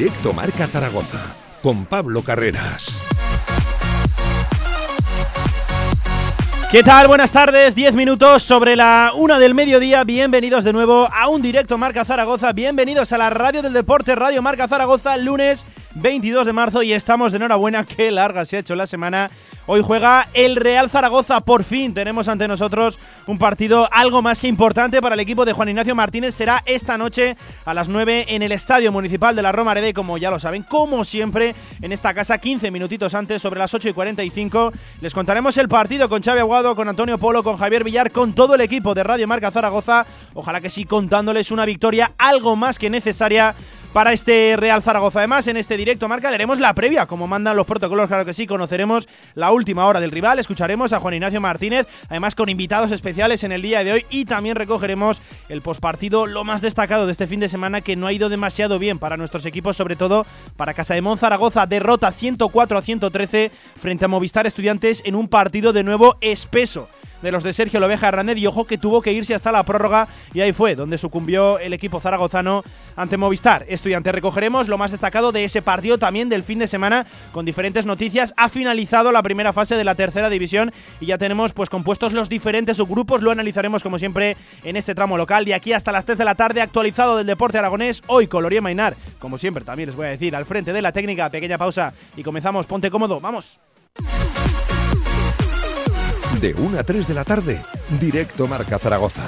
Directo Marca Zaragoza, con Pablo Carreras. ¿Qué tal? Buenas tardes, 10 minutos sobre la una del mediodía. Bienvenidos de nuevo a un directo Marca Zaragoza. Bienvenidos a la Radio del Deporte, Radio Marca Zaragoza, lunes 22 de marzo y estamos de enhorabuena. Qué larga se ha hecho la semana. Hoy juega el Real Zaragoza. Por fin tenemos ante nosotros un partido algo más que importante para el equipo de Juan Ignacio Martínez. Será esta noche a las 9 en el Estadio Municipal de la Roma Arede, como ya lo saben, como siempre en esta casa, 15 minutitos antes, sobre las 8 y 45. Les contaremos el partido con Xavi Aguado, con Antonio Polo, con Javier Villar, con todo el equipo de Radio Marca Zaragoza. Ojalá que sí, contándoles una victoria algo más que necesaria para este Real Zaragoza. Además, en este directo marca leeremos la previa, como mandan los protocolos, claro que sí, conoceremos la última hora del rival, escucharemos a Juan Ignacio Martínez, además con invitados especiales en el día de hoy y también recogeremos el postpartido, lo más destacado de este fin de semana que no ha ido demasiado bien para nuestros equipos, sobre todo para Casa de Zaragoza, derrota 104 a 113 frente a Movistar Estudiantes en un partido de nuevo espeso de los de Sergio Loveja Hernández y ojo que tuvo que irse hasta la prórroga y ahí fue donde sucumbió el equipo zaragozano ante Movistar. Estudiante, recogeremos lo más destacado de ese partido también del fin de semana con diferentes noticias. Ha finalizado la primera fase de la tercera división y ya tenemos pues compuestos los diferentes subgrupos. Lo analizaremos como siempre en este tramo local de aquí hasta las 3 de la tarde actualizado del deporte aragonés. Hoy Coloría Mainar, como siempre también les voy a decir, al frente de la técnica. Pequeña pausa y comenzamos. Ponte cómodo, vamos. De 1 a 3 de la tarde, directo Marca Zaragoza.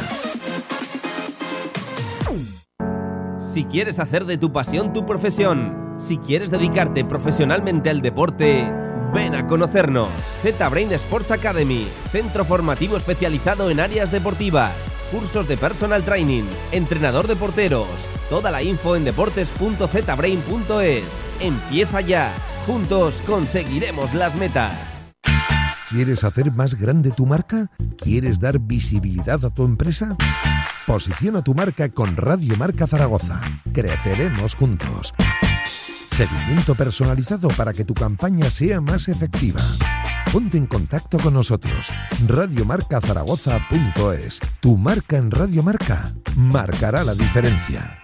Si quieres hacer de tu pasión tu profesión, si quieres dedicarte profesionalmente al deporte, ven a conocernos. Z-Brain Sports Academy, centro formativo especializado en áreas deportivas, cursos de personal training, entrenador de porteros. Toda la info en deportes.zbrain.es. Empieza ya. Juntos conseguiremos las metas. ¿Quieres hacer más grande tu marca? ¿Quieres dar visibilidad a tu empresa? Posiciona tu marca con Radio Marca Zaragoza. Creceremos juntos. Seguimiento personalizado para que tu campaña sea más efectiva. Ponte en contacto con nosotros. Radiomarcazaragoza.es. Tu marca en Radio Marca marcará la diferencia.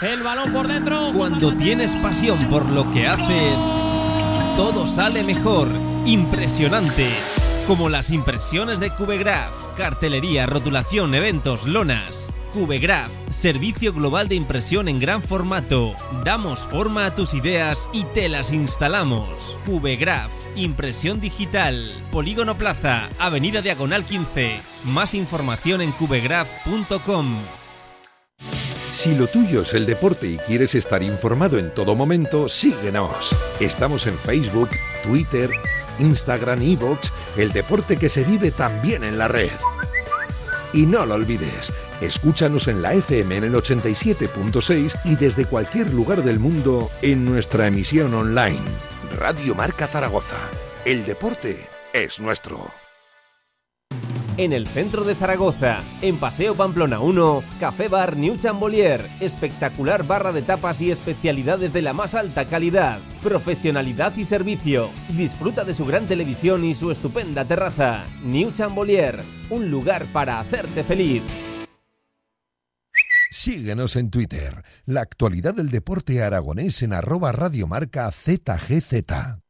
El balón por dentro. Cuando tienes pasión por lo que haces, todo sale mejor impresionante. Como las impresiones de Cubegraph, cartelería, rotulación, eventos, lonas. Cubegraph, servicio global de impresión en gran formato. Damos forma a tus ideas y te las instalamos. Cubegraph, impresión digital. Polígono Plaza, Avenida Diagonal 15. Más información en cubegraph.com. Si lo tuyo es el deporte y quieres estar informado en todo momento, síguenos. Estamos en Facebook, Twitter, Instagram, Evox, el deporte que se vive también en la red. Y no lo olvides, escúchanos en la FM en el 87.6 y desde cualquier lugar del mundo en nuestra emisión online. Radio Marca Zaragoza. El deporte es nuestro. En el centro de Zaragoza, en Paseo Pamplona 1, Café Bar New Chambolier, espectacular barra de tapas y especialidades de la más alta calidad, profesionalidad y servicio. Disfruta de su gran televisión y su estupenda terraza. New Chambolier, un lugar para hacerte feliz. Síguenos en Twitter, la actualidad del deporte aragonés en arroba radiomarca ZGZ.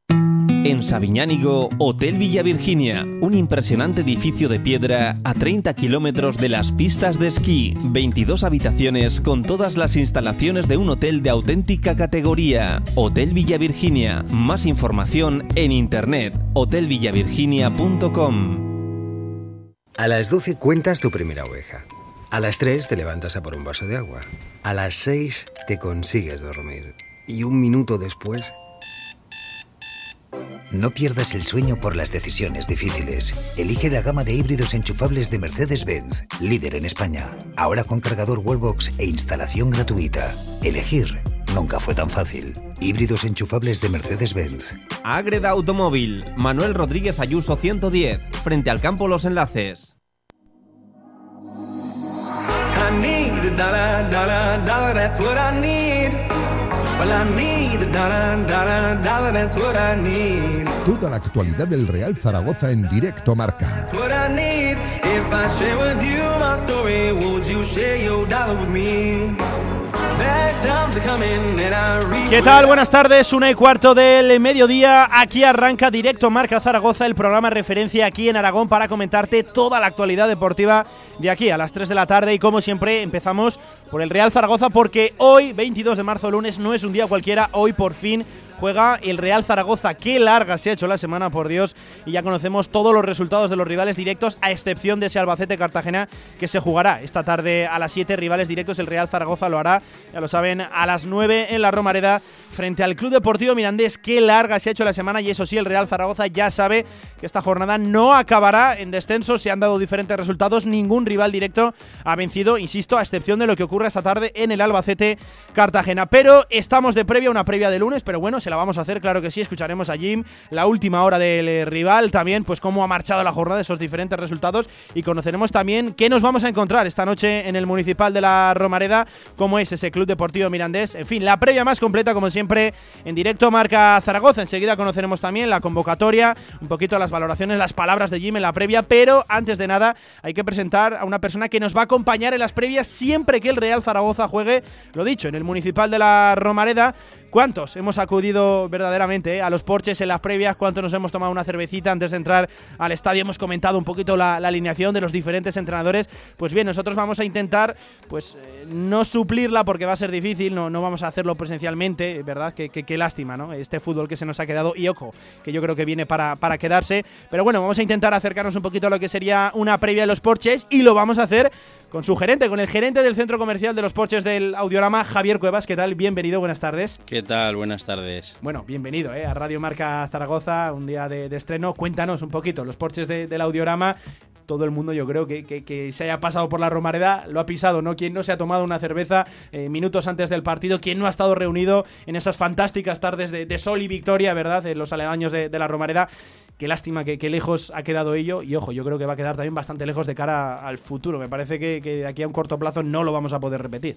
En Sabiñánigo, Hotel Villa Virginia, un impresionante edificio de piedra a 30 kilómetros de las pistas de esquí, 22 habitaciones con todas las instalaciones de un hotel de auténtica categoría. Hotel Villa Virginia, más información en internet, hotelvillavirginia.com. A las 12 cuentas tu primera oveja. A las 3 te levantas a por un vaso de agua. A las 6 te consigues dormir. Y un minuto después no pierdas el sueño por las decisiones difíciles. Elige la gama de híbridos enchufables de Mercedes-Benz, líder en España. Ahora con cargador Wallbox e instalación gratuita. Elegir nunca fue tan fácil. Híbridos enchufables de Mercedes-Benz. Agreda Automóvil, Manuel Rodríguez Ayuso 110, frente al campo Los Enlaces. I need a dollar, dollar, Toda la actualidad del Real Zaragoza en directo marca. That's what I need. If I share with you my story, would you share your dollar with me? ¿Qué tal? Buenas tardes, una y cuarto del mediodía. Aquí arranca directo Marca Zaragoza, el programa referencia aquí en Aragón para comentarte toda la actualidad deportiva de aquí a las 3 de la tarde. Y como siempre, empezamos por el Real Zaragoza porque hoy, 22 de marzo, lunes, no es un día cualquiera. Hoy por fin juega el Real Zaragoza. Qué larga se ha hecho la semana, por Dios. Y ya conocemos todos los resultados de los rivales directos, a excepción de ese Albacete Cartagena que se jugará esta tarde a las 7. Rivales directos, el Real Zaragoza lo hará, ya lo saben, a las 9 en la Romareda frente al Club Deportivo Mirandés. Qué larga se ha hecho la semana y eso sí, el Real Zaragoza ya sabe que esta jornada no acabará en descenso. Se han dado diferentes resultados, ningún rival directo ha vencido, insisto, a excepción de lo que ocurre esta tarde en el Albacete Cartagena. Pero estamos de previa, una previa de lunes, pero bueno, la vamos a hacer, claro que sí. Escucharemos a Jim, la última hora del eh, rival, también pues cómo ha marchado la jornada, esos diferentes resultados y conoceremos también qué nos vamos a encontrar esta noche en el Municipal de la Romareda, cómo es ese Club Deportivo Mirandés. En fin, la previa más completa, como siempre, en directo marca Zaragoza. Enseguida conoceremos también la convocatoria, un poquito las valoraciones, las palabras de Jim en la previa, pero antes de nada hay que presentar a una persona que nos va a acompañar en las previas siempre que el Real Zaragoza juegue, lo dicho, en el Municipal de la Romareda. ¿Cuántos hemos acudido verdaderamente eh, a los porches en las previas? ¿Cuántos nos hemos tomado una cervecita antes de entrar al estadio? Hemos comentado un poquito la, alineación de los diferentes entrenadores. Pues bien, nosotros vamos a intentar, pues, eh, no suplirla porque va a ser difícil, no, no vamos a hacerlo presencialmente, ¿verdad? Qué, qué- qué lástima, ¿no? Este fútbol que se nos ha quedado y ojo, que yo creo que viene para, para quedarse. Pero bueno, vamos a intentar acercarnos un poquito a lo que sería una previa de los porches y lo vamos a hacer con su gerente, con el gerente del centro comercial de los porches del Audiorama, Javier Cuevas. ¿Qué tal? Bienvenido, buenas tardes. ¿Qué tal? Buenas tardes. Bueno, bienvenido ¿eh? a Radio Marca Zaragoza, un día de, de estreno. Cuéntanos un poquito, los porches de- del Audiorama. Todo el mundo, yo creo que, que- que se haya pasado por la Romareda lo ha pisado, ¿no? Quien no se ha tomado una cerveza eh, minutos antes del partido, quien no ha estado reunido en esas fantásticas tardes de, de sol y victoria, ¿verdad? En los aledaños de, de la Romareda. Qué lástima que, que lejos ha quedado ello. Y ojo, yo creo que va a quedar también bastante lejos de cara al futuro. Me parece que, que de aquí a un corto plazo no lo vamos a poder repetir.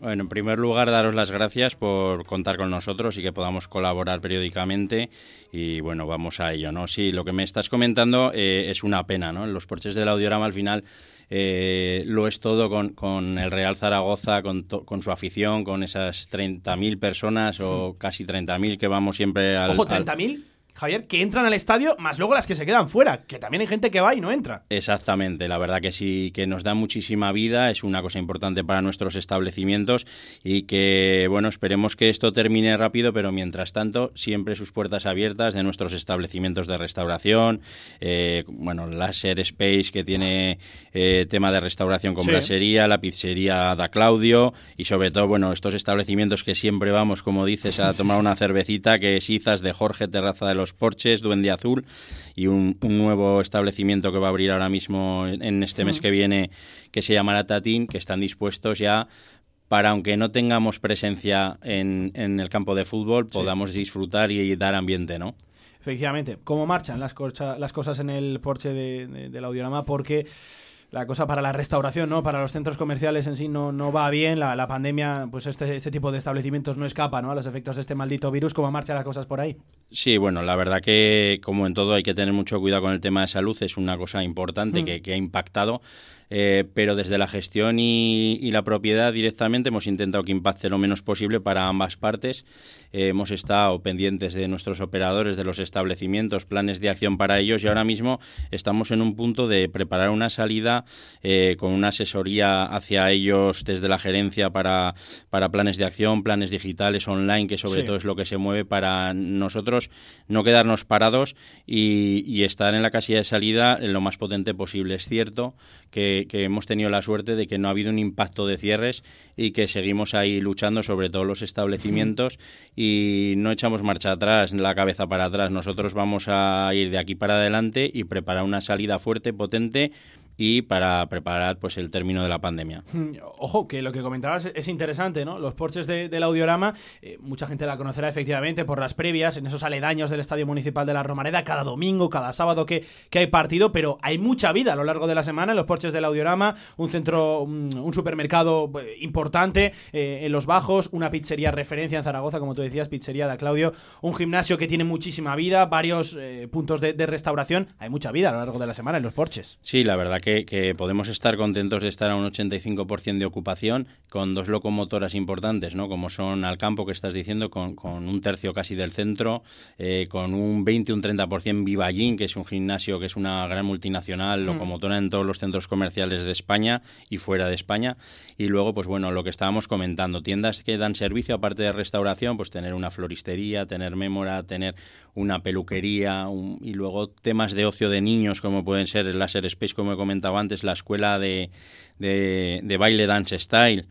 Bueno, en primer lugar, daros las gracias por contar con nosotros y que podamos colaborar periódicamente. Y bueno, vamos a ello, ¿no? Sí, lo que me estás comentando eh, es una pena, ¿no? En los porches del audiorama al final eh, lo es todo con, con el Real Zaragoza, con, to- con su afición, con esas 30.000 personas o casi 30.000 que vamos siempre al. Ojo, al- 30.000, Javier, que entran al estadio, más luego las que se quedan fuera, que también hay gente que va y no entra. Exactamente, la verdad que sí, que nos da muchísima vida, es una cosa importante para nuestros establecimientos y que, bueno, esperemos que esto termine rápido, pero mientras tanto, siempre sus puertas abiertas de nuestros establecimientos de restauración, eh, bueno, Láser Space que tiene eh, tema de restauración con Sí. brasería, la pizzería da Claudio y sobre todo, bueno, estos establecimientos que siempre vamos, como dices, a tomar una cervecita, que es Izas de Jorge, Terraza de los Porches, Duende Azul y un, un nuevo establecimiento que va a abrir ahora mismo en, este mes que viene que se llamará Tatín, que están dispuestos ya para, aunque no tengamos presencia en, en el campo de fútbol, podamos disfrutar y dar ambiente, ¿no? Efectivamente, cómo marchan las, corcha- las cosas en el porche de, de- del audiorama, porque la cosa para la restauración, ¿no? Para los centros comerciales en sí no, no va bien. La, la pandemia, pues este, este tipo de establecimientos no escapa, ¿no? A los efectos de este maldito virus. ¿Cómo marchan las cosas por ahí? Sí, bueno, la verdad que como en todo hay que tener mucho cuidado con el tema de salud, es una cosa importante Mm. que, que ha impactado, eh, pero desde la gestión y, y la propiedad directamente hemos intentado que impacte lo menos posible para ambas partes. Eh, hemos estado pendientes de nuestros operadores, de los establecimientos, planes de acción para ellos y ahora mismo estamos en un punto de preparar una salida eh, con una asesoría hacia ellos desde la gerencia para, para planes de acción, planes digitales online, que sobre Sí. todo es lo que se mueve para nosotros no quedarnos parados y, y estar en la casilla de salida lo más potente posible. Es cierto que, que hemos tenido la suerte de que no ha habido un impacto de cierres y que seguimos ahí luchando sobre todos los establecimientos y no echamos marcha atrás, la cabeza para atrás. Nosotros vamos a ir de aquí para adelante y preparar una salida fuerte, potente y para preparar pues el término de la pandemia. Mm, Ojo, que lo que comentabas es interesante, ¿no? Los porches de- del audiorama, eh, mucha gente la conocerá efectivamente por las previas, en esos aledaños del Estadio Municipal de la Romareda, cada domingo, cada sábado que, que hay partido, pero hay mucha vida a lo largo de la semana en los porches del audiorama, un centro, un, un supermercado eh, importante eh, en los bajos, una pizzería referencia en Zaragoza, como tú decías, pizzería de Claudio, un gimnasio que tiene muchísima vida, varios eh, puntos de, de restauración, hay mucha vida a lo largo de la semana en los porches. Sí, la verdad que, que podemos estar contentos de estar a un 85% de ocupación con dos locomotoras importantes, ¿no? Como son Alcampo, que estás diciendo, con, con un tercio casi del centro, eh, con un 20, un 30% Vivallín, que es un gimnasio que es una gran multinacional, Hmm. locomotora en todos los centros comerciales de España y fuera de España. Y luego, pues bueno, lo que estábamos comentando, tiendas que dan servicio, aparte de restauración, pues tener una floristería, tener mémora, tener una peluquería un- y luego temas de ocio de niños, como pueden ser el Laser Space, como he comentado antes, la escuela de, de, de baile Dance Style.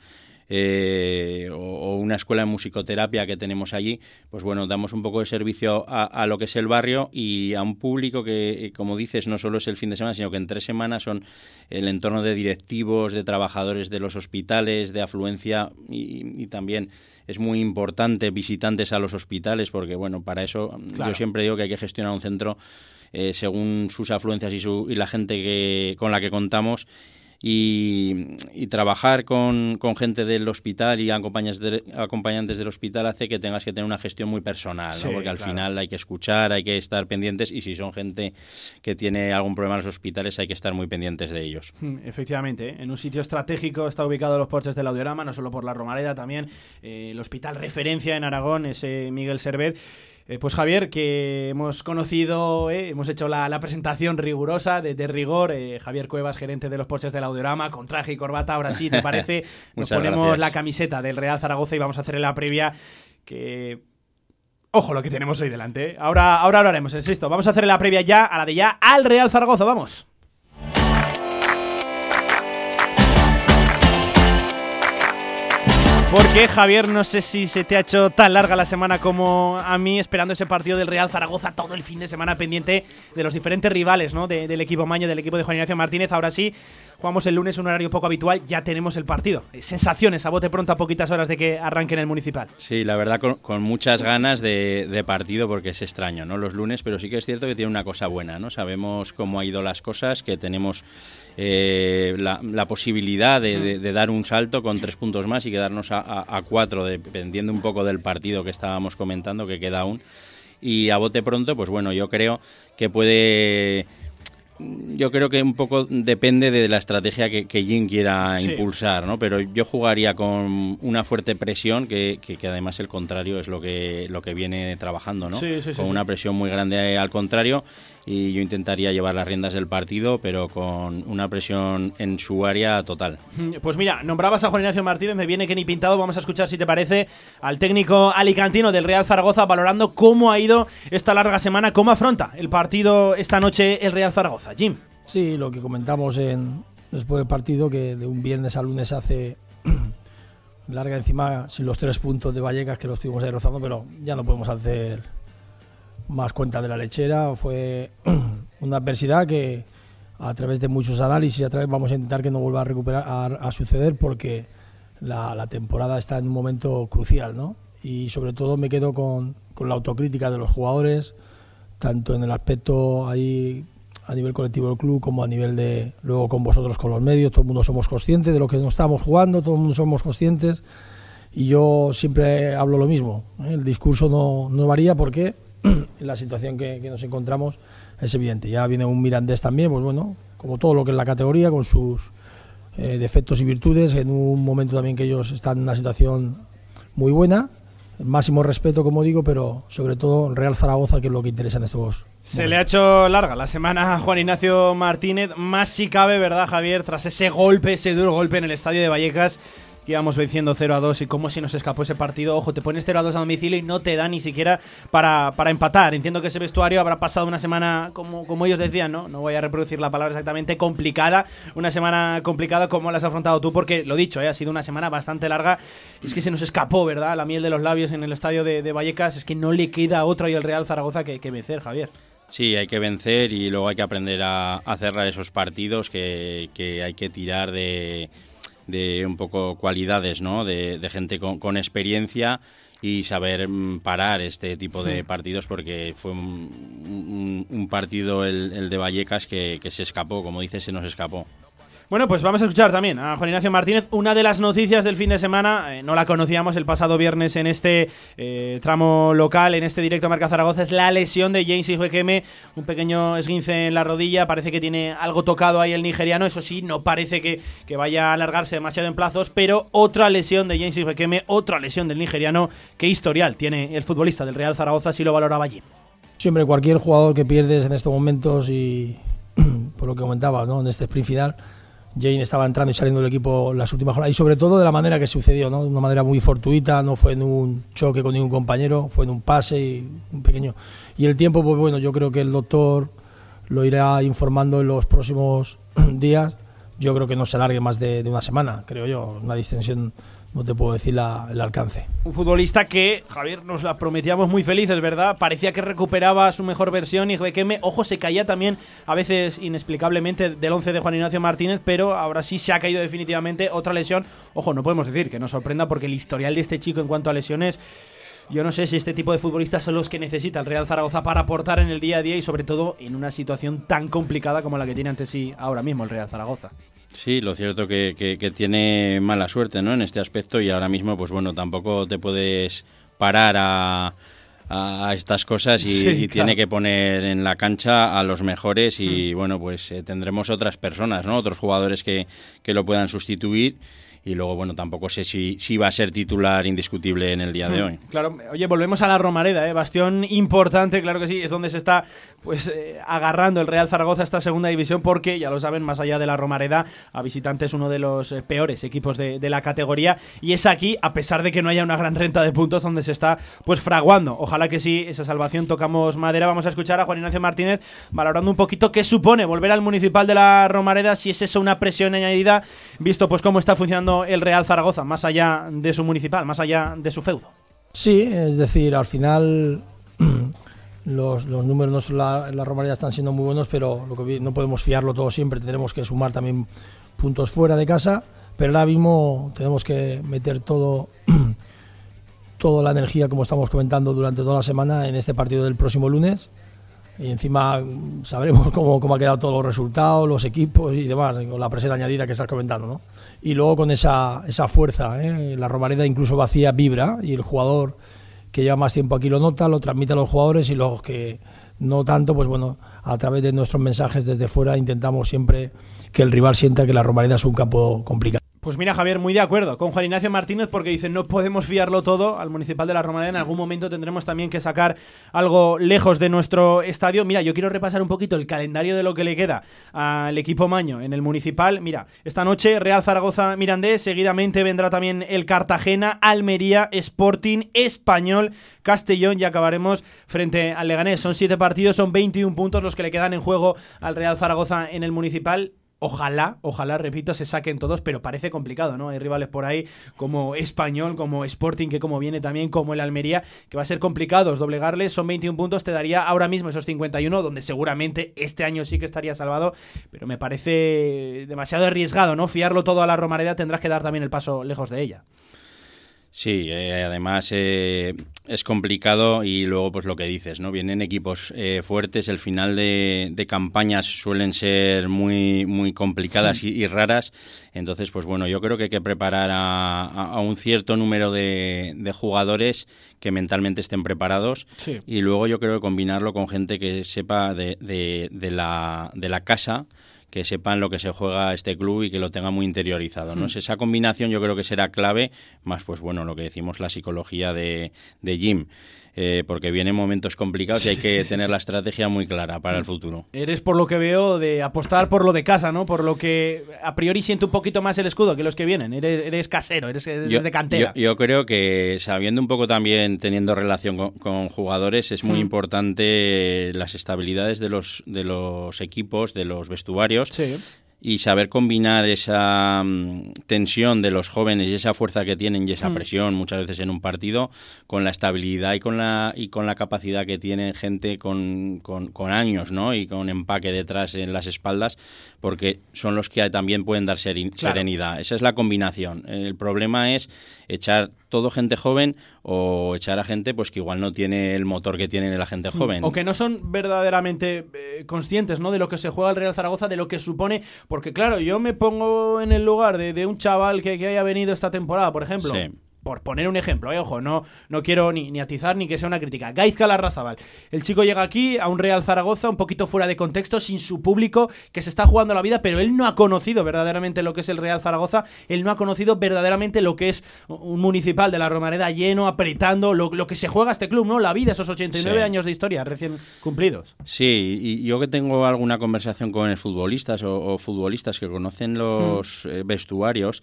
Eh, o, o una escuela de musicoterapia que tenemos allí, pues bueno, damos un poco de servicio a, a lo que es el barrio y a un público que, eh, como dices, no solo es el fin de semana, sino que en tres semanas son el entorno de directivos, de trabajadores de los hospitales, de afluencia y, y también es muy importante visitantes a los hospitales porque, bueno, para eso Claro. yo siempre digo que hay que gestionar un centro eh, según sus afluencias y, su, y la gente que, con la que contamos y, y trabajar con, con gente del hospital y acompañantes, de- acompañantes del hospital hace que tengas que tener una gestión muy personal, porque al claro. final hay que escuchar, hay que estar pendientes y si son gente que tiene algún problema en los hospitales hay que estar muy pendientes de ellos. Mm, Efectivamente, ¿eh? en un sitio estratégico está ubicado los porches del Audiorama, no solo por la Romareda, también eh, el hospital referencia en Aragón, ese Miguel Servet. Eh, pues Javier, que hemos conocido, eh, hemos hecho la, la presentación rigurosa, de, de rigor. eh, Javier Cuevas, gerente de los porches del Audiorama, con traje y corbata. Ahora sí, ¿te parece? Nos ponemos gracias. la camiseta del Real Zaragoza y vamos a hacer la previa que... Ojo lo que tenemos hoy delante. Ahora, ahora lo haremos, insisto. Vamos a hacer la previa ya, a la de ya, al Real Zaragoza. Vamos. Porque Javier, no sé si se te ha hecho tan larga la semana como a mí, esperando ese partido del Real Zaragoza todo el fin de semana pendiente de los diferentes rivales, ¿no? De- del equipo Maño, del equipo de Juan Ignacio Martínez. Ahora sí, jugamos el lunes un horario poco habitual, ya tenemos el partido. Sensaciones a bote pronto a poquitas horas de que arranque en el municipal. Sí, la verdad con, con muchas ganas de, de partido porque es extraño, ¿no? Los lunes, pero sí que es cierto que tiene una cosa buena, ¿no? Sabemos cómo ha ido las cosas, que tenemos eh, la, la posibilidad de, de- de dar un salto con tres puntos más y quedarnos a, a- a cuatro, dependiendo un poco del partido que estábamos comentando, que queda aún. Y a bote pronto, pues bueno, yo creo que puede... Yo creo que un poco depende de la estrategia que, que Jim quiera Sí. impulsar, ¿no? Pero yo jugaría con una fuerte presión, que, que- que además el contrario es lo que, lo que viene trabajando, ¿no? Sí, sí, con sí. una presión muy grande al contrario y yo intentaría llevar las riendas del partido, pero con una presión en su área total. Pues mira, nombrabas a Juan Ignacio Martínez, me viene que ni pintado. Vamos a escuchar, si te parece, al técnico alicantino del Real Zaragoza valorando cómo ha ido esta larga semana, cómo afronta el partido esta noche el Real Zaragoza. Jim. Sí, lo que comentamos en, después del partido, que de un viernes a lunes hace larga encima sin los tres puntos de Vallecas que los estuvimos ahí rozando, pero ya no podemos hacer más cuenta de la lechera. Fue una adversidad que a través de muchos análisis a través vamos a intentar que no vuelva a recuperar a, a suceder porque la, la temporada está en un momento crucial, ¿no? Y sobre todo me quedo con, con la autocrítica de los jugadores, tanto en el aspecto ahí a nivel colectivo del club como a nivel de luego con vosotros con los medios, todo el mundo somos conscientes de lo que nos estamos jugando, todo el mundo somos conscientes y yo siempre hablo lo mismo, ¿eh? el discurso no, no varía porque la situación que, que nos encontramos es evidente. Ya viene un Mirandés también, pues bueno, como todo lo que es la categoría, con sus eh, defectos y virtudes, en un momento también que ellos están en una situación muy buena, máximo respeto, como digo, pero sobre todo Real Zaragoza, que es lo que interesa en estos Se le ha hecho larga la semana a Juan Ignacio Martínez, más si cabe, ¿verdad, Javier? Tras ese golpe, ese duro golpe en el estadio de Vallecas, que íbamos venciendo 0 a 2 y cómo se nos escapó ese partido. Ojo, te pones 0 a 2 a domicilio y no te da ni siquiera para, para empatar. Entiendo que ese vestuario habrá pasado una semana, como, como ellos decían, ¿no? No voy a reproducir la palabra exactamente, complicada. Una semana complicada como la has afrontado tú, porque lo dicho, ¿eh? ha sido una semana bastante larga. Es que se nos escapó, ¿verdad? La miel de los labios en el estadio de, Vallecas. Es que no le queda otra y el Real Zaragoza que, que vencer, Javier. Sí, hay que vencer y luego hay que aprender a, a cerrar esos partidos que, que hay que tirar de, de un poco cualidades, ¿no? De, de gente con, con experiencia y saber mm, parar este tipo de partidos porque fue un, un- un partido el, el de Vallecas que, que se escapó, como dices, se nos escapó. Bueno, pues vamos a escuchar también a Juan Ignacio Martínez. Una de las noticias del fin de semana, eh, no la conocíamos el pasado viernes en este eh, tramo local, en este directo a Marca Zaragoza, es la lesión de James Ijuekeme, un pequeño esguince en la rodilla, parece que tiene algo tocado ahí el nigeriano, eso sí, no parece que, que vaya a alargarse demasiado en plazos, pero otra lesión de James Ijuekeme, otra lesión del nigeriano, ¿qué historial tiene el futbolista del Real Zaragoza si lo valoraba allí? Siempre cualquier jugador que pierdes en estos momentos y por lo que comentabas, ¿no? En este sprint final Jane estaba entrando y saliendo del equipo las últimas jornadas y sobre todo de la manera que sucedió, ¿no? de una manera muy fortuita, no fue en un choque con ningún compañero, fue en un pase y un pequeño. Y el tiempo, pues bueno, yo creo que el doctor lo irá informando en los próximos días. Yo creo que no se alargue más de, de una semana, creo yo, una distensión no te puedo decir la, el alcance. Un futbolista que, Javier, nos la prometíamos muy felices, ¿verdad? Parecía que recuperaba su mejor versión y Requeme, ojo, se caía también a veces inexplicablemente del 11 de Juan Ignacio Martínez, pero ahora sí se ha caído definitivamente otra lesión. Ojo, no podemos decir que nos sorprenda porque el historial de este chico en cuanto a lesiones... Yo no sé si este tipo de futbolistas son los que necesita el Real Zaragoza para aportar en el día a día y sobre todo en una situación tan complicada como la que tiene ante sí ahora mismo el Real Zaragoza. Sí, lo cierto que, que, que, tiene mala suerte ¿no? en este aspecto y ahora mismo, pues bueno, tampoco te puedes parar a, a estas cosas y, sí, y claro. tiene que poner en la cancha a los mejores y mm. bueno, pues eh, tendremos otras personas, ¿no? otros jugadores que, que lo puedan sustituir y luego, bueno, tampoco sé si, si va a ser titular indiscutible en el día de hoy. Claro, oye, volvemos a la Romareda, ¿eh? bastión importante, claro que sí, es donde se está pues eh, agarrando el Real Zaragoza a esta segunda división porque, ya lo saben, más allá de la Romareda, a visitante es uno de los eh, peores equipos de, de, la categoría y es aquí, a pesar de que no haya una gran renta de puntos, donde se está pues fraguando. Ojalá que sí, esa salvación tocamos madera. Vamos a escuchar a Juan Ignacio Martínez valorando un poquito qué supone volver al municipal de la Romareda, si es eso una presión añadida, visto pues cómo está funcionando el Real Zaragoza, más allá de su municipal, más allá de su feudo. Sí, es decir, al final los, los números en la, la Romareda están siendo muy buenos, pero no podemos fiarlo todo siempre, tendremos que sumar también puntos fuera de casa, pero ahora mismo tenemos que meter todo toda la energía, como estamos comentando durante toda la semana, en este partido del próximo lunes y encima sabremos cómo, cómo ha quedado todos los resultados, los equipos y demás, con la presión añadida que estás comentando, ¿no? Y luego con esa, esa fuerza, ¿eh? la Romareda incluso vacía vibra y el jugador que lleva más tiempo aquí lo nota, lo transmite a los jugadores y los que no tanto, pues bueno, a través de nuestros mensajes desde fuera intentamos siempre que el rival sienta que la Romareda es un campo complicado. Pues mira, Javier, muy de acuerdo con Juan Ignacio Martínez porque dice no podemos fiarlo todo al Municipal de la Romareda. En algún momento tendremos también que sacar algo lejos de nuestro estadio. Mira, yo quiero repasar un poquito el calendario de lo que le queda al equipo Maño en el Municipal. Mira, esta noche Real Zaragoza Mirandés, seguidamente vendrá también el Cartagena, Almería, Sporting, Español, Castellón y acabaremos frente al Leganés. Son siete partidos, son 21 puntos los que le quedan en juego al Real Zaragoza en el Municipal Ojalá, ojalá, repito, se saquen todos, pero parece complicado, ¿no? Hay rivales por ahí como Español, como Sporting, que como viene también, como el Almería, que va a ser complicado doblegarles. Son 21 puntos, te daría ahora mismo esos 51, donde seguramente este año sí que estaría salvado, pero me parece demasiado arriesgado, ¿no? Fiarlo todo a la Romareda, tendrás que dar también el paso lejos de ella. Sí, eh, además eh, es complicado y luego pues lo que dices, ¿no? Vienen equipos eh, fuertes, el final de, de, campañas suelen ser muy, muy complicadas sí. y, y, raras, entonces pues bueno, yo creo que hay que preparar a, a un cierto número de, de, jugadores que mentalmente estén preparados sí. y luego yo creo que combinarlo con gente que sepa de, de la, de la casa, que sepan lo que se juega este club y que lo tenga muy interiorizado. ¿no? Mm. Esa combinación yo creo que será clave, más pues bueno, lo que decimos la psicología de, de Jim eh, porque vienen momentos complicados y hay que tener la estrategia muy clara para el futuro. Eres, por lo que veo, de apostar por lo de casa, ¿no? Por lo que a priori siente un poquito más el escudo que los que vienen. Eres, eres casero, eres, eres yo, de cantera. Yo, yo, creo que sabiendo un poco también, teniendo relación con, con jugadores, es muy mm. importante las estabilidades de los, de los equipos, de los vestuarios. Sí y saber combinar esa um, tensión de los jóvenes y esa fuerza que tienen y esa presión mm. muchas veces en un partido con la estabilidad y con la y con la capacidad que tienen gente con, con, con años ¿no? y con empaque detrás en las espaldas porque son los que también pueden dar serenidad. Claro. Esa es la combinación. El problema es echar todo gente joven o echar a gente pues que igual no tiene el motor que tiene la gente joven. O que no son verdaderamente eh, conscientes ¿no? de lo que se juega el Real Zaragoza, de lo que supone. Porque claro, yo me pongo en el lugar de, de un chaval que, que haya venido esta temporada, por ejemplo. Sí. Por poner un ejemplo, eh, ojo, no, no quiero ni, ni atizar ni que sea una crítica. Gaizka Larrazabal. El chico llega aquí a un Real Zaragoza un poquito fuera de contexto, sin su público, que se está jugando la vida, pero él no ha conocido verdaderamente lo que es el Real Zaragoza. Él no ha conocido verdaderamente lo que es un municipal de la Romareda lleno, apretando, lo, lo que se juega este club, ¿no? La vida, esos 89 Sí. años de historia recién cumplidos. Sí, y yo que tengo alguna conversación con futbolistas o, o futbolistas que conocen los eh, vestuarios,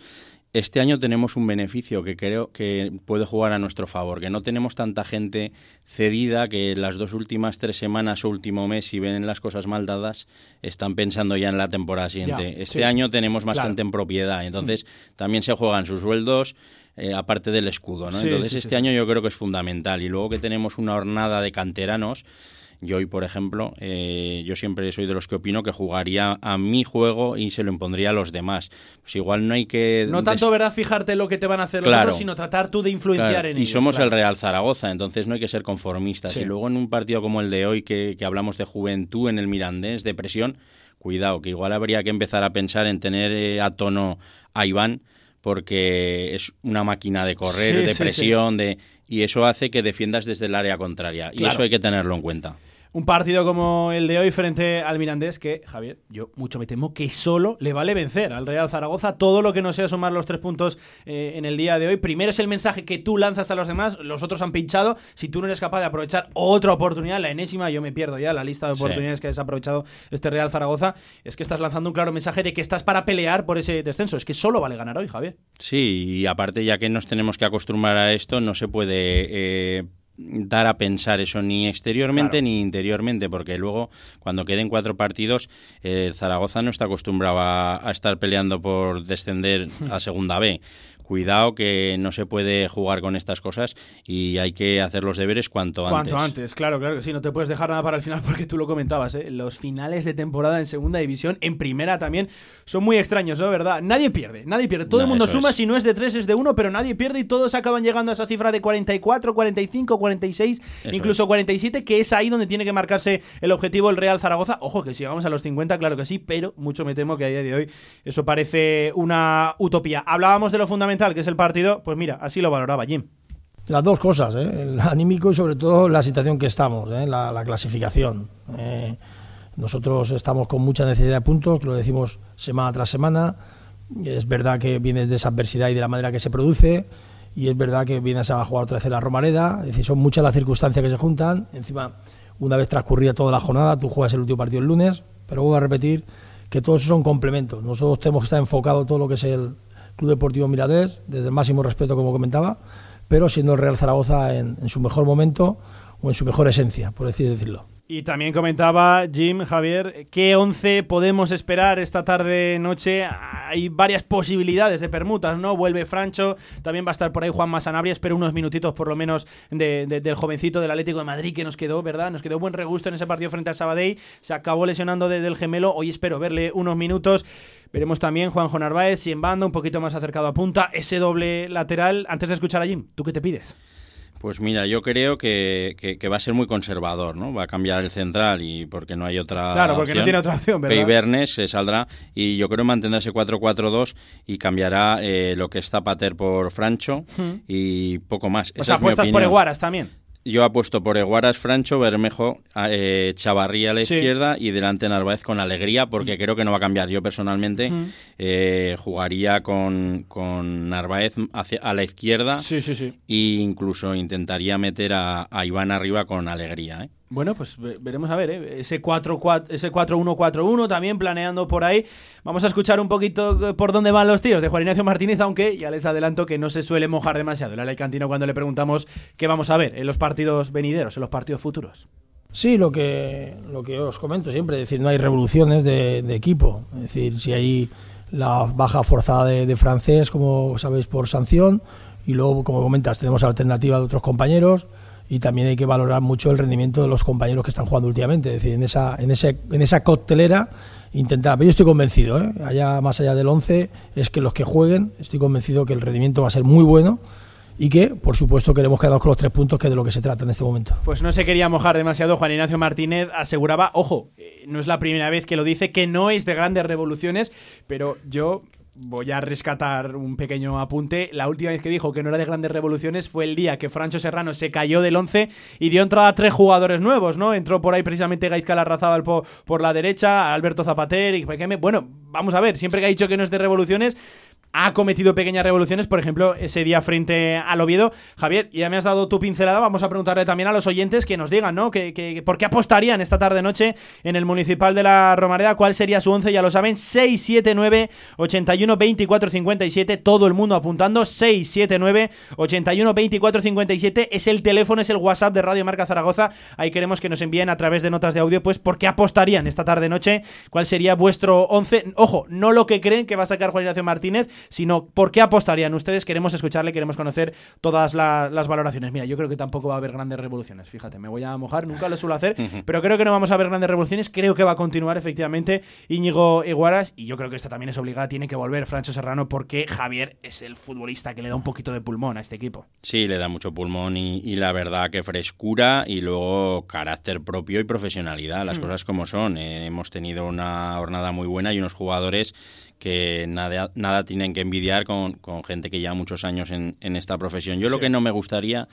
este año tenemos un beneficio que creo que puede jugar a nuestro favor, que no tenemos tanta gente cedida que las dos últimas tres semanas o último mes, si ven las cosas mal dadas, están pensando ya en la temporada siguiente. Ya, este sí. año tenemos más Claro. gente en propiedad, entonces también se juegan sus sueldos. eh, aparte del escudo, ¿no? Sí, Entonces sí, este año yo creo que es fundamental. Y luego que tenemos una hornada de canteranos, yo hoy, por ejemplo, eh, yo siempre soy de los que opino que jugaría a mi juego y se lo impondría a los demás. Pues igual no hay que... No tanto, ¿verdad?, fijarte en lo que te van a hacer los otros, sino tratar tú de influenciar Claro, en y ellos. somos claro. el Real Zaragoza, entonces no hay que ser conformistas. Sí. Y luego en un partido como el de hoy, que, que hablamos de juventud en el Mirandés, de presión, cuidado, que igual habría que empezar a pensar en tener eh, a tono a Iván, porque es una máquina de correr, Sí, de sí, presión, de y eso hace que defiendas desde el área contraria. Y eso hay que tenerlo en cuenta. Un partido como el de hoy frente al Mirandés, que, Javier, yo mucho me temo que solo le vale vencer al Real Zaragoza todo lo que no sea sumar los tres puntos eh, en el día de hoy. Primero es el mensaje que tú lanzas a los demás, los otros han pinchado. Si tú no eres capaz de aprovechar otra oportunidad, la enésima, yo me pierdo ya la lista de Sí. oportunidades que ha desaprovechado este Real Zaragoza, es que estás lanzando un claro mensaje de que estás para pelear por ese descenso. Es que solo vale ganar hoy, Javier. Sí, y aparte ya que nos tenemos que acostumbrar a esto, no se puede eh, dar a pensar eso ni exteriormente Claro. ni interiormente, porque luego cuando queden cuatro partidos, eh, Zaragoza no está acostumbrado a, a estar peleando por descender a Segunda B. Cuidado que no se puede jugar con estas cosas y hay que hacer los deberes cuanto antes. Cuanto antes, claro, claro que sí, no te puedes dejar nada para el final porque tú lo comentabas, ¿eh? los finales de temporada en segunda división, en primera también, son muy extraños, ¿no? ¿Verdad? Nadie pierde, nadie pierde, todo No, el mundo suma, es. si no es de 3 es de 1, pero nadie pierde y todos acaban llegando a esa cifra de 44, 45, 46, Eso incluso 47, que es ahí donde tiene que marcarse el objetivo el Real Zaragoza. Ojo, que si llegamos a los 50, claro que sí, pero mucho me temo que a día de hoy eso parece una utopía. Hablábamos de lo fundamental, que es el partido, pues mira, así lo valoraba Jim. Las dos cosas, ¿eh? el anímico y sobre todo la situación que estamos, ¿eh? la, la clasificación. Eh, nosotros estamos con mucha necesidad de puntos, lo decimos semana tras semana. Es verdad que vienes de esa adversidad y de la manera que se produce, y es verdad que vienes a jugar otra vez en la Romareda. Es decir, son muchas las circunstancias que se juntan. Encima, una vez transcurrida toda la jornada, tú juegas el último partido el lunes, pero vuelvo a repetir que todos son complementos. Nosotros tenemos que estar enfocado todo lo que es el Club Deportivo Miradés, desde el máximo respeto, como comentaba, pero siendo el Real Zaragoza en, en su mejor momento o en su mejor esencia, por así decirlo. Y también comentaba Jim, Javier, ¿qué 11 podemos esperar esta tarde noche? Hay varias posibilidades de permutas, ¿no? Vuelve Francho, también va a estar por ahí Juan Masanabria, espero unos minutitos por lo menos de- de- del jovencito del Atlético de Madrid que nos quedó, ¿verdad? Nos quedó buen regusto en ese partido frente a Sabadell, se acabó lesionando de- del gemelo, hoy espero verle unos minutos. Veremos también Juanjo Narváez, si en banda, un poquito más acercado a punta, ese doble lateral. Antes de escuchar a Jim, ¿tú qué te pides? Pues mira, yo creo que, que- que va a ser muy conservador, ¿no? Va a cambiar el central y porque no hay otra Claro, porque no tiene otra opción, ¿verdad? Pei Bernes se saldrá y yo creo mantendrá ese 4-4-2 y cambiará eh, lo que es Zapater por Francho y poco más. O Esa sea, apuestas por. Eguaras también. Yo apuesto por Eguaras, Francho, Bermejo, eh, Chavarría a la Sí. izquierda y delante Narváez con alegría, porque creo que no va a cambiar. Yo personalmente eh, jugaría con, con Narváez hacia, a la izquierda Sí, sí, sí. e incluso intentaría meter a, a Iván arriba con alegría. ¿eh? Bueno, pues ve- veremos a ver, ¿eh? ese 4-4 ese 4-1-4-1 también planeando por ahí. Vamos a escuchar un poquito por dónde van los tiros de Juan Ignacio Martínez, aunque ya les adelanto que no se suele mojar demasiado el Alicantino cuando le preguntamos qué vamos a ver en los partidos venideros, en los partidos futuros. Sí, lo que, lo que os comento siempre, es decir, no hay revoluciones de, de equipo. Es decir, si hay la baja forzada de, de francés, como sabéis, por sanción, y luego, como comentas, tenemos alternativa de otros compañeros, y también hay que valorar mucho el rendimiento de los compañeros que están jugando últimamente. Es decir, en esa, en ese, en esa coctelera, intentar. Pero yo estoy convencido, ¿eh? allá más allá del 11, es que los que jueguen, estoy convencido que el rendimiento va a ser muy bueno y que, por supuesto, queremos quedarnos con los tres puntos, que es de lo que se trata en este momento. Pues no se quería mojar demasiado. Juan Ignacio Martínez aseguraba, ojo, eh, no es la primera vez que lo dice, que no es de grandes revoluciones, pero yo voy a rescatar un pequeño apunte. La última vez que dijo que no era de grandes revoluciones fue el día que Francho Serrano se cayó del 11 y dio entrada a tres jugadores nuevos, ¿no? Entró por ahí precisamente Gaizka Larrazábal por, por la derecha, Alberto Zapater y Bueno, vamos a ver, siempre que ha dicho que no es de revoluciones, ha cometido pequeñas revoluciones, por ejemplo, ese día frente al Oviedo. Javier, ya me has dado tu pincelada, vamos a preguntarle también a los oyentes que nos digan, ¿no? Que, ¿Por qué apostarían esta tarde-noche en el Municipal de la Romareda? ¿Cuál sería su once? Ya lo saben, 679 81 24 57, todo el mundo apuntando, 679 81 24 57, es el teléfono, es el WhatsApp de Radio Marca Zaragoza, ahí queremos que nos envíen a través de notas de audio, pues, ¿por qué apostarían esta tarde-noche? ¿Cuál sería vuestro once? Ojo, no lo que creen que va a sacar Juan Ignacio Martínez, sino por qué apostarían ustedes. Queremos escucharle, queremos conocer todas las valoraciones. Mira, yo creo que tampoco va a haber grandes revoluciones. Fíjate, me voy a mojar, nunca lo suelo hacer, pero creo que no vamos a ver grandes revoluciones. Creo que va a continuar efectivamente Íñigo Iguaras y yo creo que esta también es obligada. Tiene que volver Francho Serrano porque Javier es el futbolista que le da un poquito de pulmón a este equipo. Sí, le da mucho pulmón y, la verdad que frescura y luego carácter propio y profesionalidad, las hmm. cosas como son. Eh, hemos tenido una jornada muy buena y unos jugadores que nada, nada tienen que envidiar con, gente que lleva muchos años en, esta profesión. Yo lo que no me gustaría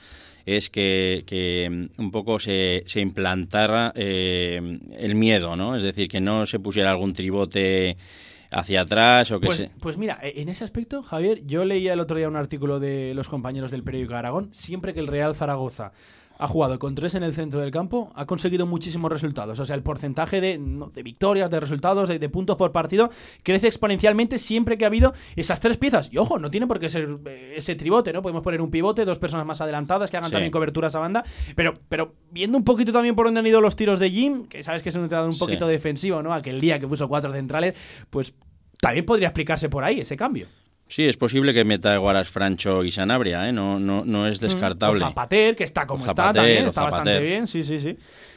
es que, mm, un poco se, se implantara eh, el miedo, ¿no? Es decir, que no se pusiera algún tribote hacia atrás o que pues, Pues mira, e, en ese aspecto, Javier, yo leía el otro día un artículo de los compañeros del periódico Aragón, siempre que el Real Zaragoza ha jugado con tres en el centro del campo, ha conseguido muchísimos resultados. O sea, el porcentaje de, victorias, de resultados, de, puntos por partido, crece exponencialmente siempre que ha habido esas tres piezas. Y ojo, no tiene por qué ser eh, ese tribote, ¿no? Podemos poner un pivote, dos personas más adelantadas que hagan también coberturas a banda. Pero, pero viendo un poquito también por dónde han ido los tiros de Jim, que sabes que es un entrenador un poquito defensivo, ¿no? Aquel día que puso cuatro centrales, pues también podría explicarse por ahí ese cambio. Sí, es posible que meta Guaras Francho y Sanabria, ¿eh? no, no, no es mm. descartable. O Zapater, que está como está también, está bastante bien, sí, sí, sí.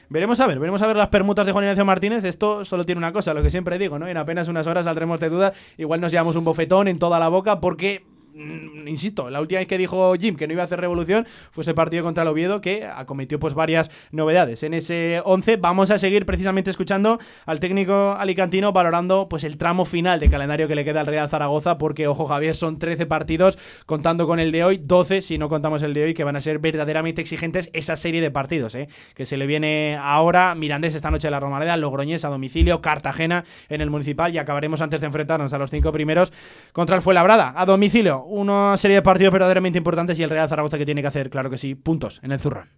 Veremos a ver, veremos a ver las permutas de Juan Ignacio Martínez. Esto solo tiene una cosa, lo que siempre digo, ¿no? En apenas unas horas saldremos de duda. Igual nos llevamos un bofetón en toda la boca porque insisto, la última vez que dijo Jim que no iba a hacer revolución fue ese partido contra el Oviedo que acometió pues varias novedades. En ese 11 vamos a seguir precisamente escuchando al técnico alicantino valorando pues el tramo final de calendario que le queda al Real Zaragoza porque, ojo Javier, son 13 partidos contando con el de hoy, 12 si no contamos el de hoy que van a ser verdaderamente exigentes esa serie de partidos ¿eh? que se le viene ahora Mirandés esta noche a la Romareda, Logroñés a domicilio, Cartagena en el Municipal y acabaremos antes de enfrentarnos a los cinco primeros contra el Fuenlabrada a domicilio una serie de partidos verdaderamente importantes y el Real Zaragoza que tiene que hacer, claro que sí, puntos en el zurrón.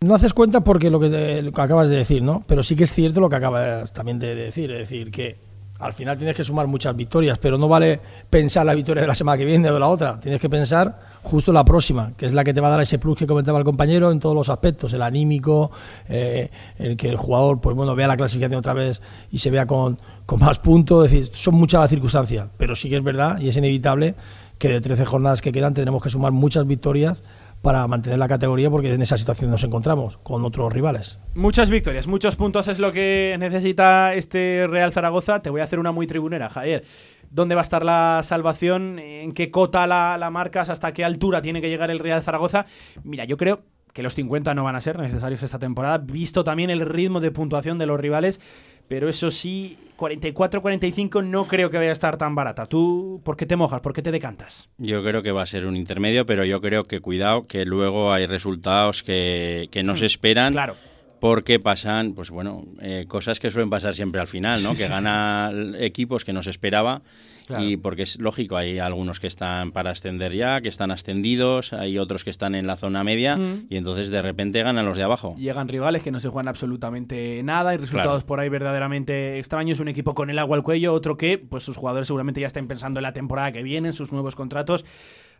No haces cuenta porque lo que, acabas de decir, ¿no? Pero sí que es cierto lo que acabas también de decir, es decir, que al final tienes que sumar muchas victorias, pero no vale pensar la victoria de la semana que viene o de la otra, tienes que pensar justo la próxima, que es la que te va a dar ese plus que comentaba el compañero en todos los aspectos, el anímico, eh, el que el jugador pues bueno vea la clasificación otra vez y se vea con, con más puntos, es decir, son muchas las circunstancias, pero sí que es verdad y es inevitable que de 13 jornadas que quedan tendremos que sumar muchas victorias para mantener la categoría porque en esa situación nos encontramos con otros rivales. Muchas victorias, muchos puntos es lo que necesita este Real Zaragoza. Te voy a hacer una muy tribunera, Javier. ¿Dónde va a estar la salvación? ¿En qué cota la, la marcas? ¿Hasta qué altura tiene que llegar el Real Zaragoza? Mira, yo creo que los 50 no van a ser necesarios esta temporada, visto también el ritmo de puntuación de los rivales pero eso sí, 44-45 no creo que vaya a estar tan barata. ¿Tú por qué te mojas? ¿Por qué te decantas? Yo creo que va a ser un intermedio, pero yo creo que cuidado, que luego hay resultados que, que no se hmm. esperan. Claro porque pasan, pues bueno, eh, cosas que suelen pasar siempre al final, ¿no? Que gana equipos que no se esperaba y porque es lógico, hay algunos que están para ascender ya, que están ascendidos, hay otros que están en la zona media y entonces de repente ganan los de abajo. Llegan rivales que no se juegan absolutamente nada y resultados por ahí verdaderamente extraños, un equipo con el agua al cuello, otro que pues sus jugadores seguramente ya están pensando en la temporada que viene, en sus nuevos contratos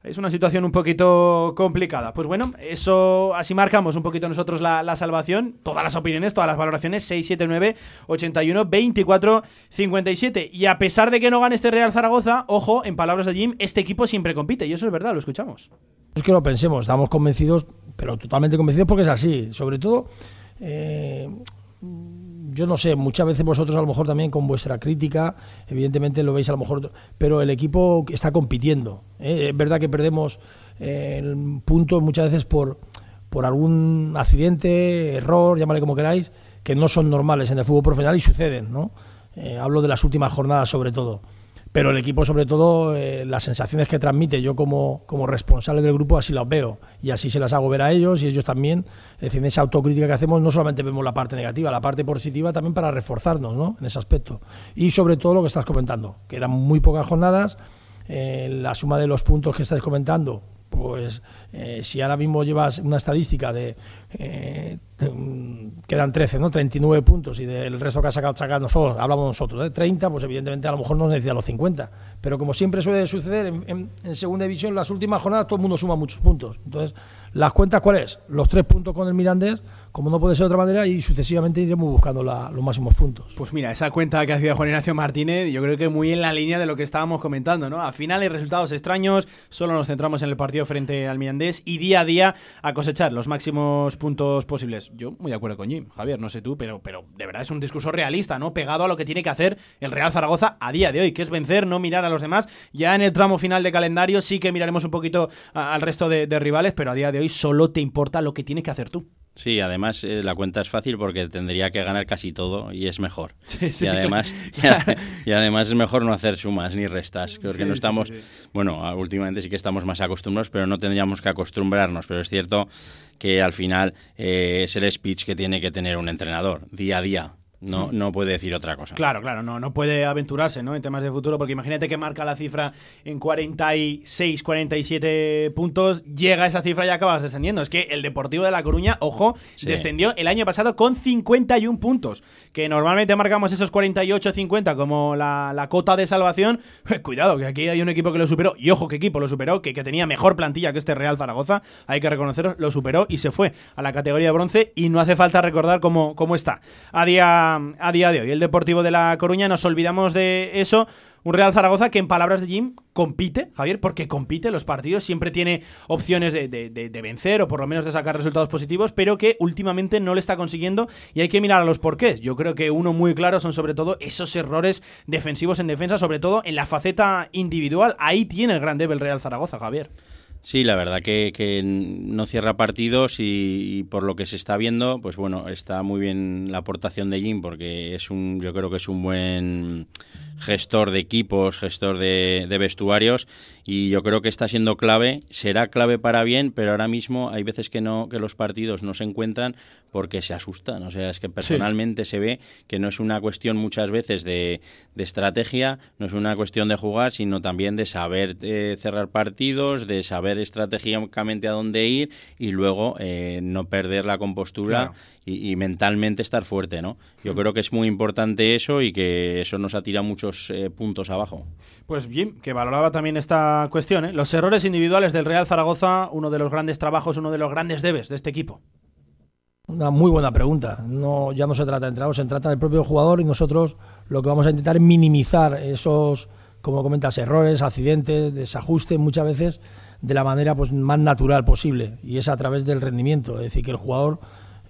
es una situación un poquito complicada. Pues bueno, eso así marcamos un poquito nosotros la, salvación. Todas las opiniones, todas las valoraciones, 679 81 24 57. Y a pesar de que no gane este Real Zaragoza, ojo, en palabras de Jim, este equipo siempre compite. Y eso es verdad, lo escuchamos. Es que lo pensemos, estamos convencidos, pero totalmente convencidos porque es así. Sobre todo, eh, yo no sé, muchas veces vosotros a lo mejor también con vuestra crítica, evidentemente lo veis a lo mejor, pero el equipo está compitiendo. ¿eh? Es verdad que perdemos eh, puntos muchas veces por, por algún accidente, error, llámale como queráis, que no son normales en el fútbol profesional y suceden, ¿no? Eh, hablo de las últimas jornadas sobre todo. Pero el equipo, sobre todo, eh, las sensaciones que transmite, yo como, como responsable del grupo así las veo y así se las hago ver a ellos y ellos también. Es decir, en esa autocrítica que hacemos no solamente vemos la parte negativa, la parte positiva también para reforzarnos ¿no? en ese aspecto. Y sobre todo lo que estás comentando, que eran muy pocas jornadas, eh, la suma de los puntos que estás comentando, pues eh, si ahora mismo llevas una estadística de, eh, quedan 13, ¿no? 39 puntos y del resto que ha sacado sacado nosotros, hablamos nosotros, de 30, pues evidentemente a lo mejor no necesita los 50. Pero como siempre suele suceder en, en, segunda división, las últimas jornadas todo el mundo suma muchos puntos. Entonces, ¿las cuentas cuáles? Los tres puntos con el Mirandés, como no puede ser de otra manera, y sucesivamente iremos buscando los máximos puntos. Pues mira, esa cuenta que ha sido Juan Ignacio Martínez, yo creo que muy en la línea de lo que estábamos comentando, ¿no? Al final hay resultados extraños, solo nos centramos en el partido frente al Mirandés y día a día a cosechar los máximos puntos posibles. Yo muy de acuerdo con Jim, Javier, no sé tú, pero, pero de verdad es un discurso realista, ¿no? Pegado a lo que tiene que hacer el Real Zaragoza a día de hoy, que es vencer, no mirar a los demás. Ya en el tramo final de calendario sí que miraremos un poquito al resto de rivales, pero a día de hoy solo te importa lo que tienes que hacer tú. Sí, además eh, la cuenta es fácil porque tendría que ganar casi todo y es mejor. Sí, sí, y además y, y, además es mejor no hacer sumas ni restas, porque Sí, no estamos, bueno, últimamente sí que estamos más acostumbrados, pero no tendríamos que acostumbrarnos, pero es cierto que al final eh, es el speech que tiene que tener un entrenador día a día. No, no puede decir otra cosa. Claro, claro, no, no puede aventurarse ¿no? en temas de futuro, porque imagínate que marca la cifra en 46, 47 puntos, llega a esa cifra y acabas descendiendo. Es que el Deportivo de La Coruña, ojo, Sí. descendió el año pasado con 51 puntos, que normalmente marcamos esos 48, 50 como la, la cota de salvación. Cuidado, que aquí hay un equipo que lo superó, y ojo, qué equipo lo superó, que, que tenía mejor plantilla que este Real Zaragoza, hay que reconocerlo, lo superó y se fue a la categoría de bronce y no hace falta recordar cómo, cómo está a día, a día de hoy. El Deportivo de La Coruña, nos olvidamos de eso. Un Real Zaragoza que en palabras de Jim compite, Javier, porque compite los partidos, siempre tiene opciones de- de vencer o por lo menos de sacar resultados positivos, pero que últimamente no le está consiguiendo y hay que mirar a los porqués. Yo creo que uno muy claro son sobre todo esos errores defensivos en defensa, sobre todo en la faceta individual. Ahí tiene el gran debe el Real Zaragoza, Javier. Sí, la verdad que, que no cierra partidos y, por lo que se está viendo, pues bueno, está muy bien la aportación de Jim porque es un, yo creo que es un buen gestor de equipos, gestor de vestuarios y yo creo que está siendo clave, será clave para bien, pero ahora mismo hay veces que no que los partidos no se encuentran porque se asustan, o sea, es que personalmente se ve que no es una cuestión muchas veces de, de estrategia, no es una cuestión de jugar, sino también de saber eh, cerrar partidos, de saber estratégicamente a dónde ir y luego eh, no perder la compostura Claro. y, y mentalmente estar fuerte, ¿no? Yo creo que es muy importante eso y que eso nos ha tirado muchos eh, puntos abajo. Pues Jim, que valoraba también esta cuestión, ¿eh? los errores individuales del Real Zaragoza, uno de los grandes trabajos, uno de los grandes debes de este equipo. Una muy buena pregunta. No, ya no se trata de entrenador, se trata del propio jugador y nosotros lo que vamos a intentar es minimizar esos, como comentas, errores, accidentes, desajustes muchas veces de la manera pues, más natural posible y es a través del rendimiento. Es decir, que el jugador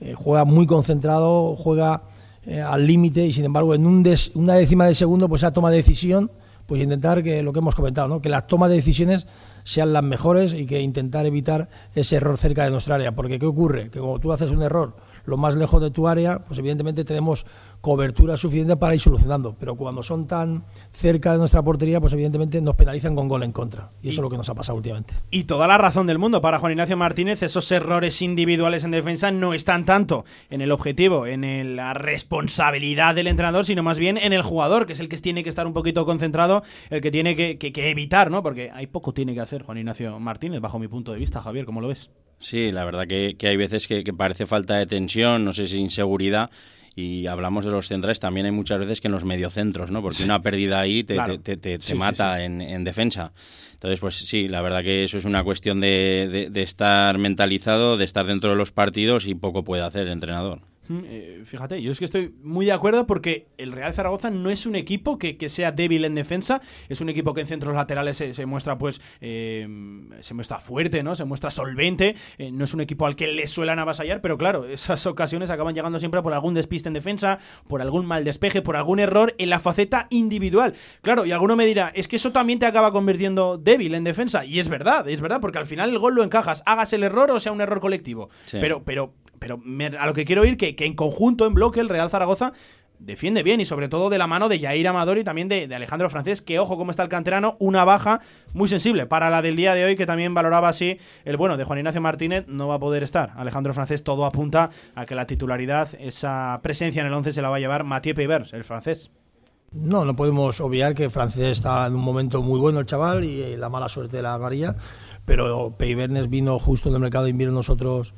eh, juega muy concentrado, juega eh, al límite y sin embargo en un des- una décima de segundo pues esa toma de decisión pues intentar que lo que hemos comentado, ¿no? que las tomas de decisiones sean las mejores y que intentar evitar ese error cerca de nuestra área. Porque ¿qué ocurre? Que cuando tú haces un error lo más lejos de tu área, pues evidentemente tenemos cobertura suficiente para ir solucionando. Pero cuando son tan cerca de nuestra portería, pues evidentemente nos penalizan con gol en contra. Y eso es lo que nos ha pasado últimamente. Y toda la razón del mundo para Juan Ignacio Martínez, esos errores individuales en defensa no están tanto en el objetivo, en el- la responsabilidad del entrenador, sino más bien en el jugador, que es el que tiene que estar un poquito concentrado, el que tiene que, que- que evitar, ¿no? Porque hay poco tiene que hacer Juan Ignacio Martínez, bajo mi punto de vista, Javier, ¿cómo lo ves? Sí, la verdad que, que hay veces que, que parece falta de tensión, no sé si inseguridad. Y hablamos de los centrales, también hay muchas veces que en los mediocentros, ¿no? Porque una pérdida ahí te, Claro. te- te- te- sí, mata sí. En, en defensa. Entonces, pues sí, la verdad que eso es una cuestión de, de- de estar mentalizado, de estar dentro de los partidos y poco puede hacer el entrenador. Eh, fíjate, yo es que estoy muy de acuerdo porque el Real Zaragoza no es un equipo que, que sea débil en defensa, es un equipo que en centros laterales se, se muestra pues eh, se muestra fuerte, ¿no? Se muestra solvente, eh, no es un equipo al que le suelan avasallar, pero claro, esas ocasiones acaban llegando siempre por algún despiste en defensa, por algún mal despeje, por algún error en la faceta individual. Claro, y alguno me dirá, es que eso también te acaba convirtiendo débil en defensa, y es verdad, es verdad, porque al final el gol lo encajas, hagas el error o sea un error colectivo. Sí. Pero, pero, pero a lo que quiero ir, que, que en conjunto, en bloque, el Real Zaragoza defiende bien y sobre todo de la mano de Jair Amador y también de, Alejandro Francés, que ojo cómo está el canterano, una baja muy sensible para la del día de hoy, que también valoraba así el bueno de Juan Ignacio Martínez, no va a poder estar. Alejandro Francés todo apunta a que la titularidad, esa presencia en el 11 se la va a llevar Mathieu Peivers, el francés. No, no podemos obviar que Francés está en un momento muy bueno el chaval y la mala suerte de la María, pero Peibernes vino justo en el mercado de invierno nosotros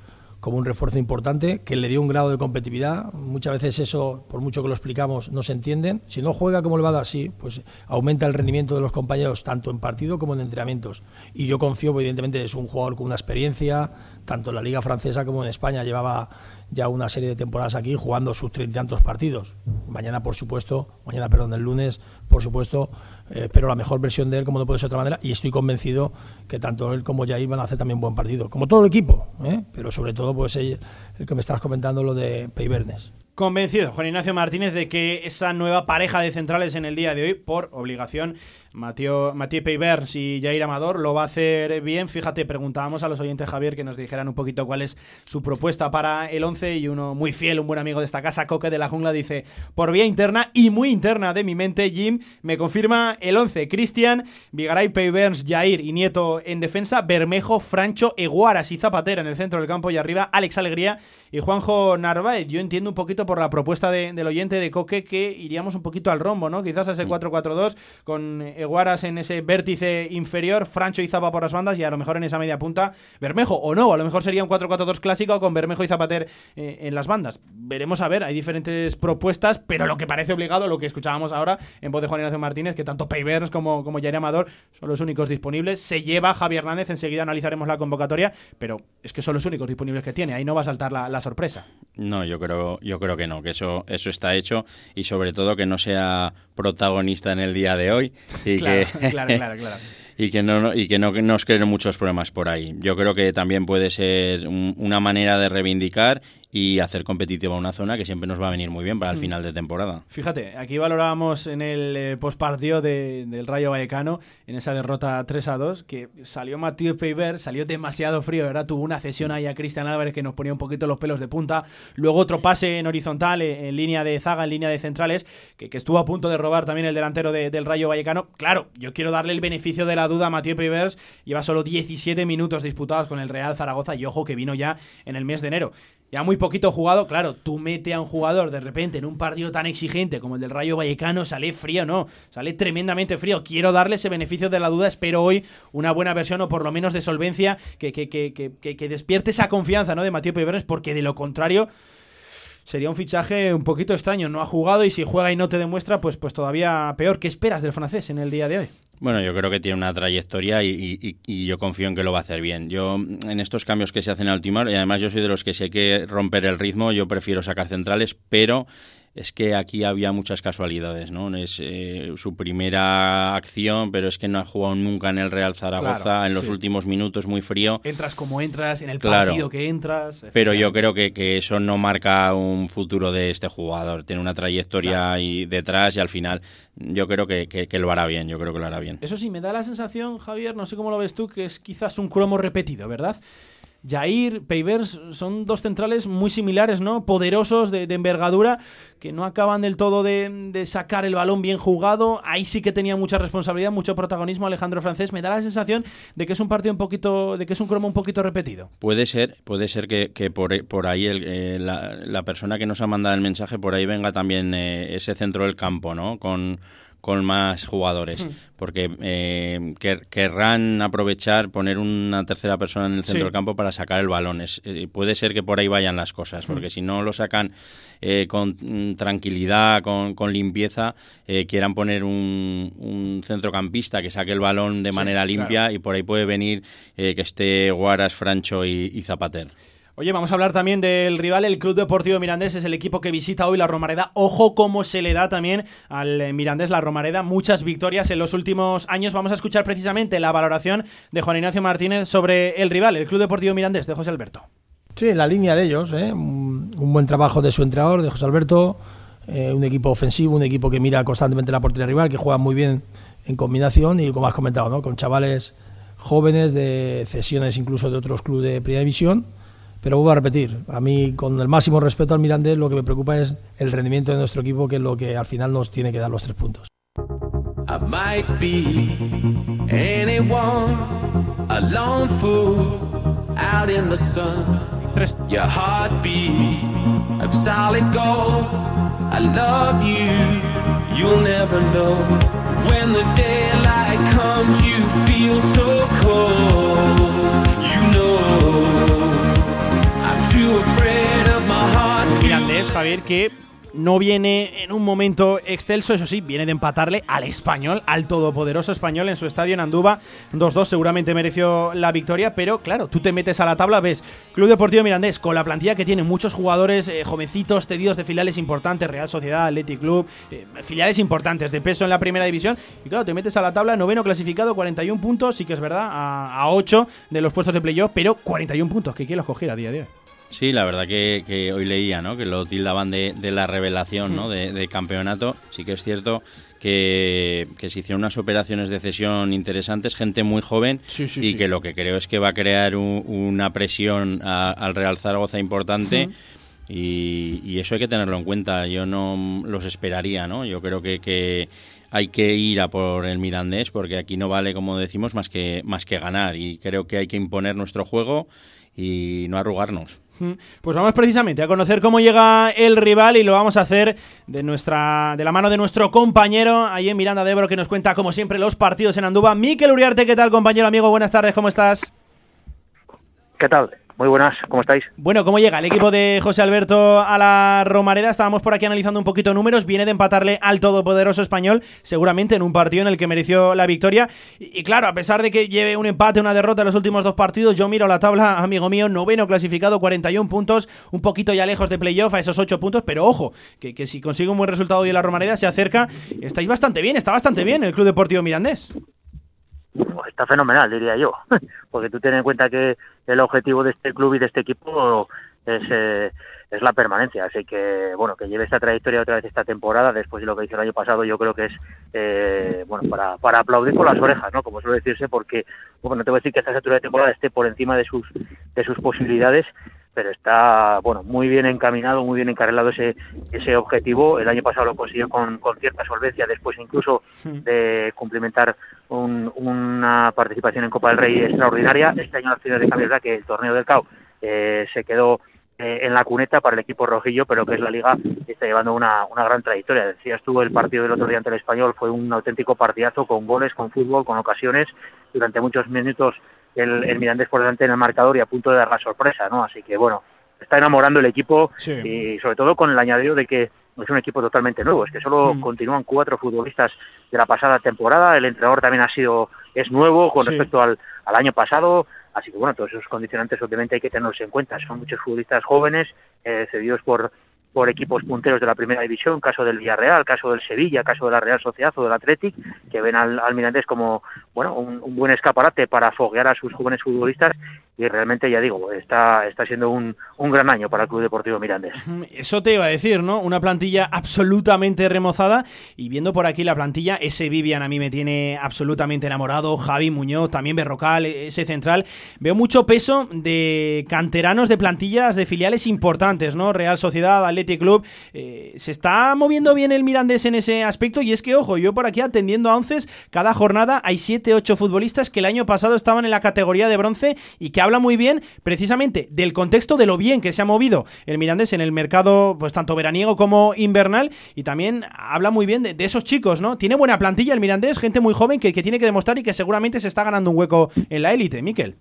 como un refuerzo importante que le dio un grado de competitividad. Muchas veces eso, por mucho que lo explicamos, no se entienden. Si no juega como le va a dar, sí, pues aumenta el rendimiento de los compañeros tanto en partido como en entrenamientos. Y yo confío, evidentemente es un jugador con una experiencia, tanto en la liga francesa como en España. Llevaba ya una serie de temporadas aquí jugando sus treinta y tantos partidos. Mañana, por supuesto, mañana, perdón, el lunes, por supuesto, eh, espero la mejor versión de él, como no puede ser de otra manera, y estoy convencido que tanto él como Jair van a hacer también buen partido, como todo el equipo, ¿eh? pero sobre todo, pues el, el que me estás comentando, lo de Peibernes. Convencido, Juan Ignacio Martínez, de que esa nueva pareja de centrales en el día de hoy, por obligación, Mathieu, Mathieu Peivers y Jair Amador, lo va a hacer bien. Fíjate, preguntábamos a los oyentes, Javier, que nos dijeran un poquito cuál es su propuesta para el 11 y uno muy fiel, un buen amigo de esta casa, Coque de la Jungla, dice, por vía interna y muy interna de mi mente, Jim, me confirma el 11, Cristian, Vigaray, Peivers, Jair y Nieto en defensa, Bermejo, Francho, Eguaras y Zapatera en el centro del campo y arriba, Alex Alegría y Juanjo Narváez. Yo entiendo un poquito por la propuesta de- del oyente de Coque que iríamos un poquito al rombo, ¿no? Quizás a ese 4-4-2 con Eguaras en ese vértice inferior, Francho y Zapa por las bandas y a lo mejor en esa media punta Bermejo o no, a lo mejor sería un 4-4-2 clásico con Bermejo y Zapater eh, en las bandas. Veremos a ver, hay diferentes propuestas, pero lo que parece obligado, lo que escuchábamos ahora en voz de Juan Ignacio Martínez, que tanto Peivers como, como Jair Amador son los únicos disponibles. Se lleva Javier Hernández, enseguida analizaremos la convocatoria, pero es que son los únicos disponibles que tiene, ahí no va a saltar la, sorpresa. No, yo creo, yo creo que no, que eso, eso está hecho y sobre todo que no sea protagonista en el día de hoy Claro, que claro, claro, claro. y que no no- y que no nos creen muchos problemas por ahí. Yo creo que también puede ser un- una manera de reivindicar y hacer competitiva una zona que siempre nos va a venir muy bien para el final de temporada. Fíjate, aquí valorábamos en el eh, postpartido de- del Rayo Vallecano, en esa derrota 3 a 2, que salió Mathieu Peiber, salió demasiado frío, ¿verdad? Tuvo una cesión ahí a Cristian Álvarez que nos ponía un poquito los pelos de punta. Luego otro pase en horizontal, eh, en línea de zaga, en línea de centrales, que, que estuvo a punto de robar también el delantero de- del Rayo Vallecano. Claro, yo quiero darle el beneficio de la duda a Mathieu Peivers. Lleva solo 17 minutos disputados con el Real Zaragoza y ojo que vino ya en el mes de enero. Ya muy poquito jugado, claro, tú mete a un jugador de repente en un partido tan exigente como el del Rayo Vallecano, sale frío, no, sale tremendamente frío. Quiero darle ese beneficio de la duda, espero hoy una buena versión o por lo menos de solvencia que, que, que, que, que- despierte esa confianza ¿no? de Mateo Pevernes, porque de lo contrario sería un fichaje un poquito extraño. No ha jugado y si juega y no te demuestra, pues, pues todavía peor. ¿Qué esperas del francés en el día de hoy? Bueno, yo creo que tiene una trayectoria y, y- y yo confío en que lo va a hacer bien. Yo, en estos cambios que se hacen al ultimar, y además yo soy de los que sé que romper el ritmo, yo prefiero sacar centrales, pero es que aquí había muchas casualidades, ¿no? Es eh, su primera acción, pero es que no ha jugado nunca en el Real Zaragoza Claro, en los sí. últimos minutos, muy frío. Entras como entras, en el Claro. partido que entras. Pero yo creo que, que eso no marca un futuro de este jugador. Tiene una trayectoria ahí detrás y al final yo creo que, que- que lo hará bien. Yo creo que lo hará bien. Eso sí, me da la sensación, Javier, no sé cómo lo ves tú, que es quizás un cromo repetido, ¿verdad? Jair, Peivers son dos centrales muy similares, ¿no? Poderosos, de, envergadura, que no acaban del todo de, de sacar el balón bien jugado. Ahí sí que tenía mucha responsabilidad, mucho protagonismo Alejandro Francés. Me da la sensación de que es un partido un poquito, de que es un cromo un poquito repetido. Puede ser, puede ser que, por, por ahí el- eh, la, la persona que nos ha mandado el mensaje, por ahí venga también eh, ese centro del campo, ¿no? Con, con más jugadores. Porque eh, quer- querrán aprovechar, poner una tercera persona en el centro Sí. del campo para sacar el balón. Es, eh, puede ser que por ahí vayan las cosas, porque si no lo sacan eh, con mm, tranquilidad, con, con limpieza, eh, quieran poner un, un centrocampista que saque el balón de manera limpia y por ahí puede venir eh, que esté Guaras, Francho y, y Zapater. Oye, vamos a hablar también del rival, el Club Deportivo Mirandés, es el equipo que visita hoy la Romareda. Ojo cómo se le da también al Mirandés la Romareda, muchas victorias en los últimos años. Vamos a escuchar precisamente la valoración de Juan Ignacio Martínez sobre el rival, el Club Deportivo Mirandés, de José Alberto. Sí, en la línea de ellos, ¿eh? un, buen trabajo de su entrenador, de José Alberto, eh, un equipo ofensivo, un equipo que mira constantemente la portería rival, que juega muy bien en combinación y como has comentado, ¿no? con chavales jóvenes de cesiones incluso de otros clubes de primera división pero vuelvo a repetir, a mí con el máximo respeto al Mirandés lo que me preocupa es el rendimiento de nuestro equipo, que es lo que al final nos tiene que dar los tres puntos. I might be anyone, a lone fool out in the sun. Tres. Your heartbeat of solid gold. I love you, you'll never know. When the daylight comes, you feel so cold. Mirandés, Javier, que no viene en un momento excelso, eso sí, viene de empatarle al español, al todopoderoso español en su estadio en Andúba. 2-2 seguramente mereció la victoria, pero claro, tú te metes a la tabla, ves Club Deportivo Mirandés con la plantilla que tiene muchos jugadores eh, jovencitos, cedidos de filiales importantes, Real Sociedad, Athletic Club, eh, filiales importantes de peso en la primera división. Y claro, te metes a la tabla, noveno clasificado, 41 puntos, sí que es verdad, a, 8 de los puestos de playoff, pero 41 puntos, que quién los coger a día de hoy. Sí, la verdad que, hoy leía, ¿no? Que lo tildaban de, la revelación, ¿no? De, campeonato. Sí que es cierto que, se hicieron unas operaciones de cesión interesantes, gente muy joven y que lo que creo es que va a crear una presión al Real Zaragoza importante. Y, eso hay que tenerlo en cuenta. Yo no los esperaría, ¿no? Yo creo que, que hay que ir a por el Mirandés porque aquí no vale, como decimos, más que, más que ganar. Y creo que hay que imponer nuestro juego y no arrugarnos. Pues vamos precisamente a conocer cómo llega el rival y lo vamos a hacer de nuestra de la mano de nuestro compañero ahí en Miranda de Ebro que nos cuenta como siempre los partidos en Andúba. Miquel Uriarte, ¿qué tal compañero amigo? Buenas tardes, ¿cómo estás? ¿Qué tal? Muy buenas, ¿cómo estáis? Bueno, ¿cómo llega el equipo de José Alberto a la Romareda? Estábamos por aquí analizando un poquito números. Viene de empatarle al todopoderoso español, seguramente en un partido en el que mereció la victoria. Y, claro, a pesar de que lleve un empate, una derrota en los últimos dos partidos, yo miro la tabla, amigo mío, noveno clasificado, 41 puntos, un poquito ya lejos de playoff a esos 8 puntos, pero ojo, que, que si consigue un buen resultado hoy en la Romareda, se acerca. Estáis bastante bien, está bastante bien el Club Deportivo Mirandés. Pues está fenomenal, diría yo, porque tú tienes en cuenta que el objetivo de este club y de este equipo es, eh, es la permanencia, así que bueno, que lleve esta trayectoria otra vez esta temporada, después de lo que hizo el año pasado, yo creo que es eh, bueno para, para aplaudir con las orejas, ¿no? Como suele decirse, porque bueno, no te voy a decir que esta altura de temporada esté por encima de sus de sus posibilidades, pero está bueno muy bien encaminado, muy bien encarrilado ese ese objetivo. El año pasado lo consiguió con, con cierta solvencia, después incluso de cumplimentar una participación en Copa del Rey extraordinaria. Este año la ciudad de verdad que el torneo del CAO eh, se quedó eh, en la cuneta para el equipo rojillo, pero que es la liga está llevando una, una gran trayectoria. Decías tú, el partido del otro día ante el español fue un auténtico partidazo con goles, con fútbol, con ocasiones. Durante muchos minutos el, el Mirandés por delante en el marcador y a punto de dar la sorpresa, ¿no? Así que bueno, está enamorando el equipo y sobre todo con el añadido de que es un equipo totalmente nuevo, es que solo mm. continúan cuatro futbolistas de la pasada temporada, el entrenador también ha sido, es nuevo con respecto al, al año pasado, así que bueno, todos esos condicionantes obviamente hay que tenerlos en cuenta, son muchos futbolistas jóvenes, eh, cedidos por por equipos punteros de la primera división, caso del Villarreal, caso del Sevilla, caso de la Real Sociedad o del Athletic, que ven al, al Mirandés como bueno un, buen escaparate para foguear a sus jóvenes futbolistas y realmente ya digo, está, está siendo un, un gran año para el Club Deportivo Mirandés. Eso te iba a decir, ¿no? Una plantilla absolutamente remozada y viendo por aquí la plantilla, ese Vivian a mí me tiene absolutamente enamorado, Javi Muñoz, también Berrocal, ese central, veo mucho peso de canteranos de plantillas de filiales importantes, ¿no? Real Sociedad, Athletic Club, eh, se está moviendo bien el Mirandés en ese aspecto y es que, ojo, yo por aquí atendiendo a once, cada jornada hay 7-8 futbolistas que el año pasado estaban en la categoría de bronce y que habla muy bien precisamente del contexto de lo bien que se ha movido el Mirandés en el mercado, pues tanto veraniego como invernal, y también habla muy bien de, esos chicos, ¿no? Tiene buena plantilla el Mirandés, gente muy joven que, que, tiene que demostrar y que seguramente se está ganando un hueco en la élite, Miquel.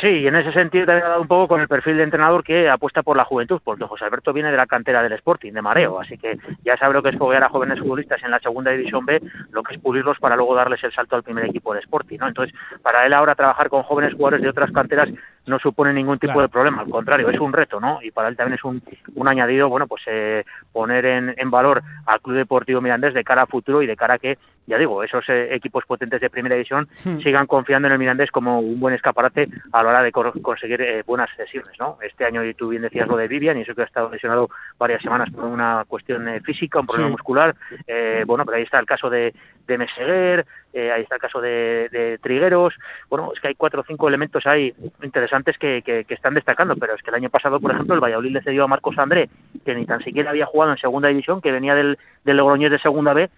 Sí, y en ese sentido también ha dado un poco con el perfil de entrenador que apuesta por la juventud, porque José Alberto viene de la cantera del Sporting, de Mareo, así que ya sabe lo que es foguear a jóvenes futbolistas en la segunda división B, lo que es pulirlos para luego darles el salto al primer equipo del Sporting, ¿no? Entonces, para él ahora trabajar con jóvenes jugadores de otras canteras no supone ningún tipo de problema, al contrario, es un reto, ¿no? Y para él también es un, un añadido, bueno, pues eh, poner en, en valor al Club Deportivo Mirandés de cara a futuro y de cara a que, ya digo, esos eh, equipos potentes de primera división Hmm. sigan confiando en el Mirandés como un buen escaparate a la hora de conseguir eh, buenas sesiones, ¿no? Este año, y tú bien decías lo de Vivian, y eso que ha estado lesionado varias semanas por una cuestión eh, física, un problema Sí. muscular, eh, bueno, pero ahí está el caso de, de Meseguer, eh, ahí está el caso de, de Trigueros, bueno, es que hay cuatro o cinco elementos ahí interesantes que, que, que están destacando, pero es que el año pasado, por ejemplo, el Valladolid le cedió a Marcos André, que ni tan siquiera había jugado en segunda división, que venía del, del Logroñés de segunda B,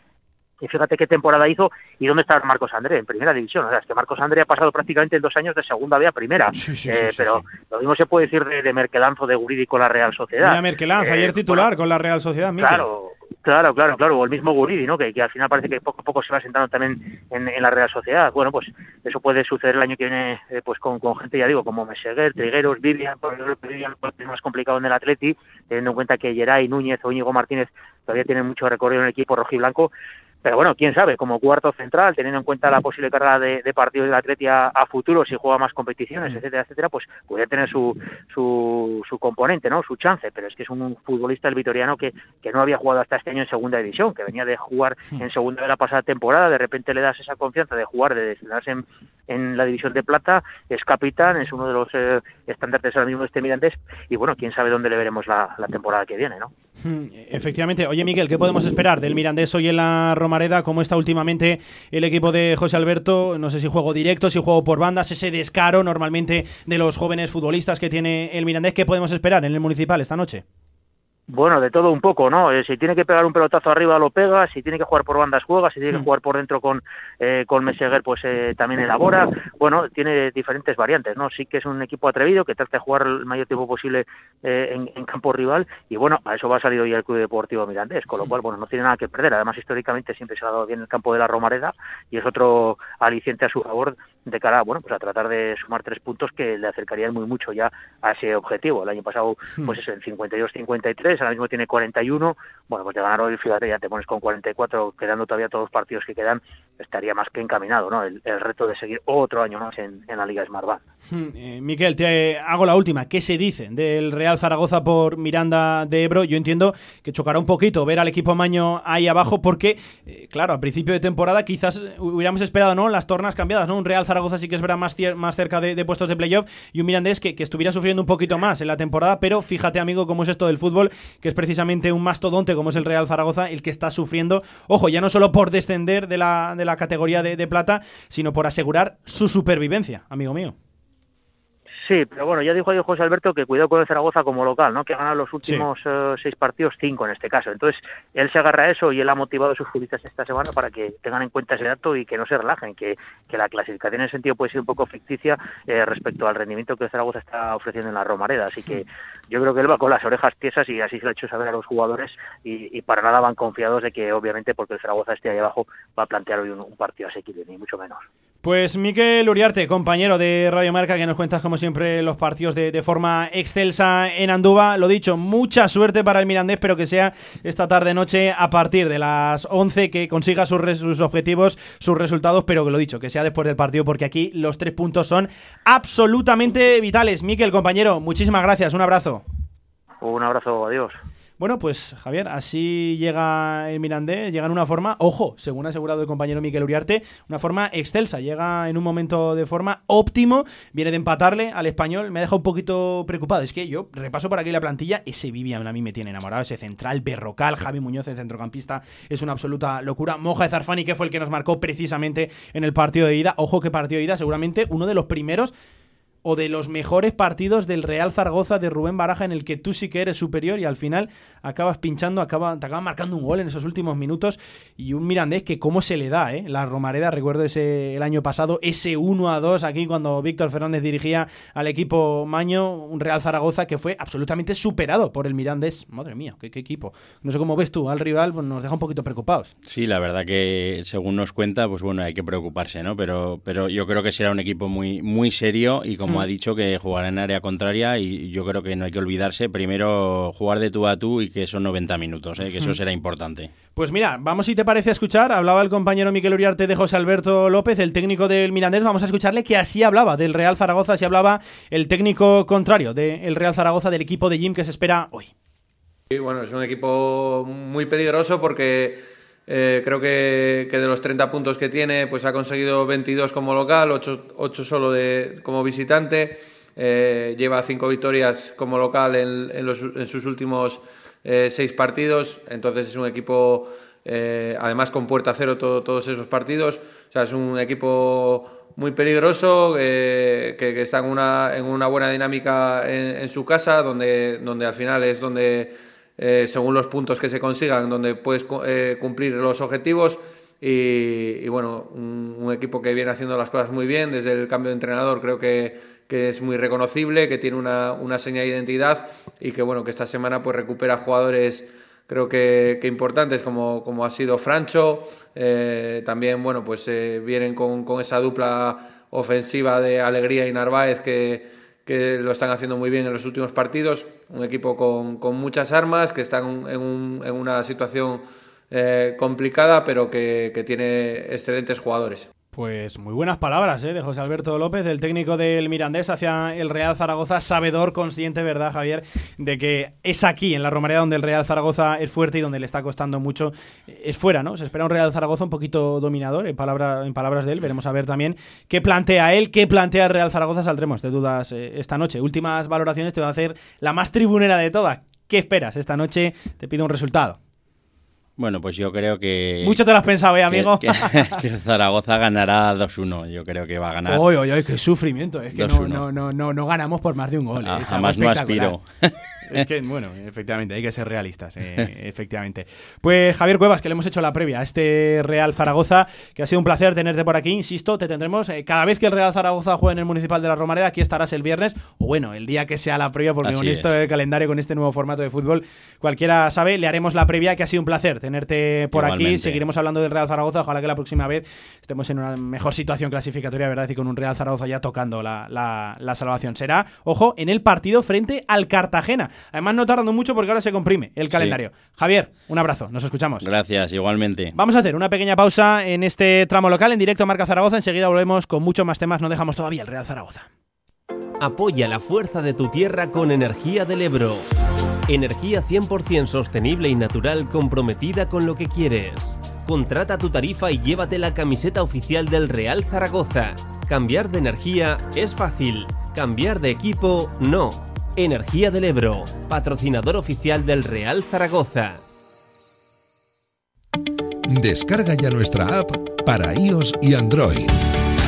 y fíjate qué temporada hizo y dónde está Marcos André, en primera división. O sea, es que Marcos André ha pasado prácticamente dos años de segunda B a primera. Sí, sí, Eh, sí, pero lo mismo se puede decir de, de Merkelanzo, de Guridi con la Real Sociedad. Mira Merkelanz, Eh, ayer titular con la Real Sociedad. Claro, claro, claro, claro. O el mismo Guridi, ¿no? Que, que al final parece que poco a poco se va sentando también en, en la Real Sociedad. Bueno, pues eso puede suceder el año que viene eh, pues con, con gente, ya digo, como Meseguer, Trigueros, Vivian, por es más complicado en el Atleti, teniendo en cuenta que Geray, Núñez o Íñigo Martínez todavía tienen mucho recorrido en el equipo rojiblanco. Pero bueno, quién sabe, como cuarto central, teniendo en cuenta la posible carga de, de partidos del Atleti a, a futuro, si juega más competiciones, etcétera, etcétera, pues podría tener su, su, su componente, ¿no? Su chance, pero es que es un futbolista el vitoriano que, que no había jugado hasta este año en segunda división, que venía de jugar en segunda de la pasada temporada, de repente le das esa confianza de jugar, de descenderse en, en la división de plata, es capitán, es uno de los eh, estandartes ahora mismo de este Mirandés, y bueno, quién sabe dónde le veremos la, la temporada que viene, ¿no? Hmm, Efectivamente. Oye, Miguel, ¿qué podemos esperar del Mirandés hoy en la Romareda? ¿Cómo está últimamente el equipo de José Alberto? No sé si juego directo, si juego por bandas, ese descaro normalmente de los jóvenes futbolistas que tiene el Mirandés. ¿Qué podemos esperar en el Municipal esta noche? Bueno, de todo un poco, ¿no? Eh, si tiene que pegar un pelotazo arriba lo pega, si tiene que jugar por bandas juega, si tiene que jugar por dentro con eh, con Meseguer pues eh, también elabora. Bueno, tiene diferentes variantes, ¿no? Sí que es un equipo atrevido que trata de jugar el mayor tiempo posible eh, en, en campo rival y bueno, a eso va a salir hoy el Club Deportivo Mirandés, con lo cual, bueno, no tiene nada que perder. Además, históricamente siempre se ha dado bien el campo de la Romareda y es otro aliciente a su favor de cara, bueno, pues a tratar de sumar tres puntos que le acercarían muy mucho ya a ese objetivo. El año pasado, pues es el 52-53, ahora mismo tiene 41. Bueno, pues de ganar hoy, fíjate, ya te pones con 44, quedando todavía todos los partidos que quedan, estaría más que encaminado, ¿no? El, el reto de seguir otro año más en, en la Liga Smart Band. Hmm, eh, Miquel, te hago la última. ¿Qué se dice del Real Zaragoza por Miranda de Ebro? Yo entiendo que chocará un poquito ver al equipo Maño ahí abajo porque, eh, claro, a principio de temporada quizás hubiéramos esperado, ¿no? Las tornas cambiadas, ¿no? Un Real Zaragoza sí que es verdad más, más cerca de, puestos de playoff y un Mirandés que, que estuviera sufriendo un poquito más en la temporada, pero fíjate, amigo, cómo es esto del fútbol, que es precisamente un mastodonte como es el Real Zaragoza el que está sufriendo, ojo, ya no solo por descender de la, de la categoría de plata, sino por asegurar su supervivencia, amigo mío. Sí, pero bueno, ya dijo ahí José Alberto que cuidado con el Zaragoza como local, ¿no? Que ha ganado los últimos eh, seis partidos, cinco en este caso. Entonces, él se agarra a eso y él ha motivado a sus futbolistas esta semana para que tengan en cuenta ese dato y que no se relajen, que, que la clasificación en ese sentido puede ser un poco ficticia eh, respecto al rendimiento que el Zaragoza está ofreciendo en la Romareda. Así que yo creo que él va con las orejas tiesas y así se lo ha hecho saber a los jugadores y, y para nada van confiados de que, obviamente, porque el Zaragoza esté ahí abajo, va a plantear hoy un, un partido asequible, ni mucho menos. Pues Miquel Uriarte, compañero de Radio Marca, que nos cuentas como siempre los partidos de, forma excelsa en Andúba. Lo dicho, mucha suerte para el Mirandés, pero que sea esta tarde-noche a partir de las 11 que consiga sus objetivos, sus resultados, pero que lo dicho, que sea después del partido, porque aquí los tres puntos son absolutamente vitales. Miquel, compañero, muchísimas gracias, un abrazo. Un abrazo, adiós. Bueno, pues Javier, así llega el Mirandés, llega en una forma, ojo, según ha asegurado el compañero Miquel Uriarte, una forma excelsa, llega en un momento de forma óptimo, viene de empatarle al español, me ha dejado un poquito preocupado, es que yo repaso por aquí la plantilla, ese Vivian a mí me tiene enamorado, ese central, Berrocal, Javi Muñoz, el centrocampista, es una absoluta locura, Moja de Zarfani, que fue el que nos marcó precisamente en el partido de ida, ojo que partido de ida, seguramente uno de los primeros o de los mejores partidos del Real Zaragoza de Rubén Baraja en el que tú sí que eres superior y al final acabas pinchando, acaba, te acabas marcando un gol en esos últimos minutos y un Mirandés que cómo se le da, ¿eh? La Romareda, recuerdo ese el año pasado, ese 1 a 2 aquí cuando Víctor Fernández dirigía al equipo Maño, un Real Zaragoza que fue absolutamente superado por el Mirandés. Madre mía, qué, qué equipo. No sé cómo ves tú al rival, pues nos deja un poquito preocupados. Sí, la verdad que según nos cuenta, pues bueno, hay que preocuparse, ¿no? Pero, pero yo creo que será un equipo muy, muy serio y como como ha dicho, que jugará en área contraria y yo creo que no hay que olvidarse primero jugar de tú a tú y que son 90 minutos, ¿eh? que eso será importante. Pues mira, vamos si te parece a escuchar, hablaba el compañero Miquel Uriarte de José Alberto López, el técnico del Mirandés, vamos a escucharle que así hablaba del Real Zaragoza, así hablaba el técnico contrario del Real Zaragoza, del equipo de Jim que se espera hoy. Sí, bueno, es un equipo muy peligroso porque eh, creo que, de los 30 puntos que tiene, pues ha conseguido 22 como local, 8, solo de, como visitante. Eh, lleva 5 victorias como local en, sus últimos 6 eh, partidos. Entonces es un equipo, además con puerta cero todos esos partidos. O sea, es un equipo muy peligroso, que, está en una, en una buena dinámica en, su casa, donde, donde al final es donde eh, según los puntos que se consigan, donde puedes eh, cumplir los objetivos. Y, bueno, un, equipo que viene haciendo las cosas muy bien desde el cambio de entrenador, creo que, que es muy reconocible, que tiene una, una, seña de identidad y que bueno, que esta semana pues recupera jugadores creo que, importantes como, como, ha sido Francho. Eh, también bueno, pues vienen con, con esa dupla ofensiva de Alegría y Narváez que, que lo están haciendo muy bien en los últimos partidos un equipo con, con muchas armas, que está en, en una situación eh, complicada, pero que, que tiene excelentes jugadores. Pues muy buenas palabras ¿eh? de José Alberto López, el técnico del Mirandés hacia el Real Zaragoza, sabedor, consciente, ¿verdad, Javier? De que es aquí, en la Romareda, donde el Real Zaragoza es fuerte y donde le está costando mucho. Es fuera, ¿no? Se espera un Real Zaragoza un poquito dominador, en, palabra, en palabras de él. Veremos a ver también qué plantea él, qué plantea el Real Zaragoza. Saldremos de dudas eh, esta noche. Últimas valoraciones, te voy a hacer la más tribunera de todas. ¿Qué esperas esta noche? Te pido un resultado. Bueno, pues yo creo que... Mucho te lo has pensado, ¿eh, amigo? Que, Zaragoza ganará 2-1. Yo creo que va a ganar. Uy, uy, qué sufrimiento. Es que no, no, no, no, ganamos por más de un gol. Ah, jamás no aspiro. Es que, bueno, efectivamente, hay que ser realistas, eh, efectivamente. Pues Javier Cuevas, que le hemos hecho la previa a este Real Zaragoza, que ha sido un placer tenerte por aquí, insisto, te tendremos eh, cada vez que el Real Zaragoza juegue en el Municipal de la Romareda, aquí estarás el viernes, o bueno, el día que sea la previa, porque con esto del calendario, con este nuevo formato de fútbol, cualquiera sabe, le haremos la previa, que ha sido un placer tenerte por aquí, seguiremos hablando del Real Zaragoza, ojalá que la próxima vez estemos en una mejor situación clasificatoria, ¿verdad? Y con un Real Zaragoza ya tocando la, la salvación. Será, ojo, en el partido frente al Cartagena. Además, no tardando mucho porque ahora se comprime el calendario. Javier, un abrazo, nos escuchamos. Gracias, igualmente. Vamos a hacer una pequeña pausa en este tramo local, en directo a Marca Zaragoza. Enseguida volvemos con muchos más temas. No dejamos todavía el Real Zaragoza. Apoya la fuerza de tu tierra con Energía del Ebro. Energía 100% sostenible y natural comprometida con lo que quieres. Contrata tu tarifa y llévate la camiseta oficial del Real Zaragoza. Cambiar de energía es fácil. Cambiar de equipo, no. Energía del Ebro, patrocinador oficial del Real Zaragoza. Descarga ya nuestra app para iOS y Android.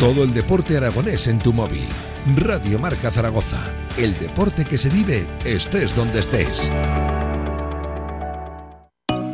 Todo el deporte aragonés en tu móvil. Radio Marca Zaragoza. El deporte que se vive estés donde estés.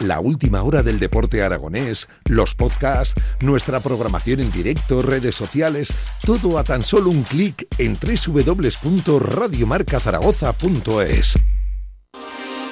la última hora del deporte aragonés, los podcasts, nuestra programación en directo, redes sociales, todo a tan solo un clic en www.radiomarcazaragoza.es.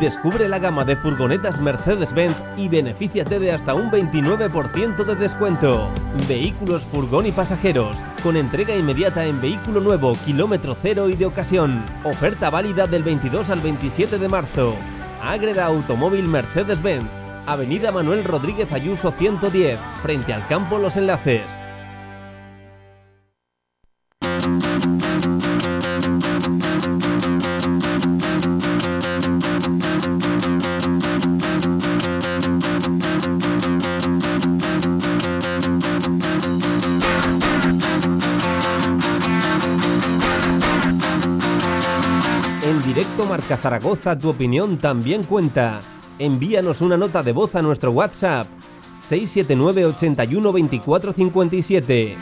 Descubre la gama de furgonetas Mercedes-Benz y benefíciate de hasta un 29% de descuento. Vehículos, furgón y pasajeros, con entrega inmediata en vehículo nuevo, kilómetro cero y de ocasión. Oferta válida del 22 al 27 de marzo. Ágreda Automóvil Mercedes-Benz, Avenida Manuel Rodríguez Ayuso 110, frente al campo Los Enlaces. En directo Marca Zaragoza, tu opinión también cuenta. Envíanos una nota de voz a nuestro WhatsApp 679 81 24 57.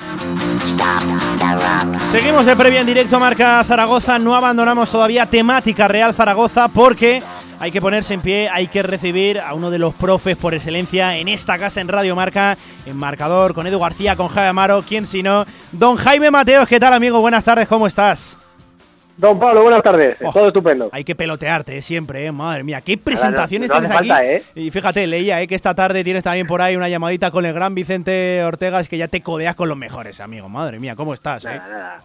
Seguimos de previa en directo Marca Zaragoza, no abandonamos todavía temática Real Zaragoza porque hay que ponerse en pie, hay que recibir a uno de los profes por excelencia en esta casa en Radio Marca, en marcador, con Edu García, con Jaime Amaro, quién si no, don Jaime Mateos, ¿qué tal amigo? Buenas tardes, ¿cómo estás? Don Pablo, buenas tardes. Todo estupendo. Hay que pelotearte eh, siempre, eh. madre mía. ¿Qué presentaciones no tienes aquí? ¿eh? Y fíjate, leía eh, que esta tarde tienes también por ahí una llamadita con el gran Vicente Ortega, es que ya te codeas con los mejores, amigo. Madre mía, ¿cómo estás? Nada, nada.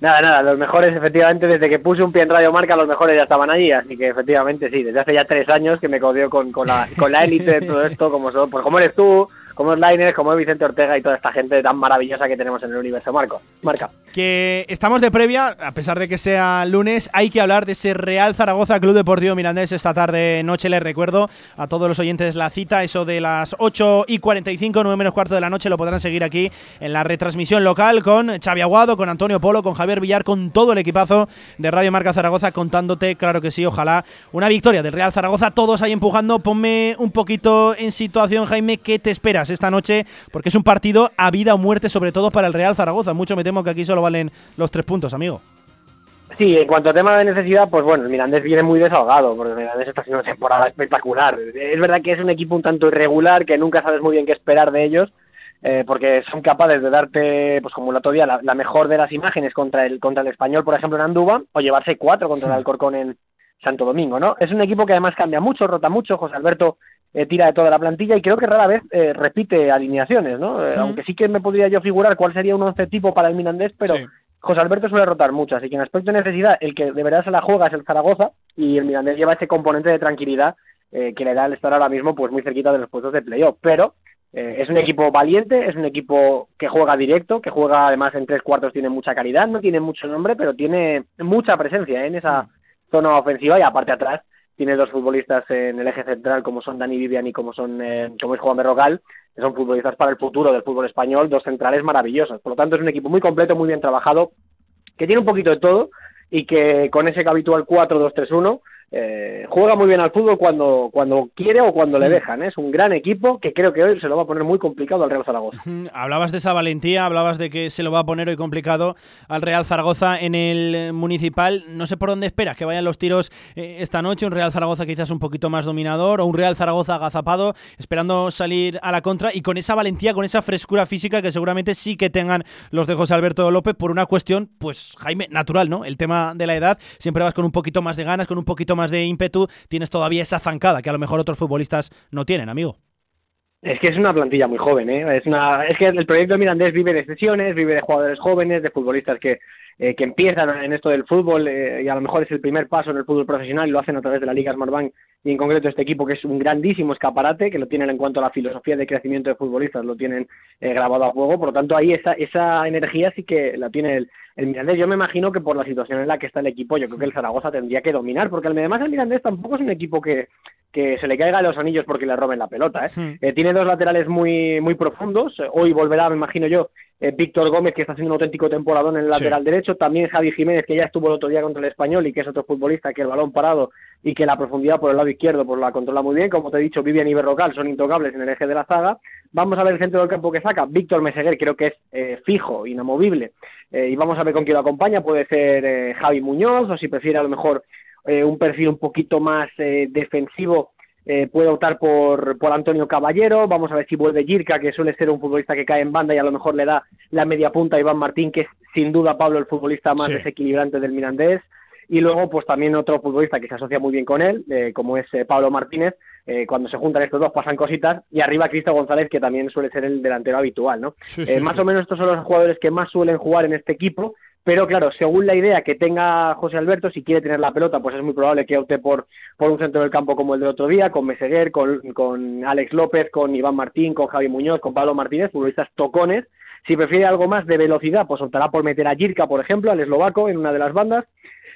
Nada, nada, los mejores, efectivamente, desde que puse un pie en Radio Marca, los mejores ya estaban allí, así que efectivamente sí, desde hace ya tres años que me codeo con, con la con la élite de todo esto, como son, pues como eres tú, como es Lainez, como es Vicente Ortega y toda esta gente tan maravillosa que tenemos en el universo Marco. Marca. Que estamos de previa, a pesar de que sea lunes, hay que hablar de ese Real Zaragoza Club Deportivo Mirandés esta tarde noche. Les recuerdo a todos los oyentes la cita, eso de las 8 y 45, 9 menos cuarto de la noche, lo podrán seguir aquí en la retransmisión local con Xavi Aguado, con Antonio Polo, con Javier Villar, con todo el equipazo de Radio Marca Zaragoza contándote, claro que sí, ojalá, una victoria del Real Zaragoza, todos ahí empujando. Ponme un poquito en situación, Jaime, ¿qué te esta noche? Porque es un partido a vida o muerte, sobre todo para el Real Zaragoza. Mucho me temo que aquí solo valen los tres puntos, amigo. Sí, en cuanto a tema de necesidad, pues bueno, el Mirandés viene muy desahogado, porque el Mirandés está haciendo una temporada espectacular. Es verdad que es un equipo un tanto irregular, que nunca sabes muy bien qué esperar de ellos, eh, porque son capaces de darte, pues como el otro día, la, la, mejor de las imágenes contra el, contra el español, por ejemplo, en Andúba, o llevarse cuatro contra el Alcorcón en Santo Domingo, ¿no? Es un equipo que además cambia mucho, rota mucho, José Alberto eh, tira de toda la plantilla y creo que rara vez eh, repite alineaciones, ¿no? Eh, Sí. Aunque sí que me podría yo figurar cuál sería un once tipo para el Mirandés, pero Sí. José Alberto suele rotar mucho, así que en aspecto de necesidad, el que de verdad se la juega es el Zaragoza y el Mirandés lleva ese componente de tranquilidad eh, que le da el estar ahora mismo pues muy cerquita de los puestos de playoff, pero eh, es un equipo valiente, es un equipo que juega directo, que juega además en tres cuartos, tiene mucha calidad, no tiene mucho nombre, pero tiene mucha presencia ¿eh? en esa zona ofensiva y aparte atrás tiene dos futbolistas en el eje central como son Dani Vivian y como son eh, como es Juan Berrocal, que son futbolistas para el futuro del fútbol español, dos centrales maravillosos. Por lo tanto, es un equipo muy completo, muy bien trabajado, que tiene un poquito de todo y que con ese habitual 4-2-3-1 eh, juega muy bien al fútbol cuando, cuando quiere o cuando le dejan. ¿eh? Es un gran equipo que creo que hoy se lo va a poner muy complicado al Real Zaragoza. Hablabas de esa valentía, hablabas de que se lo va a poner hoy complicado al Real Zaragoza en el municipal. No sé por dónde esperas que vayan los tiros eh, esta noche. Un Real Zaragoza quizás un poquito más dominador o un Real Zaragoza agazapado, esperando salir a la contra y con esa valentía, con esa frescura física que seguramente sí que tengan los de José Alberto López por una cuestión, pues Jaime, natural, ¿no? El tema de la edad. Siempre vas con un poquito más de ganas, con un poquito más de ímpetu. Tienes todavía esa zancada que a lo mejor otros futbolistas no tienen, amigo. Es que es una plantilla muy joven, ¿eh? Es, una, es que el proyecto Mirandés vive de sesiones, vive de jugadores jóvenes, de futbolistas que, eh, que empiezan en esto del fútbol eh, y a lo mejor es el primer paso en el fútbol profesional y lo hacen a través de la Liga Smartbank y en concreto este equipo que es un grandísimo escaparate, que lo tienen en cuanto a la filosofía de crecimiento de futbolistas, lo tienen eh, grabado a fuego, por lo tanto ahí esa, esa energía sí que la tiene el, el Mirandés. Yo me imagino que por la situación en la que está el equipo, yo creo que el Zaragoza tendría que dominar, porque además el Mirandés tampoco es un equipo que, que se le caiga los anillos porque le roben la pelota. ¿eh? Hmm. Eh, tiene dos laterales muy, muy profundos. Hoy volverá, me imagino yo, eh, Víctor Gómez, que está haciendo un auténtico temporadón en el Sí. lateral derecho. También Javi Jiménez, que ya estuvo el otro día contra el Español y que es otro futbolista que el balón parado y que la profundidad por el lado izquierdo pues la controla muy bien. Como te he dicho, Vivian y Berrocal son intocables en el eje de la zaga. Vamos a ver el centro del campo que saca. Víctor Meseguer creo que es eh, fijo, inamovible. Eh, y vamos a ver con quién lo acompaña. Puede ser eh, Javi Muñoz o si prefiere a lo mejor un perfil un poquito más defensivo eh, puede optar por, por Antonio Caballero, vamos a ver si vuelve Girka, que suele ser un futbolista que cae en banda y a lo mejor le da la media punta a Iván Martín, que es sin duda Pablo el futbolista más Sí. desequilibrante del Mirandés. y luego pues también otro futbolista que se asocia muy bien con él, eh, como es eh, Pablo Martínez, eh, cuando se juntan estos dos pasan cositas, y arriba Cristo González, que también suele ser el delantero habitual, ¿no? más o menos estos son los jugadores que más suelen jugar en este equipo, pero claro, según la idea que tenga José Alberto, si quiere tener la pelota, pues es muy probable que opte por, por un centro del campo como el del otro día, con Meseguer, con, con Alex López, con Iván Martín, con Javi Muñoz, con Pablo Martínez, futbolistas tocones. Si prefiere algo más de velocidad, pues optará por meter a Jirka, por ejemplo, al eslovaco, en una de las bandas.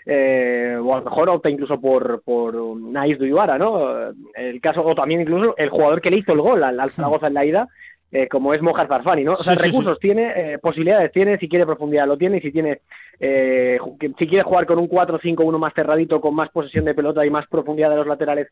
Eh, o a lo mejor opta incluso por, por Nais Duyuara, ¿no? El caso, o también incluso el jugador que le hizo el gol al, al Zaragoza en la ida, eh, como es Mojar Farfani, ¿no? O sea, recursos tiene, eh, posibilidades tiene, si quiere profundidad lo tiene, y si tiene, eh, si quiere jugar con un 4-5-1 más cerradito, con más posesión de pelota y más profundidad de los laterales,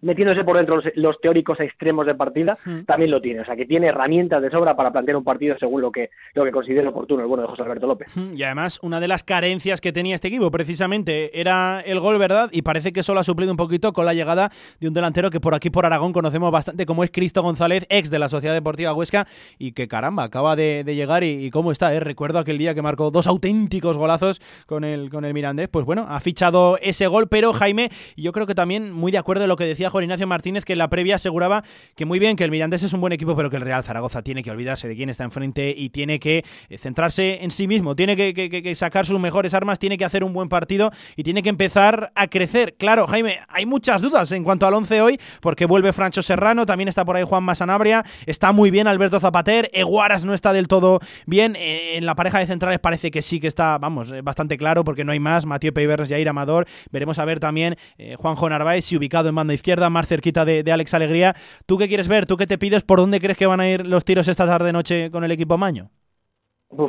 metiéndose por dentro los, teóricos extremos de partida, también lo tiene. O sea, que tiene herramientas de sobra para plantear un partido según lo que, lo que considere oportuno el bueno de José Alberto López. Y además, una de las carencias que tenía este equipo precisamente era el gol, ¿verdad? Y parece que solo ha suplido un poquito con la llegada de un delantero que por aquí, por Aragón, conocemos bastante, como es Cristo González, ex de la Sociedad Deportiva Huesca, y que caramba, acaba de, llegar y, cómo está, ¿eh? Recuerdo aquel día que marcó dos auténticos golazos con el, con el Mirandés. Pues bueno, ha fichado ese gol, pero Jaime, y yo creo que también muy de acuerdo en lo que decía Juan Ignacio Martínez, que en la previa aseguraba que muy bien, que el Mirandés es un buen equipo, pero que el Real Zaragoza tiene que olvidarse de quién está enfrente y tiene que eh, centrarse en sí mismo, tiene que, sacar sus mejores armas, tiene que hacer un buen partido y tiene que empezar a crecer. Claro, Jaime, hay muchas dudas en cuanto al 11 hoy, porque vuelve Francho Serrano, también está por ahí Juan Masanabria, está muy bien Alberto Zapater, Eguaras no está del todo bien, eh, en la pareja de centrales parece que sí que está, vamos, eh, bastante claro, porque no hay más, Matías Peiberres, Jair Amador, veremos a ver también Juanjo Narváez, si ubicado en banda izquierda, más cerquita de de, Alex Alegría. ¿Tú qué quieres ver? ¿Tú qué te pides? ¿Por dónde crees que van a ir los tiros esta tarde-noche con el equipo Maño?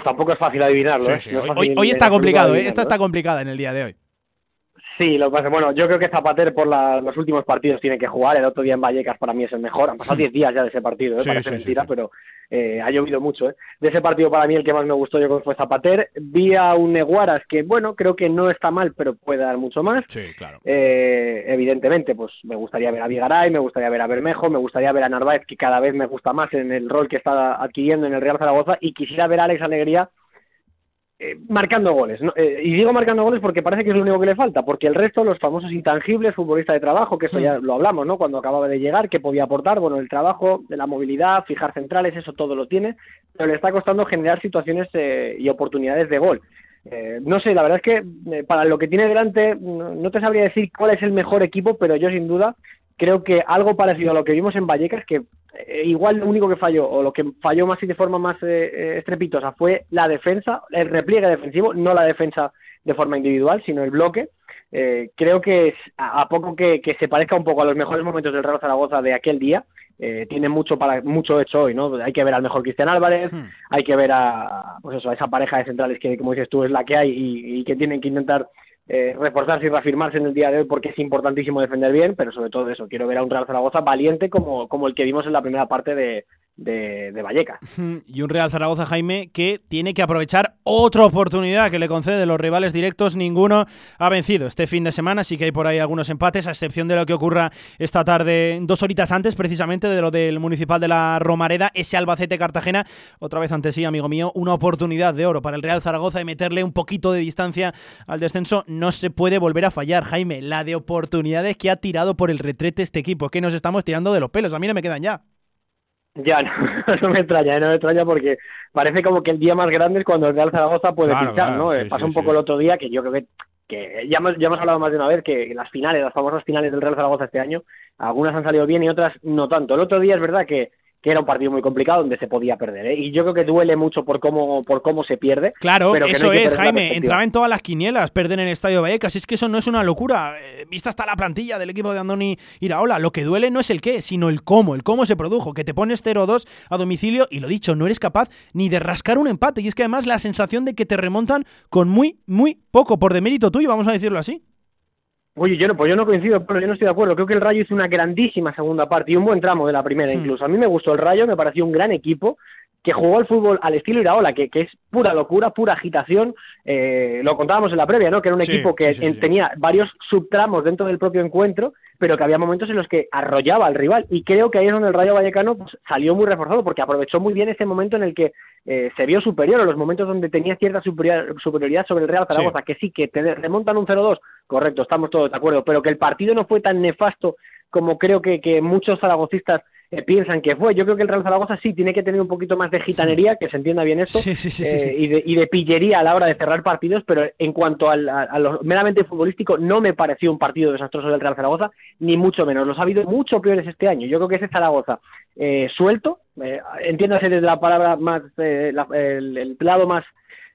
tampoco es fácil adivinarlo. ¿eh? hoy, está complicado, ¿eh? esta está ¿eh? complicada en el día de hoy. Sí, lo que pasa, bueno, yo creo que Zapater por los últimos partidos tiene que jugar. El otro día en Vallecas para mí es el mejor. Han pasado 10 días ya de ese partido, ¿eh? parece mentira, pero eh, ha llovido mucho. ¿eh? De ese partido para mí el que más me gustó yo creo que fue Zapater. Vi a un Neguaras que, bueno, creo que no está mal, pero puede dar mucho más. Sí, claro. Eh, evidentemente, pues me gustaría ver a Vigaray, me gustaría ver a Bermejo, me gustaría ver a Narváez, que cada vez me gusta más en el rol que está adquiriendo en el Real Zaragoza, y quisiera ver a Alex Alegría eh, marcando goles. Eh, y digo marcando goles porque parece que es lo único que le falta, porque el resto, los famosos intangibles, futbolista de trabajo, que eso ya lo hablamos, ¿no? Cuando acababa de llegar, que podía aportar, bueno, el trabajo, de la movilidad, fijar centrales, eso todo lo tiene, pero le está costando generar situaciones eh, y oportunidades de gol. no sé, la verdad es que para lo que tiene delante, no te sabría decir cuál es el mejor equipo, pero yo sin duda creo que algo parecido a lo que vimos en Vallecas, que eh, igual lo único que falló, o lo que falló más y de forma más eh, eh, estrepitosa, fue la defensa, el repliegue defensivo, no la defensa de forma individual, sino el bloque. creo que a, poco que, se parezca un poco a los mejores momentos del Real Zaragoza de aquel día, tiene mucho para mucho hecho hoy, ¿no? Hay que ver al mejor Cristian Álvarez, hmm. hay que ver a, pues eso, a esa pareja de centrales que, como dices tú, es la que hay y que tienen que intentar eh, reforzarse y reafirmarse en el día de hoy porque es importantísimo defender bien, pero sobre todo eso, quiero ver a un Real Zaragoza valiente como, como el que vimos en la primera parte de, de, de Vallecas. Y un Real Zaragoza, Jaime, que tiene que aprovechar otra oportunidad que le concede los rivales directos. Ninguno ha vencido este fin de semana, sí que hay por ahí algunos empates, a excepción de lo que ocurra esta tarde, dos horitas antes, precisamente, de lo del Municipal de la Romareda, ese Albacete-Cartagena. Otra vez ante sí, amigo mío, una oportunidad de oro para el Real Zaragoza y meterle un poquito de distancia al descenso. No se puede volver a fallar, Jaime. La de oportunidades que ha tirado por el retrete este equipo, que nos estamos tirando de los pelos. A mí no me quedan ya. Ya, no, me extraña, ¿eh? no me extraña porque parece como que el día más grande es cuando el Real Zaragoza puede pinchar, ¿no? Eh, pasó un poco el otro día que yo creo que, que ya, hemos, ya hemos hablado más de una vez que las finales, las famosas finales del Real Zaragoza este año, algunas han salido bien y otras no tanto. El otro día es verdad que que era un partido muy complicado donde se podía perder. ¿eh? Y yo creo que duele mucho por cómo, por cómo se pierde. Claro, eso es, Jaime. Entraba en todas las quinielas perder en el Estadio Vallecas. Es que eso no es una locura. Eh, vista hasta la plantilla del equipo de Andoni Iraola. Lo que duele no es el qué, sino el cómo. El cómo se produjo. Que te pones 0-2 a domicilio y lo dicho, no eres capaz ni de rascar un empate. Y es que además la sensación de que te remontan con muy, muy poco por demérito tuyo, vamos a decirlo así. Oye, yo no, pues yo no coincido, pero yo no estoy de acuerdo. Creo que el Rayo hizo una grandísima segunda parte y un buen tramo de la primera incluso. A mí me gustó el Rayo, me pareció un gran equipo que jugó al fútbol al estilo Iraola, que, que es pura locura, pura agitación. Eh, lo contábamos en la previa, ¿no? Que era un equipo que tenía varios subtramos dentro del propio encuentro, pero que había momentos en los que arrollaba al rival. Y creo que ahí es donde el Rayo Vallecano pues, salió muy reforzado, porque aprovechó muy bien ese momento en el que eh, se vio superior, en los momentos donde tenía cierta superioridad sobre el Real Zaragoza, que sí, que te remontan un 0-2, correcto, estamos todos de acuerdo, pero que el partido no fue tan nefasto como creo que, que muchos zaragocistas eh, piensan que fue. Yo creo que el Real Zaragoza sí tiene que tener un poquito más de gitanería, que se entienda bien esto, eh, y, de, y, de, pillería a la hora de cerrar partidos, pero en cuanto al, a, lo meramente futbolístico, no me pareció un partido desastroso del Real Zaragoza, ni mucho menos. Los ha habido mucho peores este año. Yo creo que ese Zaragoza eh, suelto, eh, entiéndase desde la palabra más, el, el lado más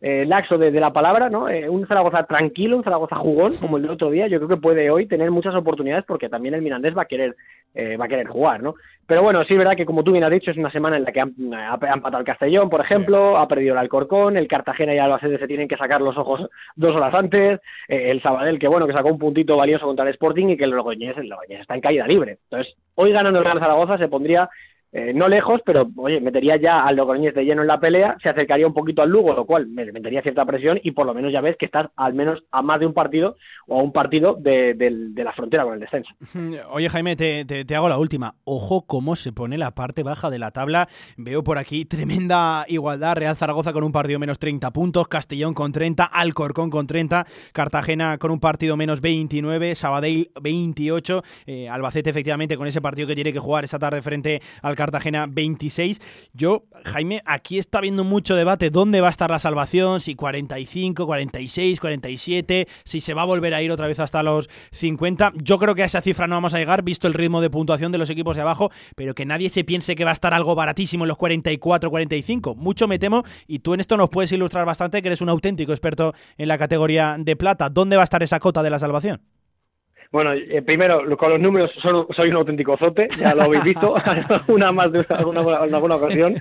eh, laxo de, la palabra, ¿no? Eh, un Zaragoza tranquilo, un Zaragoza jugón, como el del otro día, yo creo que puede hoy tener muchas oportunidades porque también el Mirandés va a querer, eh, va a querer jugar, ¿no? Pero bueno, sí es verdad que como tú bien has dicho, es una semana en la que han, ha, empatado el Castellón, por ejemplo, ha perdido el Alcorcón, el Cartagena y el Albacete se tienen que sacar los ojos dos horas antes, el Sabadell, que bueno, que sacó un puntito valioso contra el Sporting y que el Logroñés, el Logroñés está en caída libre. Entonces, hoy ganando el Real Zaragoza se pondría eh, no lejos, pero oye, metería ya al Logroñés de lleno en la pelea, se acercaría un poquito al Lugo, lo cual me metería cierta presión y por lo menos ya ves que estás al menos a más de un partido o a un partido de, la frontera con el descenso. Oye Jaime, te, te, hago la última. Ojo cómo se pone la parte baja de la tabla. Veo por aquí tremenda igualdad. Real Zaragoza con un partido menos 30 puntos, Castellón con 30, Alcorcón con 30, Cartagena con un partido menos 29, Sabadell 28, eh, Albacete efectivamente con ese partido que tiene que jugar esa tarde frente al Cartagena 26. Yo, Jaime, aquí está habiendo mucho debate dónde va a estar la salvación, si 45, 46, 47, si se va a volver a ir otra vez hasta los 50. Yo creo que a esa cifra no vamos a llegar, visto el ritmo de puntuación de los equipos de abajo, pero que nadie se piense que va a estar algo baratísimo en los 44, 45. Mucho me temo, y tú en esto nos puedes ilustrar bastante, que eres un auténtico experto en la categoría de plata. ¿Dónde va a estar esa cota de la salvación? Bueno, eh, primero, con los números soy un auténtico zote, ya lo habéis visto, una más de alguna, alguna ocasión,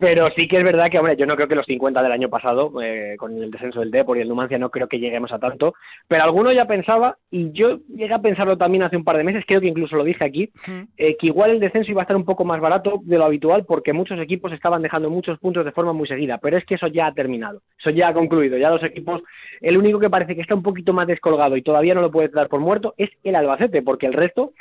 pero sí que es verdad que, hombre, yo no creo que los 50 del año pasado, eh, con el descenso del Depor y el Numancia, no creo que lleguemos a tanto, pero alguno ya pensaba, y yo llegué a pensarlo también hace un par de meses, creo que incluso lo dije aquí, eh, que igual el descenso iba a estar un poco más barato de lo habitual porque muchos equipos estaban dejando muchos puntos de forma muy seguida, pero es que eso ya ha terminado, eso ya ha concluido, ya los equipos, el único que parece que está un poquito más descolgado y todavía no lo puede dar por muerto es el Albacete, porque el resto,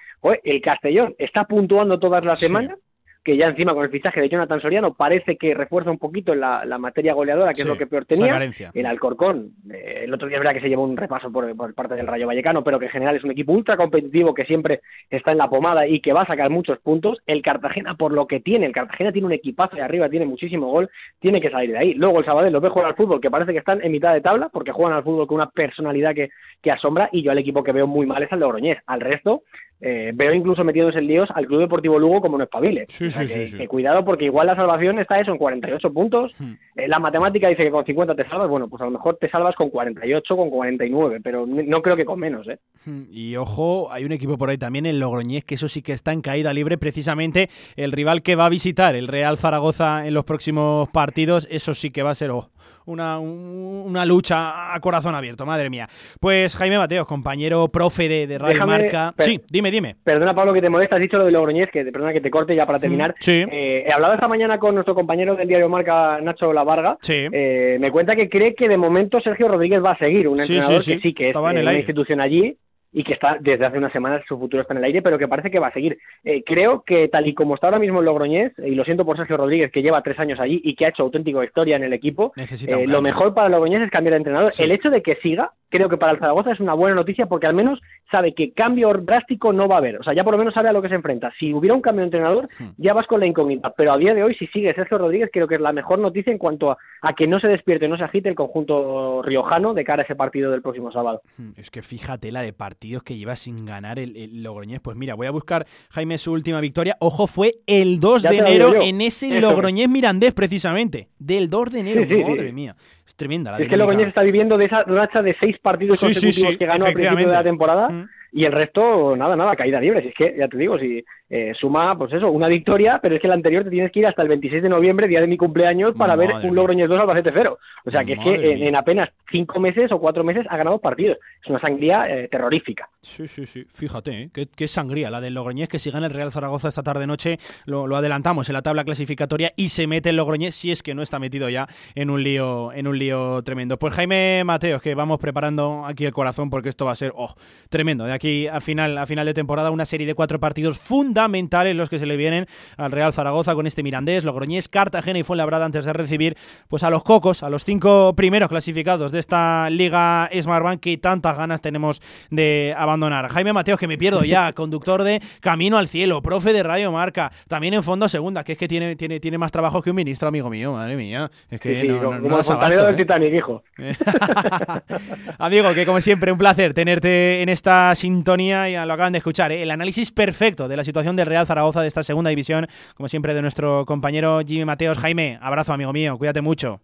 el Castellón está puntuando todas las semanas que ya encima con el fichaje de Jonathan Soriano parece que refuerza un poquito la, la materia goleadora, que es lo que peor tenía. El Alcorcón, eh, el otro día es verdad que se llevó un repaso por, por, parte del Rayo Vallecano, pero que en general es un equipo ultra competitivo que siempre está en la pomada y que va a sacar muchos puntos. El Cartagena, por lo que tiene, el Cartagena tiene un equipazo de arriba, tiene muchísimo gol, tiene que salir de ahí. Luego el Sabadell lo ve jugar al fútbol, que parece que están en mitad de tabla, porque juegan al fútbol con una personalidad que, que asombra, y yo al equipo que veo muy mal es al Logroñés. Al resto, eh, veo incluso metiéndose en líos al Club Deportivo Lugo como no espabile. Sí, sí, sí, que, cuidado porque igual la salvación está eso en 48 puntos. Hmm. Eh, la matemática dice que con 50 te salvas, bueno, pues a lo mejor te salvas con 48, con 49, pero no creo que con menos, ¿eh? Hmm. Y ojo, hay un equipo por ahí también, el Logroñés, que eso sí que está en caída libre, precisamente el rival que va a visitar, el Real Zaragoza en los próximos partidos, eso sí que va a ser oh, una, una lucha a corazón abierto, madre mía. Pues Jaime Mateos, compañero profe de, de Radio Marca. Sí, dime, dime. Perdona, Pablo, que te molesta, has dicho lo de Logroñés, que perdona que te corte ya para mm, terminar. sí. Eh, he hablado esta mañana con nuestro compañero del diario Marca, Nacho Lavarga. Sí. Eh, me cuenta que cree que de momento Sergio Rodríguez va a seguir, un entrenador que sí que es en una institución allí y que está desde hace unas semanas su futuro está en el aire, pero que parece que va a seguir. Eh, creo que tal y como está ahora mismo el Logroñés, y lo siento por Sergio Rodríguez, que lleva tres años allí y que ha hecho auténtica historia en el equipo, eh, lo mejor para Logroñés es cambiar de entrenador. El hecho de que siga, creo que para el Zaragoza es una buena noticia porque al menos sabe que cambio drástico no va a haber. O sea, ya por lo menos sabe a lo que se enfrenta. Si hubiera un cambio de entrenador, hmm. ya vas con la incógnita. Pero a día de hoy, si sigue Sergio Rodríguez, creo que es la mejor noticia en cuanto a, que no se despierte, no se agite el conjunto riojano de cara a ese partido del próximo sábado. Hmm, es que fíjate la de partidos que lleva sin ganar el, Logroñés. Pues mira, voy a buscar, Jaime, su última victoria. Ojo, fue el 2 de enero en ese Logroñés Mirandés, precisamente. Del 2 de enero, madre mía. Es tremenda la Es que Logroñés está viviendo de esa racha de seis partidos consecutivos que ganó al principio de la temporada. Mm. Y el resto, nada, nada, caída libre. Si es que, ya te digo, si eh, suma, pues eso, una victoria, pero es que la anterior te tienes que ir hasta el 26 de noviembre, día de mi cumpleaños, para ver un Logroñez 2 Albacete 0. O sea, que es que en, apenas cinco meses o cuatro meses ha ganado partidos. Es una sangría eh, terrorífica. Sí, sí, sí. Fíjate, ¿eh? ¿Qué, sangría la del Logroñés, que si gana el Real Zaragoza esta tarde-noche, lo, adelantamos en la tabla clasificatoria y se mete el Logroñés, si es que no está metido ya en un lío, en un lío tremendo. Pues Jaime Mateos, que vamos preparando aquí el corazón porque esto va a ser, oh, tremendo, de aquí aquí a final, a final de temporada. Una serie de cuatro partidos fundamentales los que se le vienen al Real Zaragoza con este Mirandés, Logroñés, Cartagena y Fuenlabrada antes de recibir pues a los cocos, a los cinco primeros clasificados de esta Liga Smartbank que tantas ganas tenemos de abandonar. Jaime Mateos, que me pierdo ya, conductor de Camino al Cielo, profe de Radio Marca, también en Fondo Segunda, que es que tiene, tiene, tiene más trabajo que un ministro, amigo mío, madre mía. Es que no, como, no, como das el abasto, del ¿eh? Titanic, hijo. Amigo, que como siempre, un placer tenerte en esta sintonía. Ya lo acaban de escuchar, ¿eh? el análisis perfecto de la situación del Real Zaragoza de esta segunda división, como siempre, de nuestro compañero Jimmy Mateos. Jaime, abrazo, amigo mío, cuídate mucho.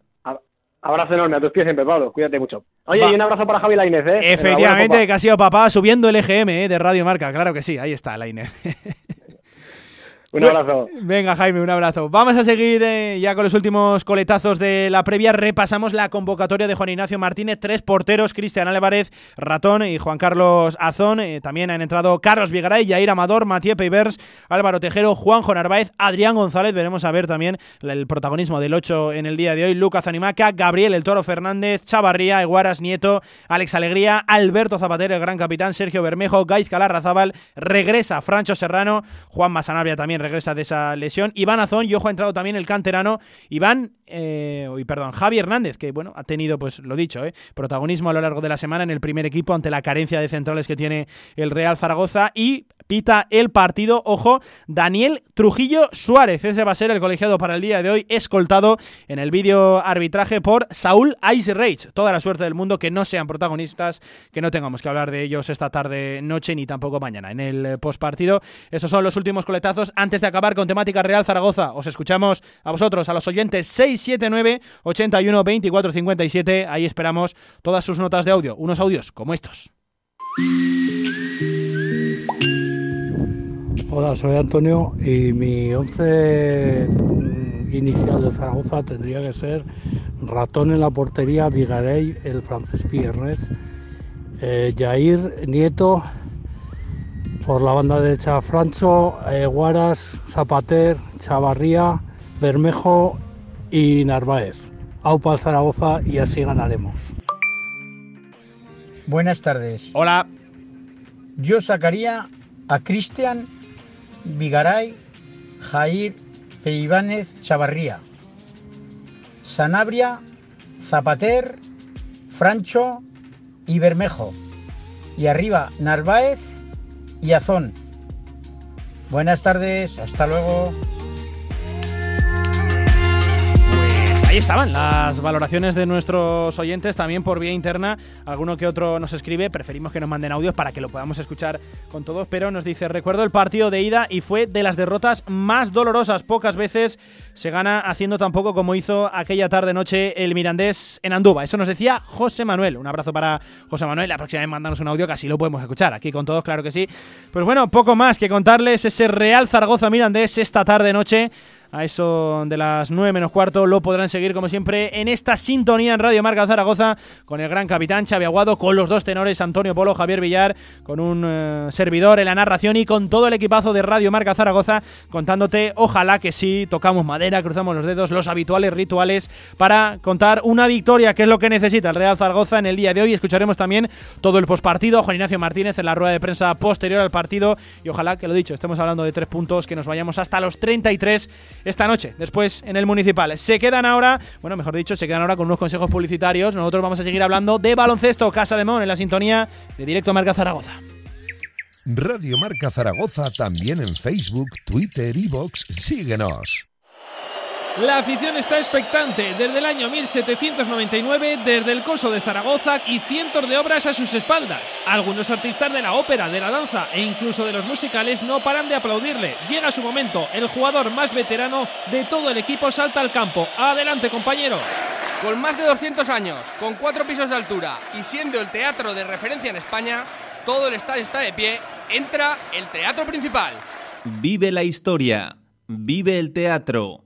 Abrazo enorme a tus pies siempre, Pablo. Cuídate mucho. Oye, Va. y un abrazo para Javi Lainez, ¿eh? Efectivamente, que ha sido papá subiendo el EGM ¿eh? de Radio Marca, claro que sí, ahí está, Lainer. Un abrazo. Venga, Jaime, un abrazo. Vamos a seguir eh, ya con los últimos coletazos de la previa. Repasamos la convocatoria de Juan Ignacio Martínez. Tres porteros, Cristian Álvarez, Ratón y Juan Carlos Azón. Eh, también han entrado Carlos Vigaray, Jair Amador, Matías Peivers, Álvaro Tejero, Juanjo Narváez, Adrián González. Veremos a ver también el protagonismo del 8 en el día de hoy. Lucas Animaca, Gabriel El Toro Fernández, Chavarría, Eguaras Nieto, Alex Alegría, Alberto Zapatero, el gran capitán, Sergio Bermejo, Gaiz Calarrazábal, regresa Francho Serrano, Juan Masanabria también regresa de esa lesión. Iván Azón y ojo ha entrado también el canterano Iván, eh, perdón, Javi Hernández, que bueno, ha tenido, pues lo dicho, eh, protagonismo a lo largo de la semana en el primer equipo ante la carencia de centrales que tiene el Real Zaragoza y pita el partido, ojo, Daniel Trujillo Suárez, ese va a ser el colegiado para el día de hoy, escoltado en el vídeo arbitraje por Saúl Ice Rage. Toda la suerte del mundo que no sean protagonistas, que no tengamos que hablar de ellos esta tarde, noche ni tampoco mañana en el postpartido. Esos son los últimos coletazos de acabar con temática Real Zaragoza. Os escuchamos a vosotros, a los oyentes 679 81 24 57. Ahí esperamos todas sus notas de audio, unos audios como estos. Hola, soy Antonio y mi once inicial de Zaragoza tendría que ser Ratón en la portería, Vigarey, el francés Piernes, eh, Jair, Nieto, por la banda derecha Francho, eh, Guaras, Zapater, Chavarría, Bermejo y Narváez. Aupa Zaragoza y así ganaremos. Buenas tardes. Hola. Yo sacaría a Cristian, Vigaray, Jair, Peibánez, Chavarría, Sanabria, Zapater, Francho y Bermejo. Y arriba Narváez y Azón. Buenas tardes, hasta luego. Ahí estaban las valoraciones de nuestros oyentes, también por vía interna. Alguno que otro nos escribe, preferimos que nos manden audios para que lo podamos escuchar con todos, pero nos dice, recuerdo el partido de ida y fue de las derrotas más dolorosas. Pocas veces se gana haciendo tan poco como hizo aquella tarde-noche el Mirandés en Andúba. Eso nos decía José Manuel. Un abrazo para José Manuel. La próxima vez mandanos un audio que así lo podemos escuchar. Aquí con todos, claro que sí. Pues bueno, poco más que contarles ese Real Zaragoza Mirandés esta tarde-noche a eso de las 9 menos cuarto. Lo podrán seguir, como siempre, en esta sintonía en Radio Marca Zaragoza con el gran capitán Xavi Aguado, con los dos tenores Antonio Polo, Javier Villar, con un eh, servidor en la narración y con todo el equipazo de Radio Marca Zaragoza contándote, ojalá que sí, tocamos madera, cruzamos los dedos, los habituales rituales para contar una victoria, que es lo que necesita el Real Zaragoza en el día de hoy. Escucharemos también todo el postpartido, Juan Ignacio Martínez en la rueda de prensa posterior al partido y ojalá que lo dicho, estemos hablando de tres puntos, que nos vayamos hasta los 33 esta noche, después en el municipal. Se quedan ahora, bueno, mejor dicho, se quedan ahora con unos consejos publicitarios. Nosotros vamos a seguir hablando de baloncesto, Casa de Mon, en la sintonía de Directo Marca Zaragoza. Radio Marca Zaragoza también en Facebook, Twitter y Vox. Síguenos. La afición está expectante desde el año 1799, desde el coso de Zaragoza y cientos de obras a sus espaldas. Algunos artistas de la ópera, de la danza e incluso de los musicales no paran de aplaudirle. Llega su momento, el jugador más veterano de todo el equipo salta al campo. Adelante compañero. Con más de 200 años, con cuatro pisos de altura y siendo el teatro de referencia en España, todo el estadio está de pie, entra el teatro principal. Vive la historia, vive el teatro.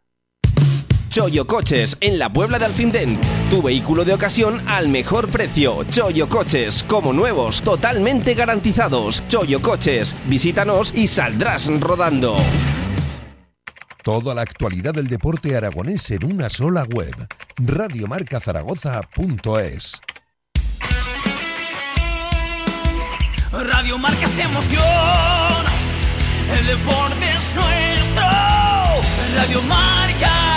Choyo Coches, en la Puebla de Alfindén. Tu vehículo de ocasión al mejor precio. Choyo Coches, como nuevos, totalmente garantizados. Choyo Coches, visítanos y saldrás rodando. Toda la actualidad del deporte aragonés en una sola web. Radiomarcazaragoza.es Radio Marca se emoción. El deporte es nuestro. Radio Marca.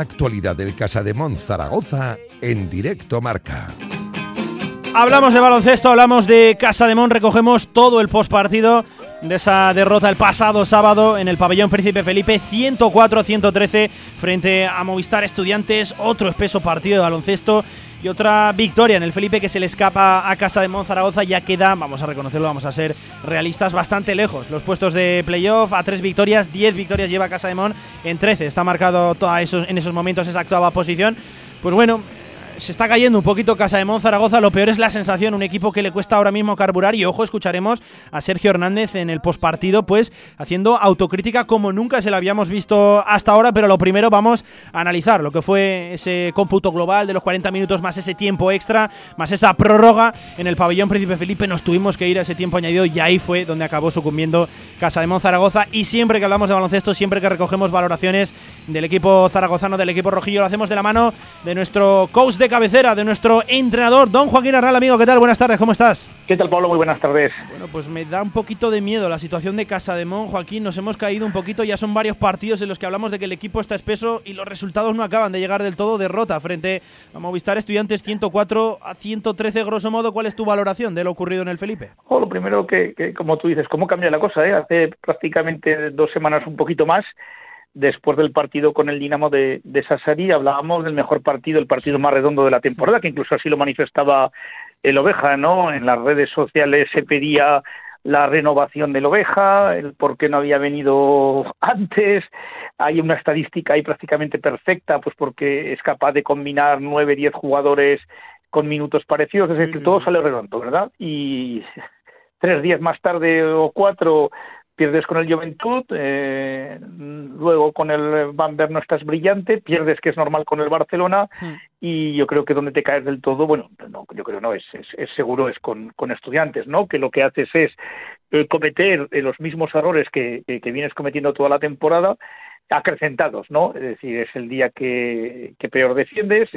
Actualidad del Casademón Zaragoza en directo marca. Hablamos de baloncesto, hablamos de Casa de Mon, recogemos todo el postpartido de esa derrota el pasado sábado en el pabellón Príncipe Felipe 104-113 frente a Movistar Estudiantes, otro espeso partido de baloncesto y otra victoria en el Felipe que se le escapa a Casa de Mon Zaragoza ya queda, vamos a reconocerlo, vamos a ser realistas, bastante lejos. Los puestos de playoff a tres victorias, 10 victorias lleva Casa de Mon en 13, está marcado esos, en esos momentos esa actuaba posición. Pues bueno, se está cayendo un poquito Casa de Mon Zaragoza. Lo peor es la sensación, un equipo que le cuesta ahora mismo carburar. Y ojo, escucharemos a Sergio Hernández en el postpartido, pues haciendo autocrítica como nunca se la habíamos visto hasta ahora. Pero lo primero vamos a analizar lo que fue ese cómputo global de los 40 minutos más ese tiempo extra, más esa prórroga en el pabellón Príncipe Felipe. Nos tuvimos que ir a ese tiempo añadido y ahí fue donde acabó sucumbiendo Casa de Mon Zaragoza. Y siempre que hablamos de baloncesto, siempre que recogemos valoraciones del equipo zaragozano, del equipo rojillo, lo hacemos de la mano de nuestro coach de cabecera, de nuestro entrenador, don Joaquín Arral, amigo. ¿Qué tal? Buenas tardes, ¿cómo estás? ¿Qué tal, Pablo? Muy buenas tardes. Bueno, pues me da un poquito de miedo la situación de Casa de Mon, Joaquín. Nos hemos caído un poquito, ya son varios partidos en los que hablamos de que el equipo está espeso y los resultados no acaban de llegar del todo. Derrota frente a Movistar Estudiantes 104 a 113, grosso modo. ¿Cuál es tu valoración de lo ocurrido en el Felipe? Oh, lo primero que, que, como tú dices, ¿cómo cambia la cosa? Eh? Hace prácticamente dos semanas, un poquito más, después del partido con el Dinamo de, de Sassari, hablábamos del mejor partido, el partido más redondo de la temporada, que incluso así lo manifestaba el Oveja, ¿no? En las redes sociales se pedía la renovación del Oveja, el por qué no había venido antes. Hay una estadística ahí prácticamente perfecta, pues porque es capaz de combinar nueve, diez jugadores con minutos parecidos, es decir, que todo sale redondo, ¿verdad? Y tres días más tarde o cuatro pierdes con el Juventud, eh, luego con el Bamberg no estás brillante, pierdes que es normal con el Barcelona y yo creo que donde te caes del todo, bueno, no, yo creo no, es, es, es seguro es con, con, estudiantes, ¿no? Que lo que haces es eh, cometer eh, los mismos errores que, que, que, vienes cometiendo toda la temporada acrecentados, ¿no? Es decir, es el día que, que peor defiendes,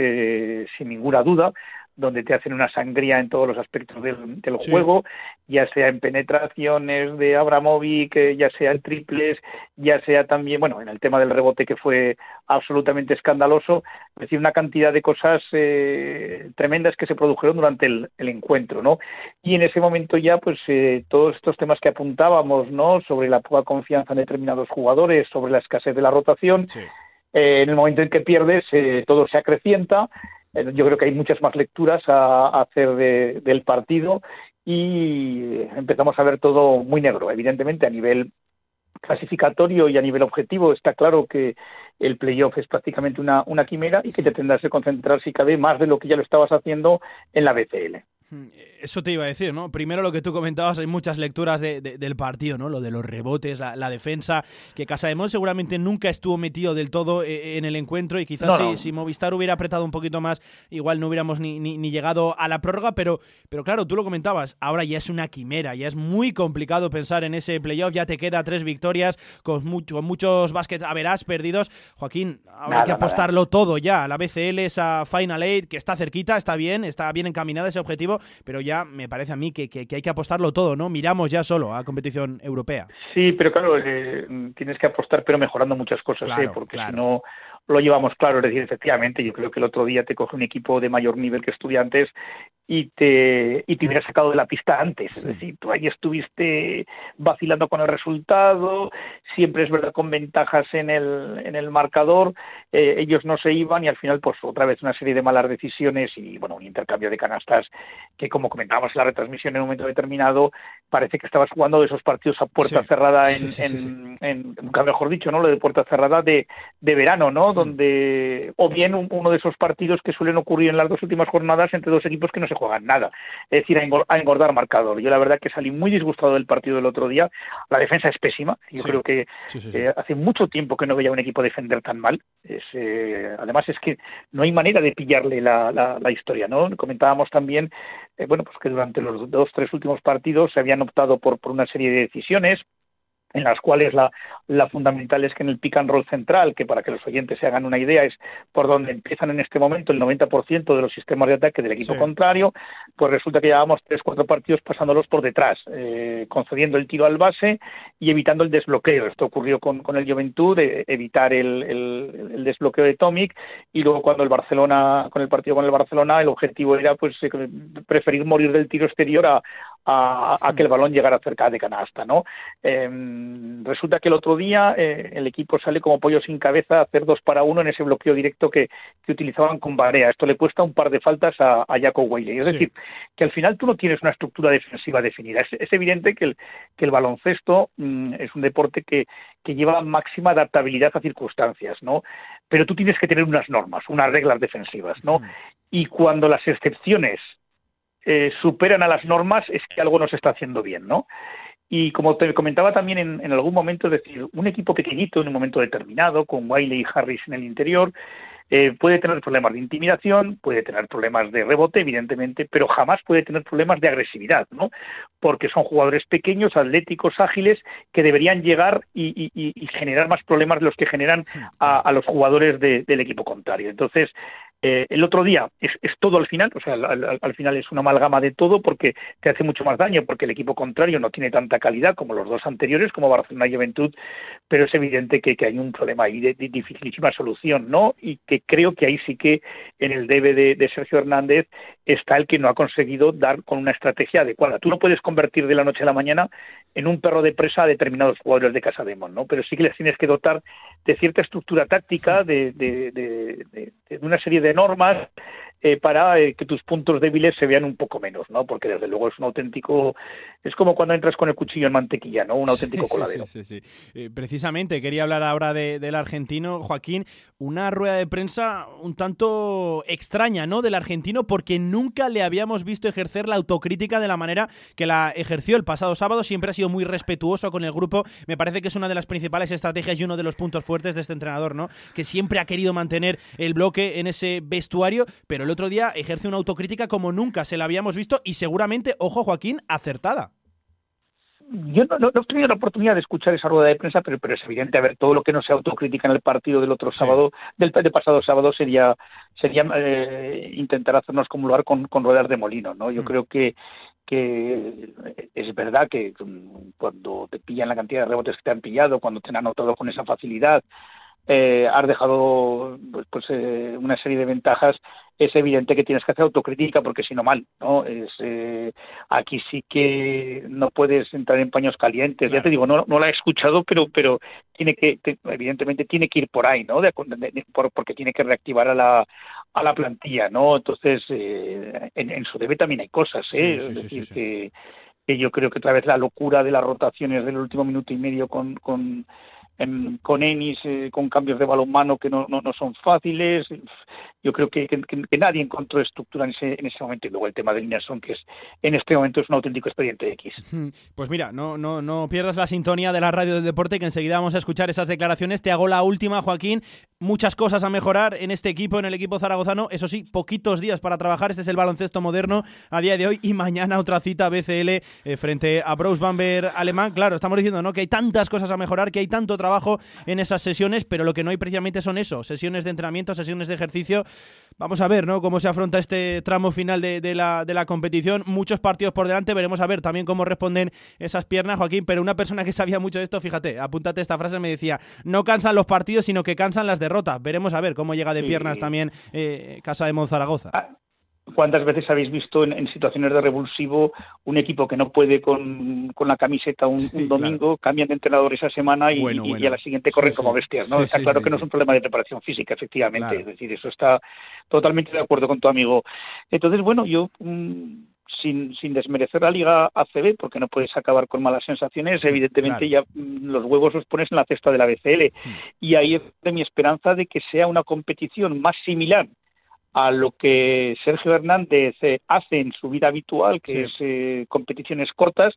sin ninguna duda, donde te hacen una sangría en todos los aspectos del, del sí. juego, ya sea en penetraciones de Abramovic, ya sea en triples, ya sea también, bueno, en el tema del rebote que fue absolutamente escandaloso, es decir, una cantidad de cosas eh, tremendas que se produjeron durante el, el, encuentro, ¿no? Y en ese momento ya, pues, eh, todos estos temas que apuntábamos, ¿no? Sobre la poca confianza en determinados jugadores, sobre la escasez de la rotación, sí. eh, en el momento en que pierdes, eh, todo se acrecienta, yo creo que hay muchas más lecturas a, a hacer de, del partido y empezamos a ver todo muy negro. Evidentemente, a nivel clasificatorio y a nivel objetivo está claro que el playoff es prácticamente una, una quimera y que te tendrás que concentrar, si cabe, más de lo que ya lo estabas haciendo en la BCL. Eso te iba a decir, ¿no? Primero lo que tú comentabas, hay muchas lecturas de, de, del partido, ¿no? Lo de los rebotes, la, la defensa, que Casademón seguramente nunca estuvo metido del todo eh, en el encuentro y quizás no, si, no. si, Movistar hubiera apretado un poquito más, igual no hubiéramos ni, ni, ni, llegado a la prórroga, pero, pero claro, tú lo comentabas, ahora ya es una quimera, ya es muy complicado pensar en ese playoff, ya te queda tres victorias con, mucho, con muchos baskets a verás perdidos. Joaquín, ahora hay que apostarlo nada. todo ya, la BCL, esa Final Eight, que está cerquita, está bien, está bien encaminada ese objetivo, pero ya me parece a mí que, que, que, hay que apostarlo todo, ¿no? Miramos ya solo a competición europea. Sí, pero claro, eh, tienes que apostar, pero mejorando muchas cosas, claro, ¿eh? porque claro. si no, lo llevamos claro. Es decir, efectivamente, yo creo que el otro día te coge un equipo de mayor nivel que estudiantes y te, y te hubiera sacado de la pista antes. Es decir, tú ahí estuviste vacilando con el resultado, siempre es verdad con ventajas en el, en el marcador, eh, ellos no se iban y al final, pues otra vez una serie de malas decisiones y, bueno, un intercambio de canastas que, como comentábamos en la retransmisión en un momento determinado, parece que estabas jugando de esos partidos a puerta cerrada en, en, nunca mejor dicho, ¿no? Lo de puerta cerrada de, de verano, ¿no? Donde, o bien uno de esos partidos que suelen ocurrir en las dos últimas jornadas entre dos equipos que no se juegan nada, es decir, a engordar marcador. Yo la verdad que salí muy disgustado del partido del otro día, la defensa es pésima, yo creo que eh, hace mucho tiempo que no veía un equipo defender tan mal, es, eh, además es que no hay manera de pillarle la, la, historia, ¿no? Comentábamos también, eh, bueno, pues que durante los dos, tres últimos partidos se habían optado por, por una serie de decisiones, en las cuales la, la, fundamental es que en el pick and roll central, que para que los oyentes se hagan una idea es por donde empiezan en este momento el 90% de los sistemas de ataque del equipo contrario, pues resulta que llevamos tres, cuatro partidos pasándolos por detrás, eh, concediendo el tiro al base y evitando el desbloqueo. Esto ocurrió con, con el Juventud, de evitar el, el, desbloqueo de Tomic y luego cuando el Barcelona, con el partido con el Barcelona, el objetivo era pues eh, preferir morir del tiro exterior a, a, que el balón llegara cerca de canasta, ¿no? Em, resulta que el otro día eh, el equipo sale como pollo sin cabeza a hacer dos para uno en ese bloqueo directo que, que utilizaban con Barea. Esto le cuesta un par de faltas a, a Jacob Wiley. Es decir, que al final tú no tienes una estructura defensiva definida. Es, evidente que el, que el baloncesto mm, es un deporte que, que lleva máxima adaptabilidad a circunstancias, ¿no? Pero tú tienes que tener unas normas, unas reglas defensivas, ¿no? Y cuando las excepciones eh, superan a las normas es que algo no se está haciendo bien, ¿no? Y como te comentaba también en, algún momento, es decir, un equipo pequeñito en un momento determinado, con Wiley y Harris en el interior, eh, puede tener problemas de intimidación, puede tener problemas de rebote, evidentemente, pero jamás puede tener problemas de agresividad, ¿no? Porque son jugadores pequeños, atléticos, ágiles, que deberían llegar y, generar más problemas de los que generan a, los jugadores del equipo contrario. Entonces, eh, el otro día es, todo al final, o sea, al, final es una amalgama de todo porque te hace mucho más daño, porque el equipo contrario no tiene tanta calidad como los dos anteriores, como Barcelona y Juventud, pero es evidente que, hay un problema ahí de, dificilísima solución, ¿no? Y que creo que ahí sí que en el debe de, Sergio Hernández está el que no ha conseguido dar con una estrategia adecuada. Tú no puedes convertir de la noche a la mañana en un perro de presa a determinados jugadores de Casa Demon, ¿no? Pero sí que les tienes que dotar de cierta estructura táctica, de, de una serie de normas eh, para eh, que tus puntos débiles se vean un poco menos, ¿no? Porque desde luego es un auténtico, es como cuando entras con el cuchillo en mantequilla, ¿no? Un auténtico coladero. Sí, sí, eh, precisamente quería hablar ahora del argentino, Joaquín, una rueda de prensa un tanto extraña, ¿no? Del argentino porque nunca le habíamos visto ejercer la autocrítica de la manera que la ejerció el pasado sábado. Siempre ha sido muy respetuoso con el grupo. Me parece que es una de las principales estrategias y uno de los puntos fuertes de este entrenador, ¿no? Que siempre ha querido mantener el bloque en ese vestuario, pero otro día ejerce una autocrítica como nunca se la habíamos visto y seguramente, ojo Joaquín, acertada. Yo no, he tenido la oportunidad de escuchar esa rueda de prensa, pero, pero es evidente, a ver, todo lo que no se autocrítica en el partido del otro sábado, del, pasado sábado, sería sería eh, intentar hacernos acumular con, con ruedas de molino, ¿no? Yo hmm. creo que, que es verdad que mm, cuando te pillan la cantidad de rebotes que te han pillado, cuando te han anotado con esa facilidad, eh, has dejado pues, pues eh, una serie de ventajas, es evidente que tienes que hacer autocrítica porque si no mal, ¿no? Es, eh, aquí sí que no puedes entrar en paños calientes. Ya te digo, no, no la he escuchado, pero pero tiene que, evidentemente tiene que ir por ahí, ¿no? porque tiene que reactivar a la a la plantilla, ¿no? Entonces, eh, en, en, su debe también hay cosas, ¿eh? es decir, que, que yo creo que otra vez la locura de las rotaciones del último minuto y medio con, con con Ennis, eh, con cambios de balonmano que no, no, no, son fáciles. Yo creo que, que, nadie encontró estructura en ese, en ese momento. Y luego el tema del Nelson, que es en este momento es un auténtico expediente X. Pues mira, no, no, no pierdas la sintonía de la radio del deporte, que enseguida vamos a escuchar esas declaraciones. Te hago la última, Joaquín. Muchas cosas a mejorar en este equipo, en el equipo zaragozano. Eso sí, poquitos días para trabajar. Este es el baloncesto moderno a día de hoy. Y mañana otra cita BCL eh, frente a Bruce Bamber alemán. Claro, estamos diciendo ¿no? que hay tantas cosas a mejorar, que hay tanto trabajo en esas sesiones, pero lo que no hay precisamente son eso, sesiones de entrenamiento, sesiones de ejercicio. Vamos a ver, ¿no? Cómo se afronta este tramo final de, la, de la competición. Muchos partidos por delante, veremos a ver también cómo responden esas piernas, Joaquín. Pero una persona que sabía mucho de esto, fíjate, apúntate esta frase, me decía, no cansan los partidos, sino que cansan las derrotas derrota. Veremos a ver cómo llega de Sí. piernas también eh, Casa de Monzaragoza. ¿Cuántas veces habéis visto en, en situaciones de revulsivo un equipo que no puede con, con la camiseta un, un domingo, cambian de entrenador esa semana y, Bueno, y- y bueno. a la siguiente corren Sí, como sí. bestias? ¿no? Sí, está sí, claro sí, que no sí. es un problema de preparación física, efectivamente. Claro. Es decir, eso está totalmente de acuerdo con tu amigo. Entonces, bueno, yo... mm, sin, sin desmerecer la Liga ACB, porque no puedes acabar con malas sensaciones, evidentemente ya mm, los huevos los pones en la cesta de la BCL. Y ahí es de mi esperanza de que sea una competición más similar a lo que Sergio Hernández eh, hace en su vida habitual, que Sí. es eh, competiciones cortas,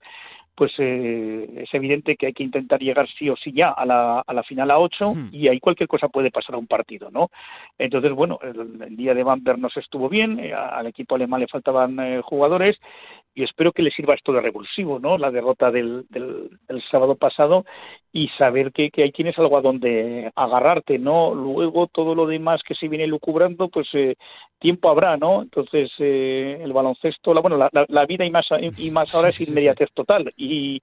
pues eh, es evidente que hay que intentar llegar sí o sí ya a la, a la final a 8 y ahí cualquier cosa puede pasar a un partido, ¿no? Entonces, bueno, el, el día de Bamberg no se estuvo bien, eh, al equipo alemán le faltaban eh, jugadores y espero que le sirva esto de revulsivo, ¿no? La derrota del, del, del sábado pasado y saber que, que ahí tienes algo a donde agarrarte, ¿no? Luego todo lo demás que se viene lucubrando, pues eh, tiempo habrá, ¿no? Entonces eh, el baloncesto, la, bueno, la, la, la vida y más, y más ahora es inmediatez total y,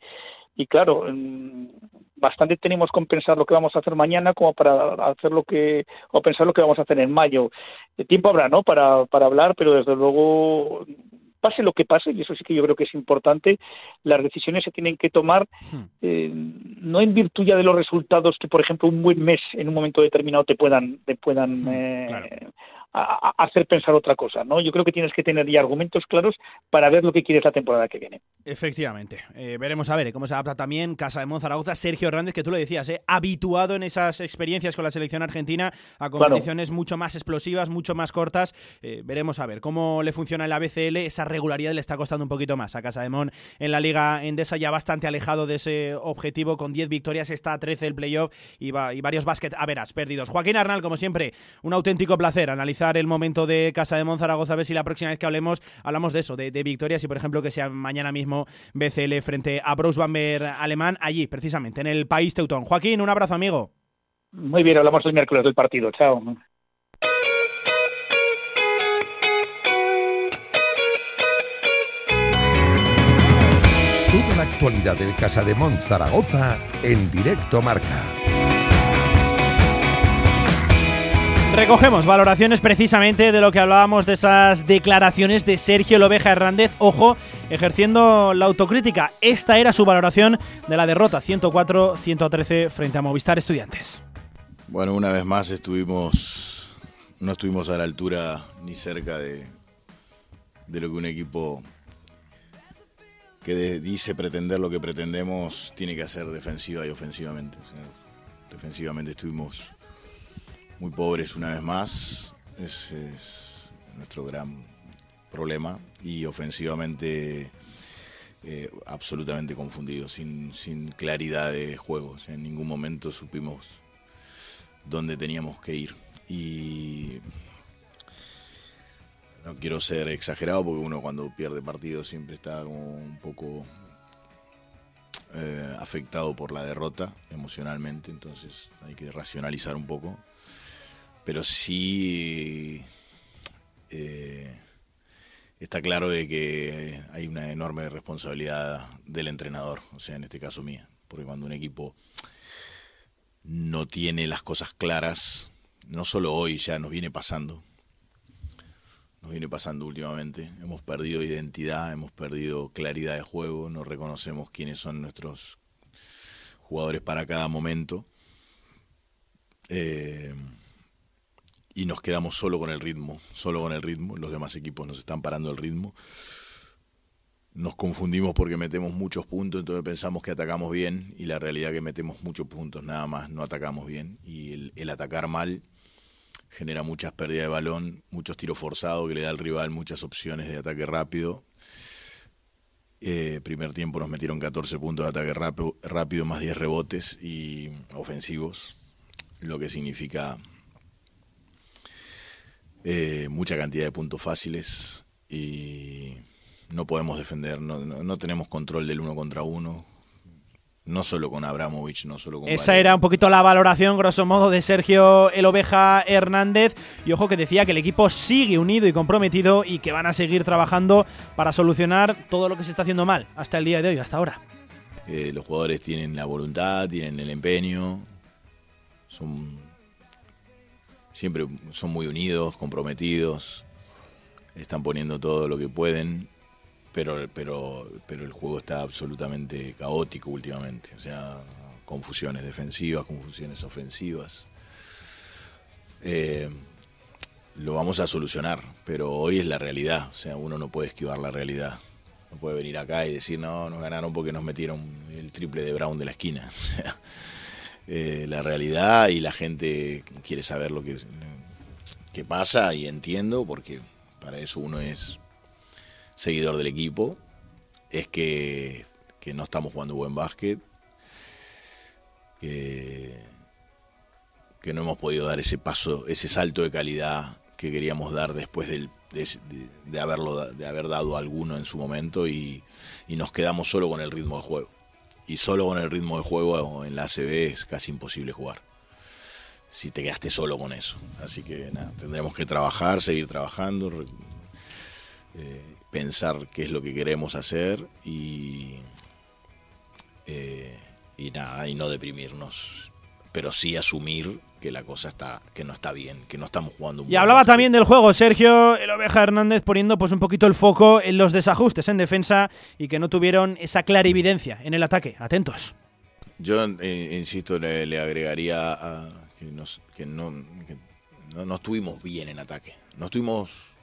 y claro, mm, bastante tenemos con pensar lo que vamos a hacer mañana como para hacer lo que o pensar lo que vamos a hacer en mayo. Eh, tiempo habrá, ¿no? Para, para hablar, pero desde luego pase lo que pase, y eso sí que yo creo que es importante, las decisiones se tienen que tomar eh, no en virtud ya de los resultados que, por ejemplo, un buen mes en un momento determinado te puedan, te puedan eh, a- a- hacer pensar otra cosa, ¿no? Yo creo que tienes que tener ya argumentos claros para ver lo que quieres la temporada que viene. Efectivamente. Eh, veremos a ver eh, cómo se adapta también Casa de Monzaragoza. Sergio Hernández, que tú lo decías, eh, habituado en esas experiencias con la selección argentina a competiciones mucho más explosivas, mucho más cortas. Eh, veremos a ver cómo le funciona en la BCL. Esa regularidad le está costando un poquito más a Casa de Mon en la Liga Endesa, ya bastante alejado de ese objetivo. Con 10 victorias está a 13 el playoff y, va- y varios básquet a veras perdidos. Joaquín Arnal, como siempre, un auténtico placer analizar el momento de Casa de Monzaragoza. A ver si la próxima vez que hablemos, hablamos de eso, de, de victorias y, por ejemplo, que sea mañana mismo BCL frente a Bruce Bamber alemán, allí, precisamente, en el país teutón. Joaquín, un abrazo, amigo. Muy bien, hablamos el miércoles del partido. Chao. Toda la actualidad del Casa de Mon Zaragoza en directo marca. Recogemos valoraciones precisamente de lo que hablábamos de esas declaraciones de Sergio Lobeja Hernández. Ojo, ejerciendo la autocrítica. Esta era su valoración de la derrota 104-113 frente a Movistar Estudiantes. Bueno, una vez más estuvimos, no estuvimos a la altura ni cerca de, de lo que un equipo que dice pretender lo que pretendemos tiene que hacer defensiva y ofensivamente. Defensivamente estuvimos muy pobres una vez más, ese es nuestro gran problema, y ofensivamente eh, absolutamente confundidos, sin, sin claridad de juego. En ningún momento supimos dónde teníamos que ir. Y no quiero ser exagerado porque uno cuando pierde partido siempre está como un poco eh, afectado por la derrota emocionalmente, entonces hay que racionalizar un poco. Pero sí eh, está claro de que hay una enorme responsabilidad del entrenador, o sea, en este caso mía, porque cuando un equipo no tiene las cosas claras, no solo hoy, ya nos viene pasando, nos viene pasando últimamente, hemos perdido identidad, hemos perdido claridad de juego, no reconocemos quiénes son nuestros jugadores para cada momento. Eh, y nos quedamos solo con el ritmo, solo con el ritmo, los demás equipos nos están parando el ritmo. Nos confundimos porque metemos muchos puntos, entonces pensamos que atacamos bien y la realidad es que metemos muchos puntos, nada más no atacamos bien. Y el, atacar mal genera muchas pérdidas de balón, muchos tiros forzados que le da al rival muchas opciones de ataque rápido. Eh, primer tiempo nos metieron 14 puntos de ataque rápido, rápido más 10 rebotes y ofensivos, lo que significa eh, mucha cantidad de puntos fáciles y no podemos defender, no, no- no tenemos control del uno contra uno, no solo con Abramovich, no solo con Esa era un poquito la valoración, grosso modo, de Sergio El Oveja Hernández. Y ojo que decía que el equipo sigue unido y comprometido y que van a seguir trabajando para solucionar todo lo que se está haciendo mal hasta el día de hoy, hasta ahora. Eh, los jugadores tienen la voluntad, tienen el empeño, son siempre son muy unidos, comprometidos, están poniendo todo lo que pueden, pero, pero, pero el juego está absolutamente caótico últimamente. O sea, confusiones defensivas, confusiones ofensivas. Eh, lo vamos a solucionar, pero hoy es la realidad, o sea, uno no puede esquivar la realidad. No puede venir acá y decir, no, nos ganaron porque nos metieron el triple de Brown de la esquina. O sea, eh, la realidad y la gente quiere saber lo que, pasa y entiendo, porque para eso uno es seguidor del equipo, es que, que no estamos jugando buen básquet, que, que no hemos podido dar ese paso, ese salto de calidad que queríamos dar después del, de, de, haberlo, de haber dado alguno en su momento y, y, nos quedamos solo con el ritmo de juego. Y solo con el ritmo de juego en la ACB es casi imposible jugar. Si te quedaste solo con eso. Así que nada, tendremos que trabajar, seguir trabajando, eh, pensar qué es lo que queremos hacer y, eh, y nada, y no deprimirnos. Pero sí asumir que la cosa está que no está bien, que no estamos jugando un Y hablaba también del juego Sergio el Oveja Hernández poniendo pues un poquito el foco en los desajustes en defensa y que no tuvieron esa clarividencia en el ataque. Atentos. Yo eh, insisto le, le agregaría a, que, nos, que, no, que no, no estuvimos bien en ataque. No estuvimos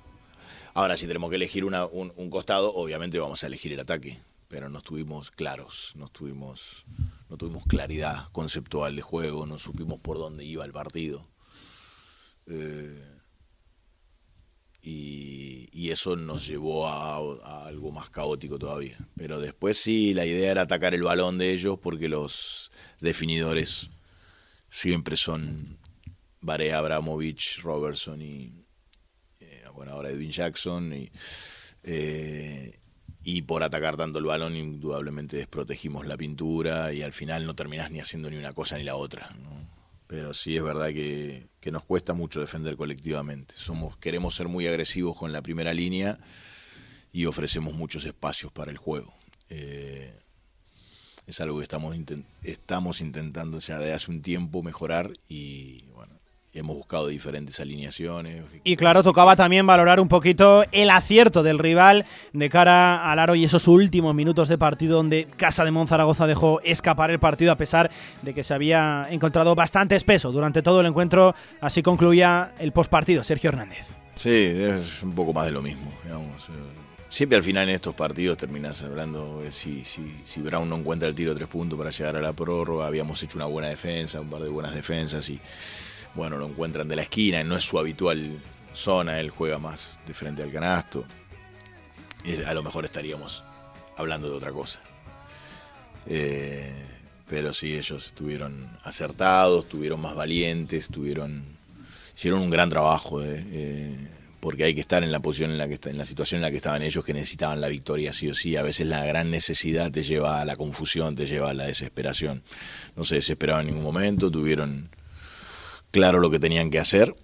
Ahora, si tenemos que elegir una, un, un, costado, obviamente vamos a elegir el ataque, pero no estuvimos claros, no estuvimos, no tuvimos claridad conceptual de juego, no supimos por dónde iba el partido. Eh, y, eso nos llevó a, algo más caótico todavía. Pero después sí, la idea era atacar el balón de ellos porque los definidores siempre son Barea, Abramovich, Robertson y, bueno, ahora Edwin Jackson, y, eh, y por atacar tanto el balón indudablemente desprotegimos la pintura y al final no terminás ni haciendo ni una cosa ni la otra. ¿no? Pero sí es verdad que, que, nos cuesta mucho defender colectivamente. Somos, queremos ser muy agresivos con la primera línea y ofrecemos muchos espacios para el juego. Eh, es algo que estamos, estamos intentando ya de hace un tiempo mejorar y bueno, hemos buscado diferentes alineaciones. Y claro, tocaba también valorar un poquito el acierto del rival de cara al aro y esos últimos minutos de partido donde Casa de Monzaragoza dejó escapar el partido a pesar de que se había encontrado bastante espeso durante todo el encuentro. Así concluía el postpartido, Sergio Hernández. Sí, es un poco más de lo mismo, digamos. Siempre al final en estos partidos terminas hablando de si, si, si Brown no encuentra el tiro de tres puntos para llegar a la prórroga, habíamos hecho una buena defensa, un par de buenas defensas y bueno, lo encuentran de la esquina, no es su habitual zona, él juega más de frente al canasto. A lo mejor estaríamos hablando de otra cosa. Eh, pero sí, ellos estuvieron acertados, estuvieron más valientes, estuvieron, hicieron un gran trabajo, eh, eh, porque hay que estar en la posición en la que en la situación en la que estaban ellos, que necesitaban la victoria sí o sí. A veces la gran necesidad te lleva a la confusión, te lleva a la desesperación. No se desesperaban en ningún momento, tuvieron claro lo que tenían que hacer.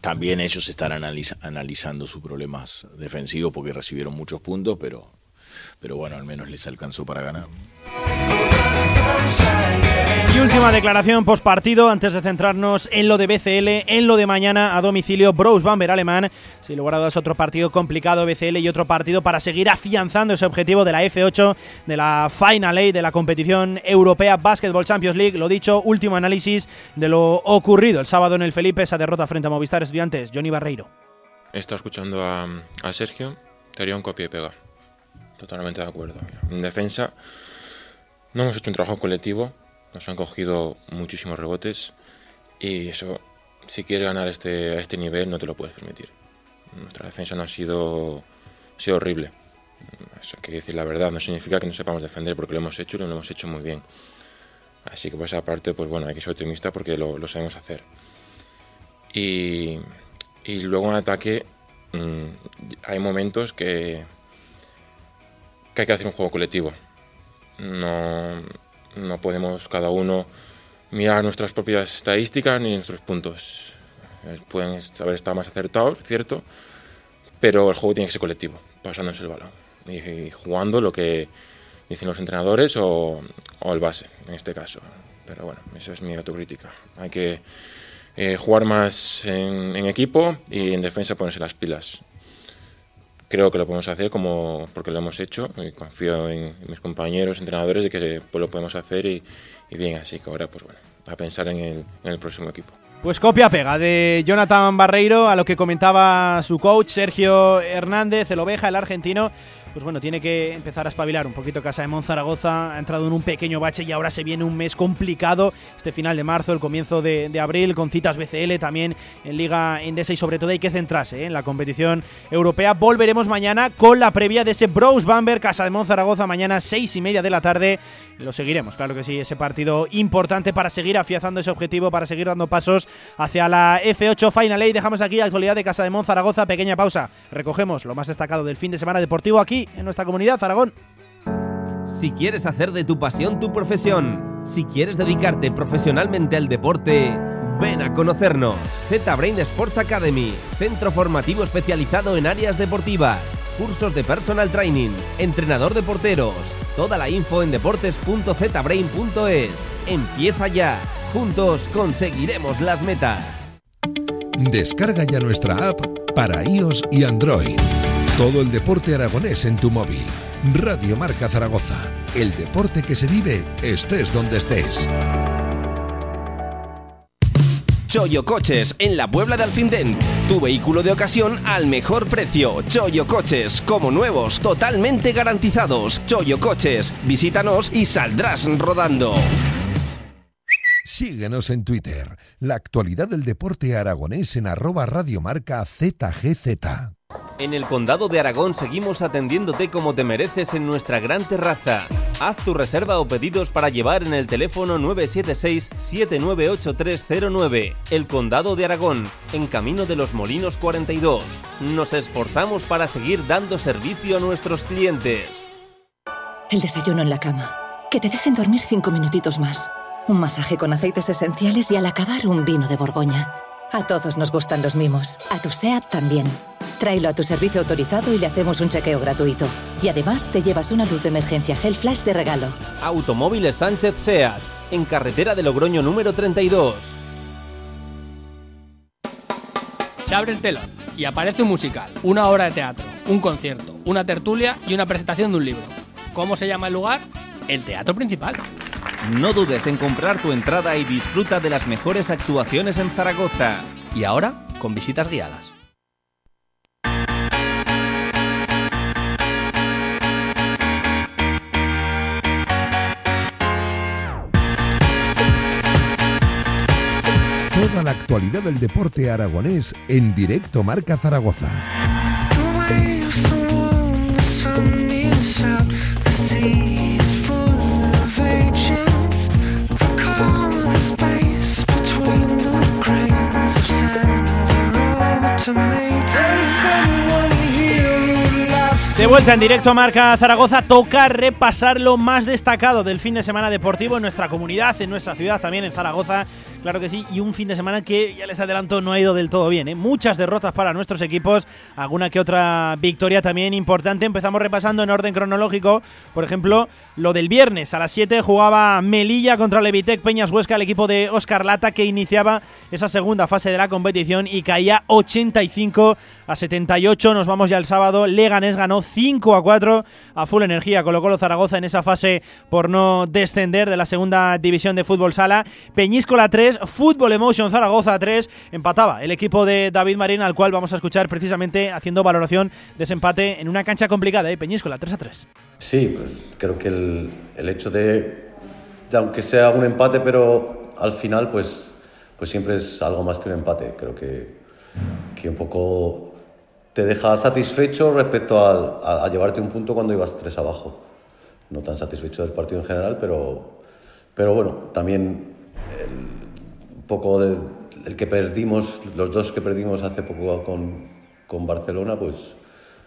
También ellos están analiza analizando sus problemas defensivos porque recibieron muchos puntos, pero, pero bueno, al menos les alcanzó para ganar. Y última declaración post partido antes de centrarnos en lo de BCL, en lo de mañana a domicilio Bros Bamber alemán. Sin lugar a dudas otro partido complicado BCL y otro partido para seguir afianzando ese objetivo de la F8 de la Final A de la competición europea Basketball Champions League. Lo dicho, último análisis de lo ocurrido el sábado en el Felipe, esa derrota frente a Movistar Estudiantes. Johnny Barreiro. Estado escuchando a, a Sergio, te haría un copia y pegar. Totalmente de acuerdo. En defensa no hemos hecho un trabajo colectivo, nos han cogido muchísimos rebotes y eso, si quieres ganar este, a este nivel, no te lo puedes permitir. Nuestra defensa no ha sido, ha sido horrible. Eso hay que decir la verdad, no significa que no sepamos defender porque lo hemos hecho y lo hemos hecho muy bien. Así que por esa parte, pues bueno, hay que ser optimista porque lo, sabemos hacer. Y, y, luego en ataque mmm, hay momentos que, que hay que hacer un juego colectivo no, no podemos cada uno mirar nuestras propias estadísticas ni nuestros puntos. Pueden haber estado más acertados, cierto, pero el juego tiene que ser colectivo, pasándose el balón y, jugando lo que dicen los entrenadores o, o, el base, en este caso. Pero bueno, esa es mi autocrítica. Hay que eh, jugar más en, en equipo y en defensa ponerse las pilas creo que lo podemos hacer como porque lo hemos hecho y confío en, mis compañeros, entrenadores de que pues, lo podemos hacer y, bien, así que ahora pues bueno, a pensar en el, en el próximo equipo. Pues copia pega de Jonathan Barreiro a lo que comentaba su coach Sergio Hernández, el oveja, el argentino pues bueno, tiene que empezar a espabilar un poquito Casa de Monzaragoza. Ha entrado en un pequeño bache y ahora se viene un mes complicado. Este final de marzo, el comienzo de, abril, con citas BCL también en Liga Endesa y sobre todo hay que centrarse ¿eh? en la competición europea. Volveremos mañana con la previa de ese Bros Bamber Casa de Monzaragoza, mañana seis y media de la tarde lo seguiremos, claro que sí, ese partido importante para seguir afianzando ese objetivo, para seguir dando pasos hacia la F8 Final y Dejamos aquí la actualidad de Casa de Mon Zaragoza, pequeña pausa. Recogemos lo más destacado del fin de semana deportivo aquí en nuestra comunidad, Aragón. Si quieres hacer de tu pasión tu profesión, si quieres dedicarte profesionalmente al deporte, ven a conocernos. Z-Brain Sports Academy, centro formativo especializado en áreas deportivas, cursos de personal training, entrenador de porteros Toda la info en deportes.zbrain.es. Empieza ya. Juntos conseguiremos las metas. Descarga ya nuestra app para iOS y Android. Todo el deporte aragonés en tu móvil. Radio Marca Zaragoza. El deporte que se vive estés donde estés. Choyo Coches en la Puebla de Alfindén. Tu vehículo de ocasión al mejor precio. Choyo Coches, como nuevos, totalmente garantizados. Choyo Coches, visítanos y saldrás rodando. Síguenos en Twitter. La actualidad del deporte aragonés en arroba radiomarca ZGZ. En el Condado de Aragón seguimos atendiéndote como te mereces en nuestra gran terraza. Haz tu reserva o pedidos para llevar en el teléfono 976-798309. El Condado de Aragón, en Camino de los Molinos 42. Nos esforzamos para seguir dando servicio a nuestros clientes. El desayuno en la cama. Que te dejen dormir cinco minutitos más. Un masaje con aceites esenciales y al acabar un vino de Borgoña. A todos nos gustan los mimos. A tu SEAT también. Tráelo a tu servicio autorizado y le hacemos un chequeo gratuito. Y además te llevas una luz de emergencia Hell Flash de regalo. Automóviles Sánchez SEAT. En carretera de Logroño número 32. Se abre el telón y aparece un musical, una obra de teatro, un concierto, una tertulia y una presentación de un libro. ¿Cómo se llama el lugar? El teatro principal. No dudes en comprar tu entrada y disfruta de las mejores actuaciones en Zaragoza. Y ahora, con visitas guiadas. Toda la actualidad del deporte aragonés en directo Marca Zaragoza. De vuelta en directo a Marca Zaragoza, toca repasar lo más destacado del fin de semana deportivo en nuestra comunidad, en nuestra ciudad, también en Zaragoza Claro que sí, y un fin de semana que ya les adelanto no ha ido del todo bien. ¿eh? Muchas derrotas para nuestros equipos, alguna que otra victoria también importante. Empezamos repasando en orden cronológico, por ejemplo, lo del viernes a las 7 jugaba Melilla contra Levitec Peñas Huesca, el equipo de Oscar Lata que iniciaba esa segunda fase de la competición y caía 85 a 78. Nos vamos ya el sábado, Leganés ganó 5 a 4 a full energía, colocó lo Zaragoza en esa fase por no descender de la segunda división de fútbol sala. Peñíscola 3, Fútbol Emotion Zaragoza 3, empataba el equipo de David Marín, al cual vamos a escuchar precisamente haciendo valoración de ese empate en una cancha complicada, ¿eh? Peñíscola 3 a 3. Sí, pues creo que el, el hecho de, aunque sea un empate, pero al final, pues, pues siempre es algo más que un empate. Creo que, que un poco te deja satisfecho respecto a, a, llevarte un punto cuando ibas tres abajo. No tan satisfecho del partido en general, pero, pero bueno, también el, poco el que perdimos, los dos que perdimos hace poco con, con Barcelona, pues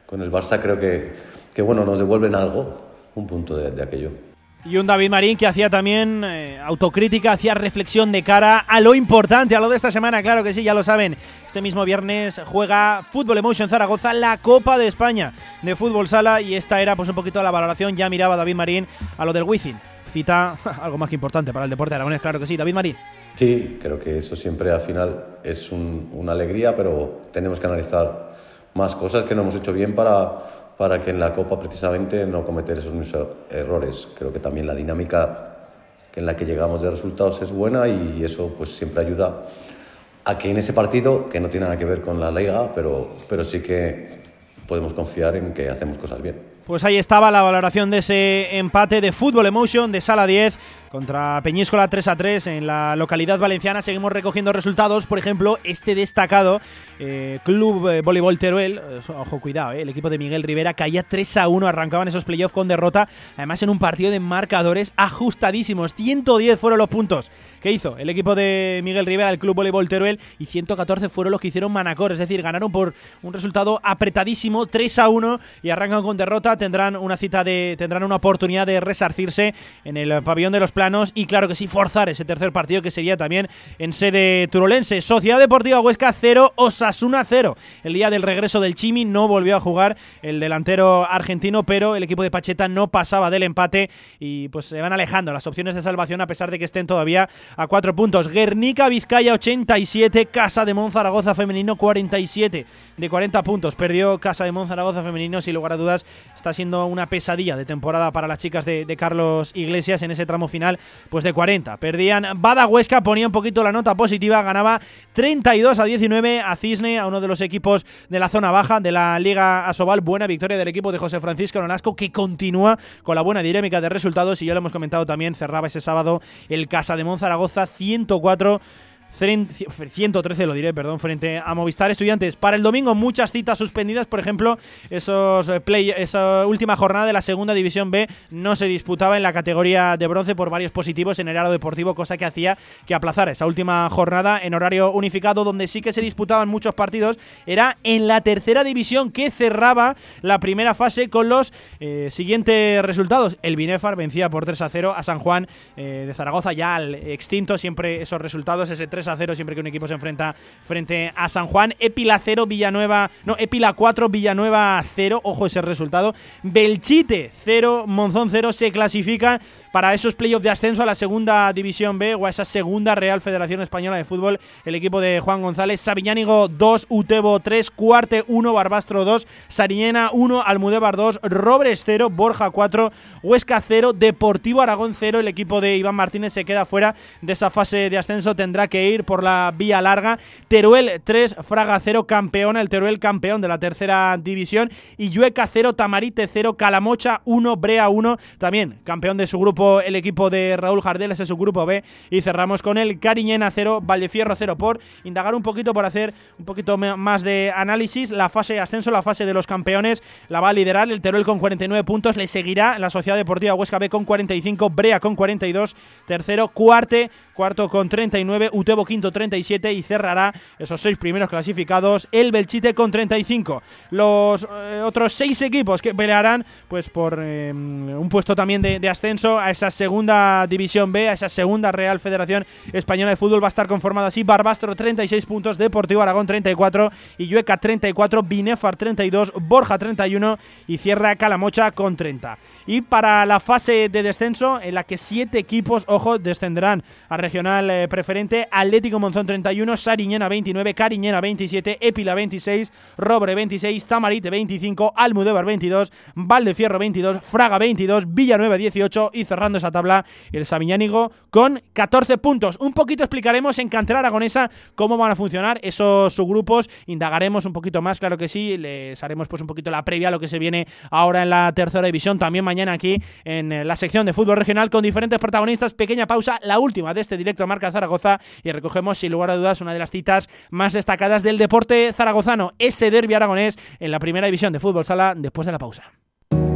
con el Barça creo que, que bueno, nos devuelven algo, un punto de, aquello. Y un David Marín que hacía también eh, autocrítica, hacía reflexión de cara a lo importante, a lo de esta semana, claro que sí, ya lo saben. Este mismo viernes juega Fútbol Emotion Zaragoza, la Copa de España de Fútbol Sala, y esta era pues un poquito la valoración, ya miraba David Marín a lo del Wizzing cita algo más que importante para el deporte aragonés, claro que sí. David Marín. Sí, creo que eso siempre al final es un- una alegría, pero tenemos que analizar más cosas que no hemos hecho bien para, para que en la Copa precisamente no cometer esos mismos errores. Creo que también la dinámica en la que llegamos de resultados es buena y eso pues siempre ayuda a que en ese partido, que no tiene nada que ver con la liga, pero, pero sí que podemos confiar en que hacemos cosas bien. Pues ahí estaba la valoración de ese empate de Fútbol Emotion de Sala 10 contra Peñíscola 3 a 3 en la localidad valenciana. Seguimos recogiendo resultados, por ejemplo, este destacado eh, Club eh, Voleibol Teruel. Ojo, cuidado, eh, el equipo de Miguel Rivera caía 3 a 1, arrancaban esos playoffs con derrota, además en un partido de marcadores ajustadísimos. 110 fueron los puntos que hizo el equipo de Miguel Rivera, el Club Voleibol Teruel, y 114 fueron los que hicieron Manacor, es decir, ganaron por un resultado apretadísimo, 3 a 1 y arrancan con derrota, tendrán una cita de tendrán una oportunidad de resarcirse en el pabellón de los y claro que sí forzar ese tercer partido que sería también en sede turolense. Sociedad Deportiva Huesca 0, Osasuna 0. El día del regreso del Chimi no volvió a jugar el delantero argentino, pero el equipo de Pacheta no pasaba del empate y pues se van alejando las opciones de salvación a pesar de que estén todavía a cuatro puntos. Guernica Vizcaya 87, Casa de Monzaragoza femenino 47 de 40 puntos. Perdió Casa de Monzaragoza femenino, sin lugar a dudas está siendo una pesadilla de temporada para las chicas de Carlos Iglesias en ese tramo final, pues de 40. Perdían Bada Huesca, ponía un poquito la nota positiva, ganaba 32 a 19 a Cisne, a uno de los equipos de la zona baja de la Liga Asobal. Buena victoria del equipo de José Francisco Nolasco, que continúa con la buena dinámica de resultados. Y ya lo hemos comentado también, cerraba ese sábado el Casa de Monzaragoza 104. 113 lo diré, perdón, frente a Movistar Estudiantes. Para el domingo muchas citas suspendidas, por ejemplo, eh, esa última jornada de la Segunda División B no se disputaba en la categoría de bronce por varios positivos en el aro deportivo, cosa que hacía que aplazar esa última jornada en horario unificado, donde sí que se disputaban muchos partidos, era en la tercera división que cerraba la primera fase con los eh, siguientes resultados. El Binefar vencía por 3 a 0 a San Juan eh, de Zaragoza, ya al extinto, siempre esos resultados, ese 3 a 0 siempre que un equipo se enfrenta frente a San Juan. Epila 0, Villanueva, no, Epila 4, Villanueva 0, ojo ese resultado. Belchite 0, Monzón 0 se clasifica para esos playoffs de ascenso a la segunda división B o a esa segunda Real Federación Española de Fútbol. El equipo de Juan González, Sabiñánigo 2, Utebo 3, Cuarte 1, Barbastro 2, Sariñena 1, Almudévar 2, Robres 0, Borja 4, Huesca 0, Deportivo Aragón 0. El equipo de Iván Martínez se queda fuera de esa fase de ascenso, tendrá que ir por la vía larga. Teruel 3, Fraga 0, campeón, el Teruel campeón de la tercera división. Y Llueca 0, Tamarite 0, Calamocha 1, Brea 1, también campeón de su grupo el equipo de Raúl Jardel, ese es su grupo B. Y cerramos con el Cariñena 0, Valdefierro 0 por indagar un poquito, por hacer un poquito más de análisis. La fase de ascenso, la fase de los campeones, la va a liderar el Teruel con 49 puntos. Le seguirá la Sociedad Deportiva Huesca B con 45, Brea con 42, tercero, Cuarte, cuarto con 39, Utebo quinto 37 y cerrará esos seis primeros clasificados el Belchite con 35. Los eh, otros seis equipos que pelearán pues por eh, un puesto también de ascenso a esa segunda división B, a esa segunda Real Federación Española de Fútbol va a estar conformado así, Barbastro 36 puntos, Deportivo Aragón 34, Illueca 34, Binefar 32, Borja 31 y cierra Calamocha con 30. Y para la fase de descenso en la que siete equipos, ojo, descenderán a regional eh, preferente, Atlético Monzón 31, Sariñena 29, Cariñena 27, Épila 26, Robre 26, Tamarite 25, Almudévar 22, Valdefierro 22, Fraga 22, Villanueva 18 y cerrando esa tabla el Sabiñánigo con 14 puntos. Un poquito explicaremos en Cantera Aragonesa cómo van a funcionar esos subgrupos, indagaremos un poquito más, claro que sí, les haremos pues un poquito la previa a lo que se viene ahora en la tercera división, también mañana aquí en eh, la sección de fútbol regional con diferentes protagonistas. Pequeña pausa, la última de este directo a Marca Zaragoza y recogemos sin lugar a dudas una de las citas más destacadas del deporte zaragozano, ese derbi aragonés en la primera división de fútbol sala después de la pausa.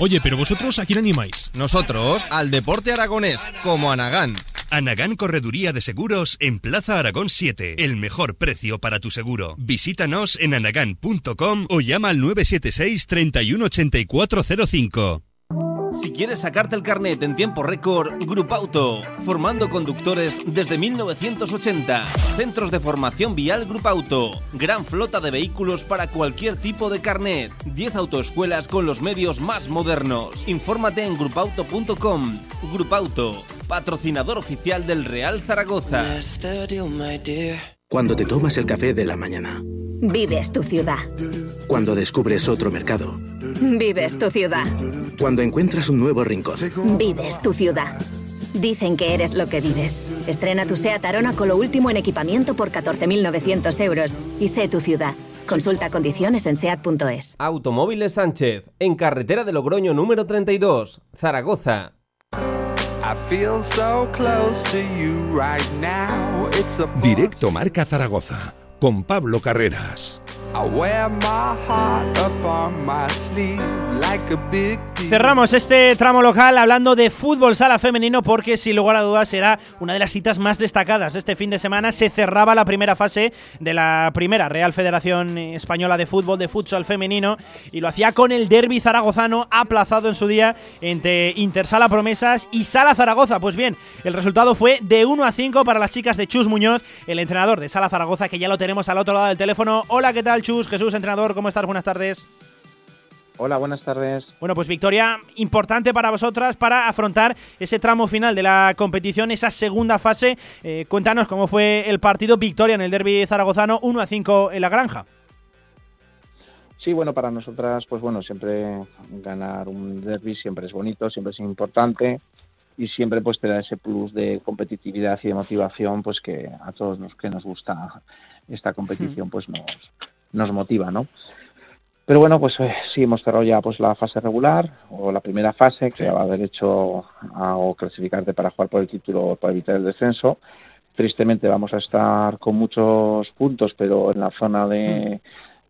Oye, pero vosotros a quién animáis? Nosotros al deporte aragonés, como Anagán. Anagán Correduría de Seguros en Plaza Aragón 7. El mejor precio para tu seguro. Visítanos en anagán.com o llama al 976 318405. Si quieres sacarte el carnet en tiempo récord, Grupo Auto, formando conductores desde 1980. Centros de formación vial Grupo Auto, gran flota de vehículos para cualquier tipo de carnet. 10 autoescuelas con los medios más modernos. Infórmate en grupauto.com. Grupo Auto, patrocinador oficial del Real Zaragoza. Cuando te tomas el café de la mañana. Vives tu ciudad. Cuando descubres otro mercado. Vives tu ciudad. Cuando encuentras un nuevo rincón. Vives tu ciudad. Dicen que eres lo que vives. Estrena tu SEAT Arona con lo último en equipamiento por 14.900 euros. Y sé tu ciudad. Consulta condiciones en SEAT.es. Automóviles Sánchez, en carretera de Logroño número 32, Zaragoza. Directo Marca Zaragoza con Pablo Carreras. Cerramos este tramo local hablando de fútbol sala femenino porque sin lugar a dudas será una de las citas más destacadas. Este fin de semana se cerraba la primera fase de la primera Real Federación Española de Fútbol de Futsal Femenino y lo hacía con el derby zaragozano aplazado en su día entre Intersala Promesas y Sala Zaragoza. Pues bien, el resultado fue de 1 a 5 para las chicas de Chus Muñoz, el entrenador de Sala Zaragoza que ya lo tenemos al otro lado del teléfono. Hola, ¿qué tal Chus? Jesús, entrenador, ¿cómo estás? Buenas tardes. Hola, buenas tardes. Bueno, pues victoria importante para vosotras para afrontar ese tramo final de la competición, esa segunda fase. Eh, cuéntanos cómo fue el partido, victoria en el derby zaragozano, 1 a 5 en la granja. Sí, bueno, para nosotras, pues bueno, siempre ganar un derby siempre es bonito, siempre es importante y siempre pues te da ese plus de competitividad y de motivación, pues que a todos los que nos gusta esta competición, pues nos, nos motiva, ¿no? Pero bueno, pues eh, sí hemos cerrado ya pues la fase regular o la primera fase que va a derecho a o clasificarte para jugar por el título o para evitar el descenso. Tristemente vamos a estar con muchos puntos, pero en la zona de,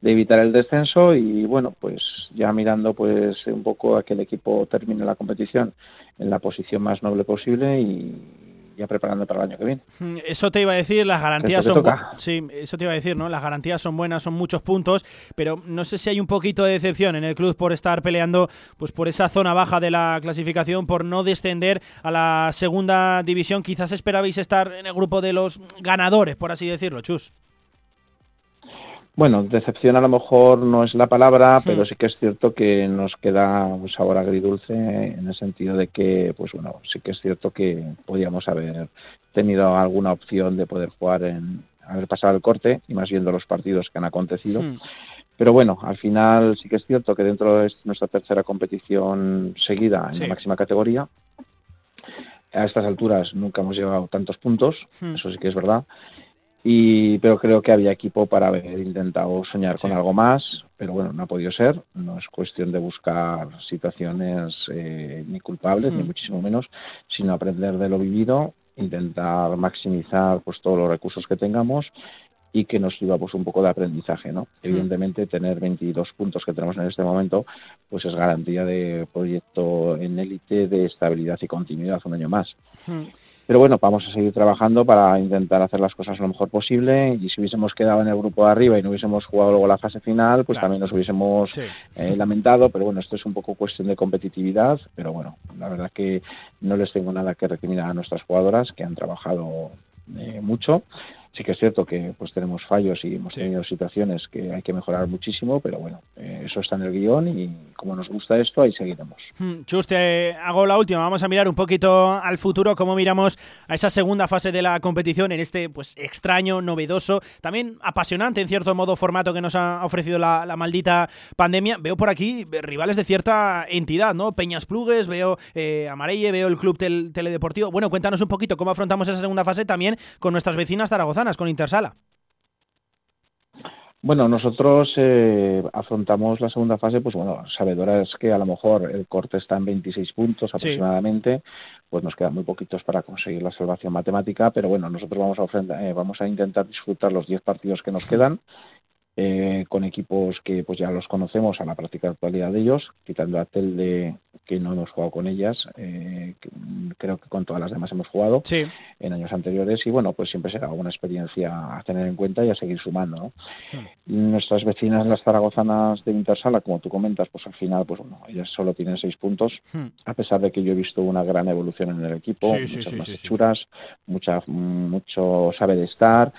de evitar el descenso y bueno, pues ya mirando pues un poco a que el equipo termine la competición en la posición más noble posible y, ya preparando para el año que viene. Mm, eso te iba a decir, las garantías son sí, eso te iba a decir, ¿no? Las garantías son buenas, son muchos puntos, pero no sé si hay un poquito de decepción en el club por estar peleando pues por esa zona baja de la clasificación, por no descender a la segunda división. Quizás esperabais estar en el grupo de los ganadores, por así decirlo, Chus. Bueno, decepción a lo mejor no es la palabra, pero sí que es cierto que nos queda un sabor agridulce en el sentido de que, pues bueno, sí que es cierto que podíamos haber tenido alguna opción de poder jugar en, haber pasado el corte y más viendo los partidos que han acontecido. Pero bueno, al final sí que es cierto que dentro de nuestra tercera competición seguida en la máxima categoría, a estas alturas nunca hemos llevado tantos puntos, eso sí que es verdad y pero creo que había equipo para haber intentado soñar con algo más pero bueno no ha podido ser. No es cuestión de buscar situaciones eh, ni culpables ni muchísimo menos sino aprender de lo vivido intentar maximizar pues todos los recursos que tengamos y que nos sirva pues un poco de aprendizaje, ¿no? Evidentemente tener 22 puntos que tenemos en este momento pues es garantía de proyecto en élite de estabilidad y continuidad un año más. Pero bueno, vamos a seguir trabajando para intentar hacer las cosas lo mejor posible. Y si hubiésemos quedado en el grupo de arriba y no hubiésemos jugado luego la fase final, pues también nos hubiésemos eh, lamentado, pero bueno, esto es un poco cuestión de competitividad, pero bueno, la verdad que no les tengo nada que recriminar a nuestras jugadoras que han trabajado eh, mucho sí que es cierto que pues tenemos fallos y hemos tenido situaciones que hay que mejorar muchísimo, pero bueno, eh, eso está en el guion y como nos gusta esto, ahí seguiremos. Hmm, Chus, te hago la última. Vamos a mirar un poquito al futuro, cómo miramos a esa segunda fase de la competición en este pues extraño, novedoso, también apasionante en cierto modo formato que nos ha ofrecido la, maldita pandemia. Veo por aquí rivales de cierta entidad, ¿no? Peñas Plugues, veo eh, Amarelle, veo el Club Teledeportivo. Bueno, cuéntanos un poquito cómo afrontamos esa segunda fase también con nuestras vecinas Zaragoza con Intersala. Bueno, nosotros eh, afrontamos la segunda fase, pues bueno, sabedoras que a lo mejor el corte está en 26 puntos aproximadamente, pues nos quedan muy poquitos para conseguir la salvación matemática, pero bueno, nosotros vamos a, eh, vamos a intentar disfrutar los 10 partidos que nos quedan eh, con equipos que pues ya los conocemos a la práctica actualidad de ellos, quitando a Telde que no hemos jugado con ellas, eh, creo que con todas las demás hemos jugado en años anteriores y bueno, pues siempre será una experiencia a tener en cuenta y a seguir sumando. ¿no? Nuestras vecinas, las zaragozanas de Intersala, como tú comentas, pues al final, pues bueno, ellas solo tienen seis puntos, a pesar de que yo he visto una gran evolución en el equipo, muchas más hechuras, mucha, mucho sabe de estar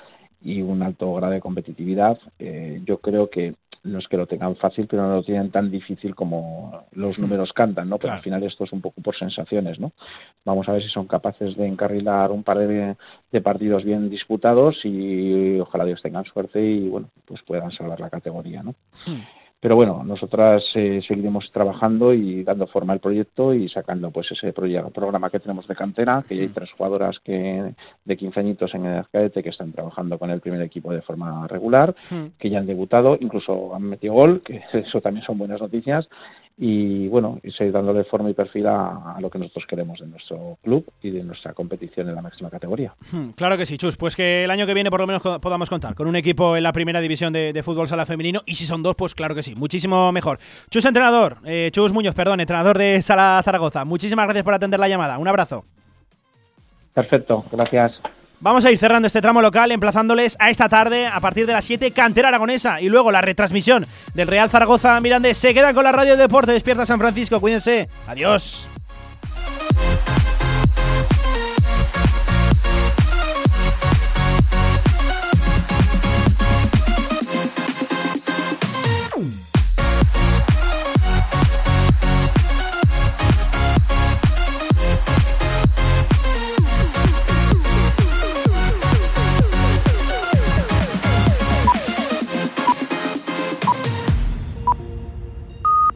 y un alto grado de competitividad. Eh, yo creo que no es que lo tengan fácil, pero no lo tienen tan difícil como los números cantan, ¿no? Pero al final esto es un poco por sensaciones, ¿no? Vamos a ver si son capaces de encarrilar un par de, partidos bien disputados y ojalá Dios tengan suerte y, bueno, pues puedan salvar la categoría, ¿no? Pero bueno, nosotras eh, seguiremos trabajando y dando forma al proyecto y sacando pues ese programa que tenemos de cantera, que ya hay tres jugadoras que de 15 añitos en el cadete que están trabajando con el primer equipo de forma regular, que ya han debutado, incluso han metido gol, que eso también son buenas noticias, y bueno, y seguir dándole forma y perfil a, lo que nosotros queremos de nuestro club y de nuestra competición en la máxima categoría. Hmm, claro que sí, Chus. Pues que el año que viene por lo menos podamos contar con un equipo en la primera división de, fútbol sala femenino y si son dos, pues claro que sí, muchísimo mejor. Chus, entrenador, eh, Chus Muñoz, perdón, entrenador de Sala Zaragoza. Muchísimas gracias por atender la llamada. Un abrazo. Perfecto, gracias. Vamos a ir cerrando este tramo local, emplazándoles a esta tarde, a partir de las 7, Cantera Aragonesa. Y luego la retransmisión del Real Zaragoza Mirandés. Se quedan con la radio de deporte. Despierta San Francisco. Cuídense. Adiós.